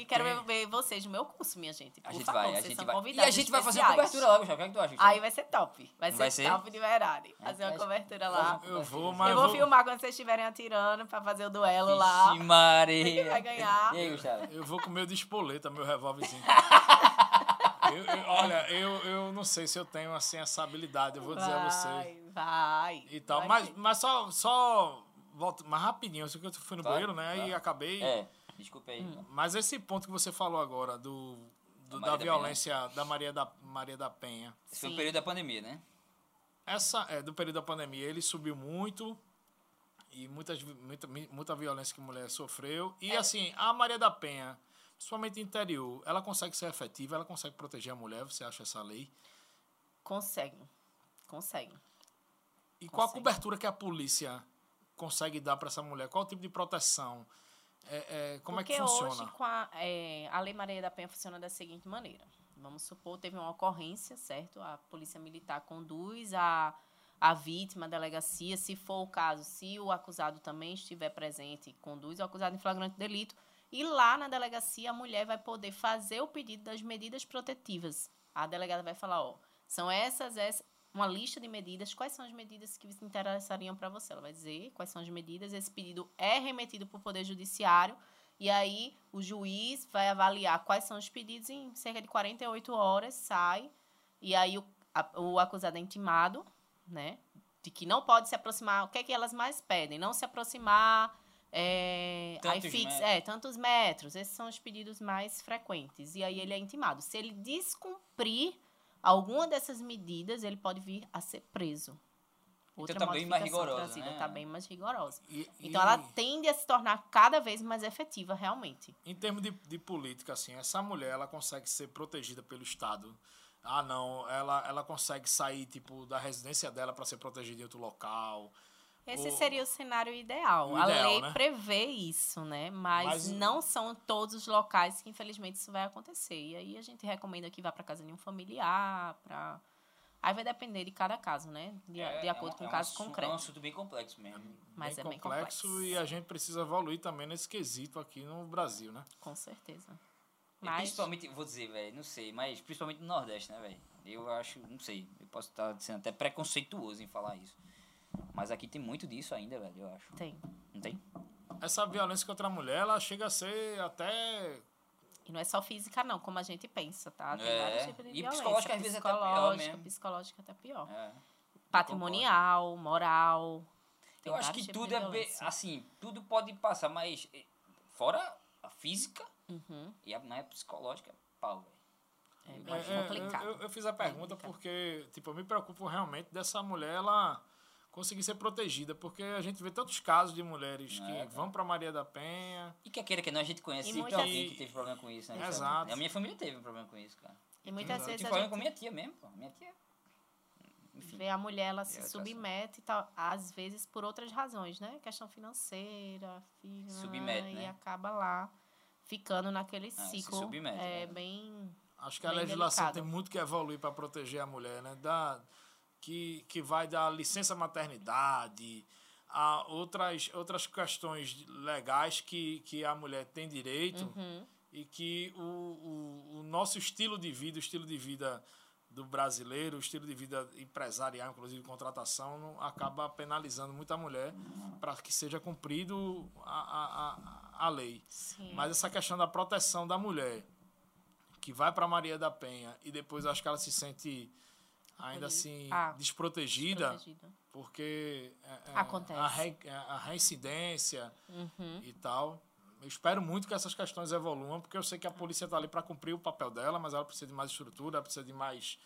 E quero tem- ver vocês no meu curso, minha gente. A Por gente favor, vai, a vocês gente são vai. E a gente vai fazer especiais. cobertura lá, Gustavo. O que é que tu acha? Aí vai ser top. Vai ser, Vai ser? top de verdade. Fazer uma cobertura lá. Eu vou, mas Eu vou filmar quando vocês estiverem atirando pra fazer o duelo lá. Vixe, Maria. Quem vai ganhar? E aí, Gustavo? Eu vou com meu de espoleta, meu revólverzinho. Eu- eu- olha, eu, eu não sei se eu tenho assim essa habilidade, eu vou dizer a você. Vai. E tal. Vai Mas, ter. mas só, só volta mais rapidinho, eu sei que eu fui no Vai, banheiro, né? vai. E acabei. É, desculpa aí. Hum. Mas esse ponto que você falou agora do, do- Da da, Maria da Penha. violência da Maria da, Maria da Penha. Esse foi o Sim. período da pandemia, né? Essa é do período da pandemia, ele subiu muito e muitas, muita, muita violência que a mulher sofreu. E assim, a Maria da Penha, principalmente interior, ela consegue ser efetiva, ela consegue proteger a mulher, você acha essa lei? Consegue. Consegue. E qual a cobertura que a polícia consegue dar para essa mulher? Qual o tipo de proteção? É, é, como Porque é que funciona? hoje com a, é, a Lei Maria da Penha funciona da seguinte maneira. Vamos supor, teve uma ocorrência, certo? A polícia militar conduz a, a vítima à delegacia, se for o caso, se o acusado também estiver presente, conduz o acusado em flagrante delito. E lá na delegacia a mulher vai poder fazer o pedido das medidas protetivas. A delegada vai falar, ó, são essas, essas uma lista de medidas, quais são as medidas que se interessariam para você? Ela vai dizer quais são as medidas, esse pedido é remetido para o Poder Judiciário e aí o juiz vai avaliar quais são os pedidos em cerca de 48 horas, sai, e aí o, a- o acusado é intimado, né? De que não pode se aproximar. O que é que elas mais pedem? Não se aproximar. É, aí Tantos fixa, metros. é, tantos metros. Esses são os pedidos mais frequentes. E aí ele é intimado. Se ele descumprir alguma dessas medidas, ele pode vir a ser preso. Outra tá bem mais modificação rigorosa, trazida, né? Tá bem mais rigorosa. E- Então e- ela tende a se tornar cada vez mais efetiva, realmente. Em termos de, de política, assim, essa mulher ela consegue ser protegida pelo Estado. Ah, não, ela, ela consegue sair tipo da residência dela para ser protegida em outro local. Esse O- seria o cenário ideal. o a ideal, lei né? prevê isso, né? Mas, Mas- não são todos os locais que, infelizmente, isso vai acontecer. E aí a gente recomenda que vá para casa de um familiar, para Aí vai depender de cada caso, né? De, É- de é acordo um- com é o um caso assunto- É um concreto. assunto bem complexo mesmo. Mas bem é bem complexo, complexo. e a gente precisa evoluir também nesse quesito aqui no Brasil, né? Com certeza. Mas Principalmente, vou dizer, velho, não sei, mas principalmente no Nordeste, né, velho? Eu acho, não sei, eu posso estar sendo até preconceituoso em falar isso. Mas aqui tem muito disso ainda, velho, eu acho. tem. Não tem? Essa violência contra a mulher, ela chega a ser até E não é só física, não, como a gente pensa, tá? Tem É. vários tipos de E violência. psicológica, às vezes, até pior Psicológica, mesmo. Psicológica até pior. É. Patrimonial, moral. Tem Eu acho que tipos tudo é violência. assim, tudo pode passar, mas eh, fora a física Uhum. e a, na psicológica, é pau, velho. É acho É, é, complicado. eu, eu- fiz a pergunta complicado. porque, tipo, eu me preocupo realmente dessa mulher, ela conseguir ser protegida, porque a gente vê tantos casos de mulheres É, que cara. vão pra Maria da Penha. E quer queira que não, a gente conhece E sempre muitas- alguém que teve problema com isso, né? Exato. A minha família teve um problema com isso, cara. E muitas Exato. Eu vezes tive a problema gente com minha tia mesmo, pô. Minha tia. Enfim. vê a mulher, ela se submete, tal, às vezes por outras razões, né? Questão financeira, filho, Submete, e né? acaba lá ficando naquele se ciclo. submete, é né? bem. Acho que a Bem legislação delicado. tem muito que evoluir para proteger a mulher, né? Da, que, que vai da licença maternidade, há outras, outras questões legais que, que a mulher tem direito Uhum. e que o, o, o nosso estilo de vida, o estilo de vida do brasileiro, o estilo de vida empresarial, inclusive contratação, não, acaba penalizando muita mulher para que seja cumprido a, a, a, a lei. Sim. Mas essa questão da proteção da mulher, que vai para Maria da Penha e depois acho que ela se sente ainda assim Ah, desprotegida, Protegida. porque é, é, Acontece. A, re, a reincidência Uhum. e tal. Eu espero muito que essas questões evoluam, porque eu sei que a polícia está ali para cumprir o papel dela, mas ela precisa de mais estrutura, ela precisa de mais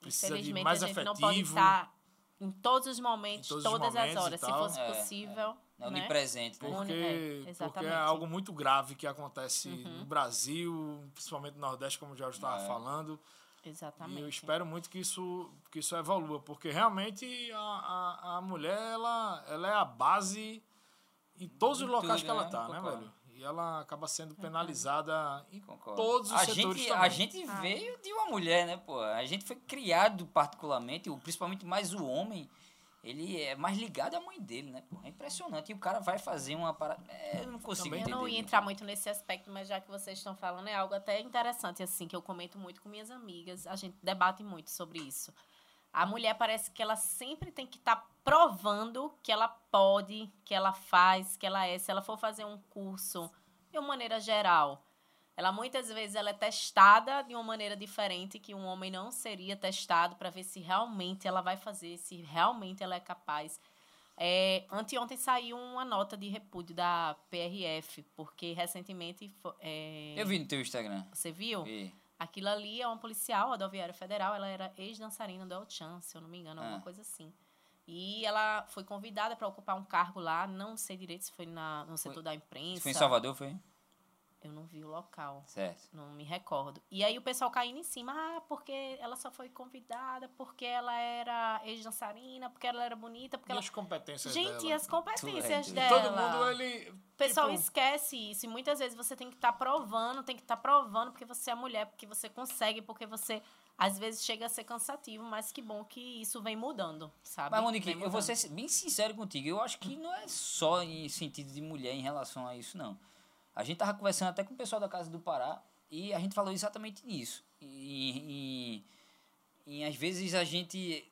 precisa de mais a gente efetivo. não pode estar em todos os momentos, todos os todas momentos as horas. Se fosse É, possível. É né? onipresente, né? Porque, é, porque. Uhum. é algo muito grave que acontece no Brasil, principalmente no Nordeste, como o Jorge estava É. falando. Exatamente. E eu espero muito que isso, que isso evolua, porque realmente a, a, a mulher ela, ela é a base em todos Em os locais tudo, que ela né? está, né, Concordo. velho? E ela acaba sendo penalizada em Concordo. todos os a setores gente, também. A gente veio de uma mulher, né, pô? A gente foi criado particularmente, principalmente mais o homem, ele é mais ligado à mãe dele, né? É impressionante. E o cara vai fazer uma parada... É, eu não consigo Também. Eu entender. não ia entrar muito nesse aspecto, mas já que vocês estão falando, é algo até interessante, assim, que eu comento muito com minhas amigas. A gente debate muito sobre isso. A mulher parece que ela sempre tem que estar provando que ela pode, que ela faz, que ela é. Se ela for fazer um curso, de uma maneira geral, ela muitas vezes ela é testada de uma maneira diferente que um homem não seria testado para ver se realmente ela vai fazer, se realmente ela é capaz. É, anteontem saiu uma nota de repúdio da PRF, porque recentemente. é, Eu vi no teu Instagram. Você viu? Vi. Aquilo ali é uma policial rodoviária federal, ela era ex-dançarina do El Chan, se eu não me engano, alguma Ah. coisa assim. E ela foi convidada para ocupar um cargo lá, não sei direito se foi na, no setor da imprensa. Foi em Salvador, foi? Eu não vi o local. Certo. Não me recordo. E aí o pessoal caindo em cima, ah, porque ela só foi convidada, porque ela era ex-dançarina, porque ela era bonita, porque E ela. as competências Gente, dela? e as competências Tudo. E dela? todo mundo, ele... O pessoal tipo, esquece isso. E muitas vezes você tem que estar provando, tem que estar provando porque você é mulher, porque você consegue, porque você às vezes chega a ser cansativo, mas que bom que isso vem mudando, sabe? Mas, Monique, eu vou mudando. ser bem sincero contigo. Eu acho que não é só em sentido de mulher em relação a isso, não. A gente tava conversando até com o pessoal da Casa do Pará e a gente falou exatamente nisso. E, e, e às vezes a gente.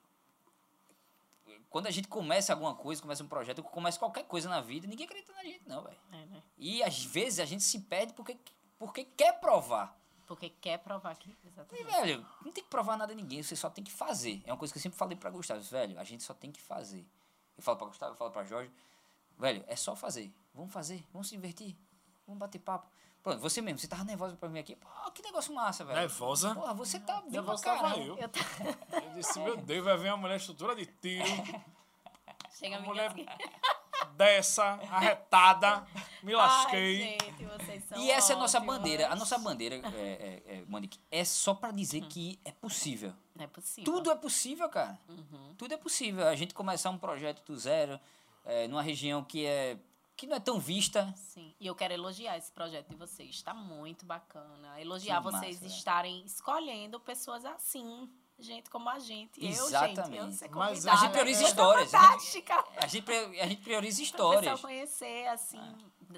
Quando a gente começa alguma coisa, começa um projeto, começa qualquer coisa na vida, ninguém acredita na gente, não, velho. É, né? E às vezes a gente se perde porque, porque quer provar. Porque quer provar que. E, Exatamente. velho, não tem que provar nada a ninguém, você só tem que fazer. É uma coisa que eu sempre falei pra Gustavo, velho, a gente só tem que fazer. Eu falo pra Gustavo, eu falo pra Jorge, velho, é só fazer. Vamos fazer, vamos se divertir, vamos bater papo. Pronto, você mesmo, você tava nervosa pra vir aqui? Pô, que negócio massa, velho. Nervosa? Porra, você tá bem pra Nervosa tava eu. Eu tô... Eu disse, meu Deus, vai vir uma mulher estrutura de tiro, Chega a mulher dessa, arretada, me Ai, lasquei. gente, vocês são E essa é a nossa ótimos. bandeira. A nossa bandeira, é, é, é, Monique, é só pra dizer que é possível. É possível. Tudo é possível, cara. Uhum. Tudo é possível. A gente começar um projeto do zero, é, numa região que, é, que não é tão vista. Sim, e eu quero elogiar esse projeto de vocês. Está muito bacana. Elogiar Que vocês massa, estarem escolhendo pessoas assim. Gente como a gente. Eu, gente, eu Exatamente. ser Mas a gente prioriza é histórias, a gente- Fantástica. A gente, a gente prioriza histórias. pessoal conhecer, assim,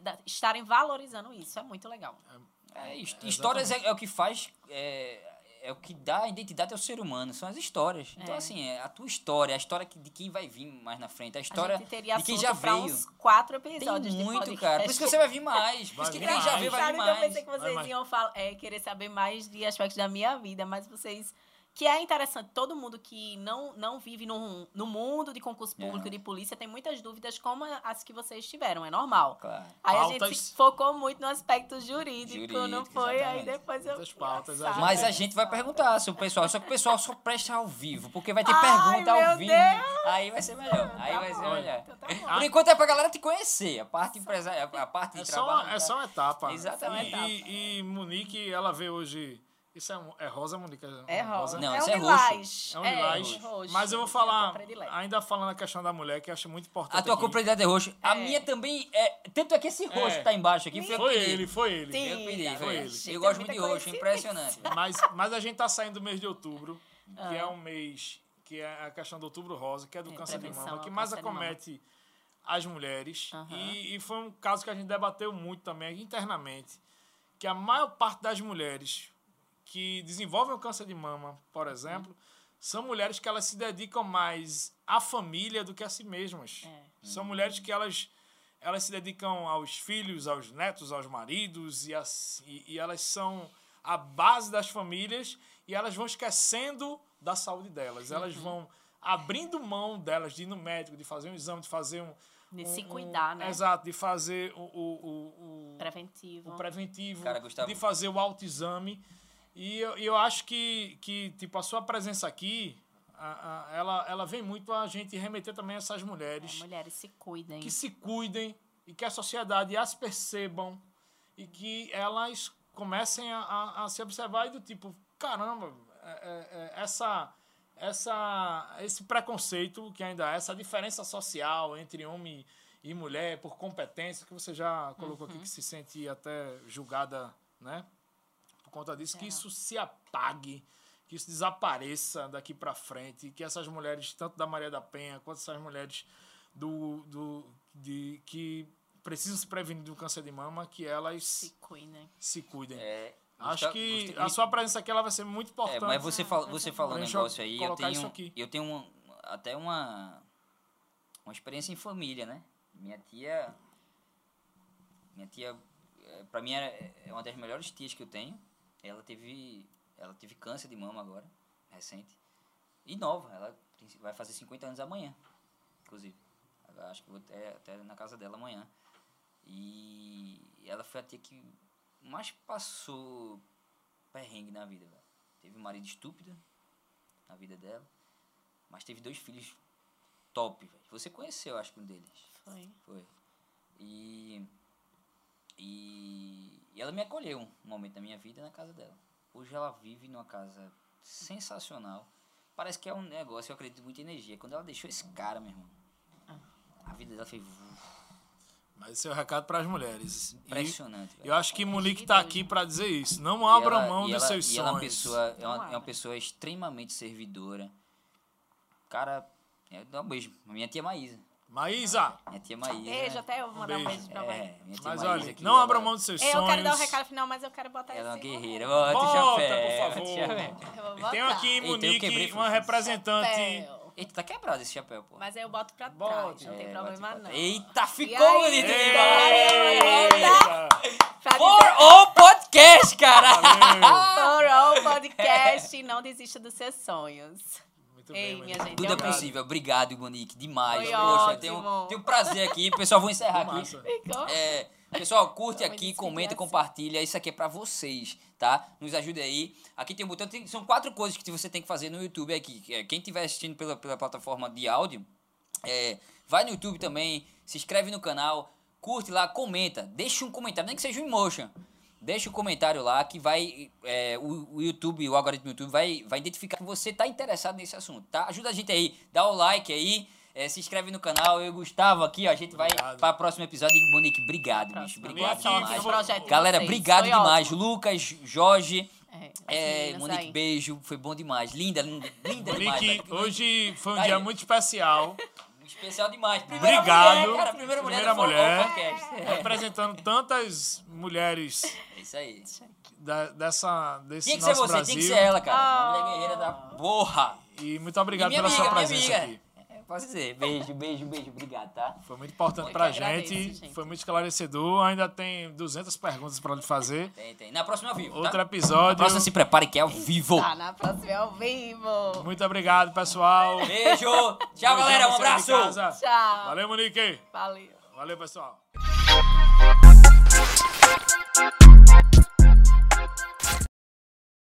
da- estarem valorizando isso. É muito legal. É, histórias é, é o que faz. É, o que dá identidade ao ser humano, são as histórias. Então, É. assim, é a tua história, a história de quem vai vir mais na frente, a a história teria de quem já veio. uns quatro Tem episódios de muito, cara. Por isso que você vai vir mais. Por isso que quem já mais. veio vai vir que eu mais. pensei que vocês mais. iam falar, é, querer saber mais de aspectos da minha vida, mas vocês. Que é interessante, todo mundo que não, não vive no, no mundo de concurso público É. de polícia tem muitas dúvidas como as que vocês tiveram, é normal. Claro. Aí a Pautas. gente se focou muito no aspecto jurídico, não Jurídico, foi? Aí exatamente. depois eu. Muitas pautas, a Mas a gente vai perguntar se o pessoal. Só que o pessoal só presta ao vivo, porque vai ter Ai, pergunta ao vivo. Deus! Aí vai ser melhor. Aí Tá vai ser bom, melhor. então tá bom. Por enquanto é pra galera te conhecer. A parte empresarial, a parte de É só, trabalho. uma, é só uma etapa. Exatamente. E, e, e Monique, ela vê hoje. Isso é, é rosa, Monique? É rosa. Não, é esse um é roxo. lilás. É um lilás. roxo. Mas eu vou É falar, ainda falando a questão da mulher, que eu acho muito importante. A tua cumplicidade é roxo. A É. minha também é. Tanto é que esse roxo É. que tá embaixo aqui foi, Foi ele, foi ele. Sim. Eu pedi, Foi foi ele. ele. Eu é gosto muito de roxo, coincidência. impressionante. Mas, mas a gente tá saindo do mês de outubro, que Ah. é um mês que é a questão do outubro rosa, que é do É, câncer de mama, que mais acomete as mulheres. E, e foi um caso que a gente debateu muito também internamente. Que a maior parte das mulheres que desenvolvem o câncer de mama, por exemplo, são mulheres que elas se dedicam mais à família do que a si mesmas. É. São mulheres que elas, elas se dedicam aos filhos, aos netos, aos maridos, e, as, e, e elas são a base das famílias e elas vão esquecendo da saúde delas. Elas vão abrindo mão delas de ir no médico, de fazer um exame, de fazer um. De um- se um- cuidar, né? Exato, de fazer o, o, o, o- Preventivo. o preventivo, Cara, Gustavo. de fazer o autoexame. E eu, eu acho que, que, tipo, a sua presença aqui, a- a- ela, ela vem muito a gente remeter também a essas mulheres Mulheres se cuidem. que se cuidem e que a sociedade as percebam e que elas comecem a, a, a se observar e do tipo, caramba, é- é- é, essa, essa, esse preconceito que ainda há, essa diferença social entre homem e mulher por competência, que você já colocou aqui, que se sente até julgada, né? Por conta disso, que isso se apague, que isso desapareça daqui para frente, que essas mulheres, tanto da Maria da Penha, quanto essas mulheres do, do, de, que precisam se prevenir do câncer de mama, que elas Se se, cuidem. cuidem. É, Acho que a sua presença aqui ela vai ser muito É, importante. mas você, fala, você falou um negócio aí, eu tenho, eu tenho um- até uma, uma experiência em família, né? Minha tia, minha tia, é, pra mim é é uma das melhores tias que eu tenho. Ela teve, ela teve câncer de mama agora, recente. E nova, ela vai fazer 50 anos amanhã, inclusive. Eu acho que vou até, até na casa dela amanhã. E ela foi a tia que mais passou perrengue na vida, velho. Teve um marido estúpido na vida dela, mas teve dois filhos top, velho. Você conheceu, acho que um deles. Foi. Foi. E, e, e ela me acolheu um momento da minha vida na casa dela. Hoje ela vive numa casa sensacional. Parece que é um negócio, eu acredito muito em energia. Quando ela deixou esse cara, meu irmão, a vida dela foi Mas esse é o recado para as mulheres. E impressionante. velho. eu acho que Monique está aqui para dizer isso. Não E abra ela- mão e dos ela- seus e ela é uma sonhos. pessoa, é, uma, é uma pessoa extremamente servidora. Cara, é, dá um beijo. Minha tia Maísa. Maísa, Minha tia Maísa. Beijo, até eu vou mandar um beijo. beijo pra mãe. É, minha tia mas Maísa olha, não ela- abra mão dos seus Eu sonhos. quero dar um recado final, mas eu quero botar Ela é uma esse guerreira. Bota o por bota o favor. Eu. Tem aqui em Eita, eu quebrei, uma representante. Chapéu. Eita, tá quebrado esse chapéu, pô. Mas aí eu boto pra Bote. trás, não tem É, problema bate, não. Eita, ficou bonito Eita. demais. For all podcast, cara. For all podcast, não desista dos seus sonhos. Muito Ei, bem, minha gente, Tudo é Obrigado. possível. Obrigado, Monique. Demais. Foi Poxa, ótimo. tenho, tenho prazer aqui. Pessoal, vou encerrar aqui. Ficou? É, pessoal, curte Vamos aqui, comenta, assim. compartilha. Isso aqui é pra vocês, tá? Nos ajude aí. Aqui tem um botão. tem- são quatro coisas que você tem que fazer no YouTube aqui. é, Quem estiver assistindo pela, pela plataforma de áudio, é, vai no YouTube também, se inscreve no canal, curte lá, comenta. Deixa um comentário, nem que seja um emotion. Deixa um comentário lá que vai. é, o, o YouTube, o algoritmo do YouTube vai, vai identificar que você tá interessado nesse assunto, tá? Ajuda a gente aí, dá o like aí. é, se inscreve no canal, eu e o Gustavo aqui, ó, a gente vai Obrigado. para o próximo episódio. E, Monique, obrigado, bicho. Obrigado demais. Galera, obrigado Foi demais. ótimo. Lucas, Jorge, É, é, Monique, aí. beijo. Foi bom demais. Linda, linda, linda demais. Monique, hoje foi um Tá dia aí. muito especial. Especial demais. Primeira Obrigado. mulher, cara. Primeira mulher Primeira All mulher. Podcast. representando tantas mulheres É isso aí. da- dessa, desse Tinha que ser nosso você, Brasil. tinha que ser ela, cara. Ah. Uma mulher guerreira da porra. E muito obrigado E pela amiga, sua presença aqui. É, Posso dizer, beijo, beijo, beijo, obrigado, tá? Foi muito importante Eu pra agradeço, gente. gente. Foi muito esclarecedor. Ainda tem 200 perguntas pra lhe fazer. Tem, tem. Na próxima ao vivo, Outro tá? Na episódio. próxima se prepare que é ao vivo. Tá na próxima ao vivo. Muito obrigado, pessoal. Beijo. Tchau, galera. Um abraço. Tchau. Valeu, Monique. Valeu. Valeu, pessoal.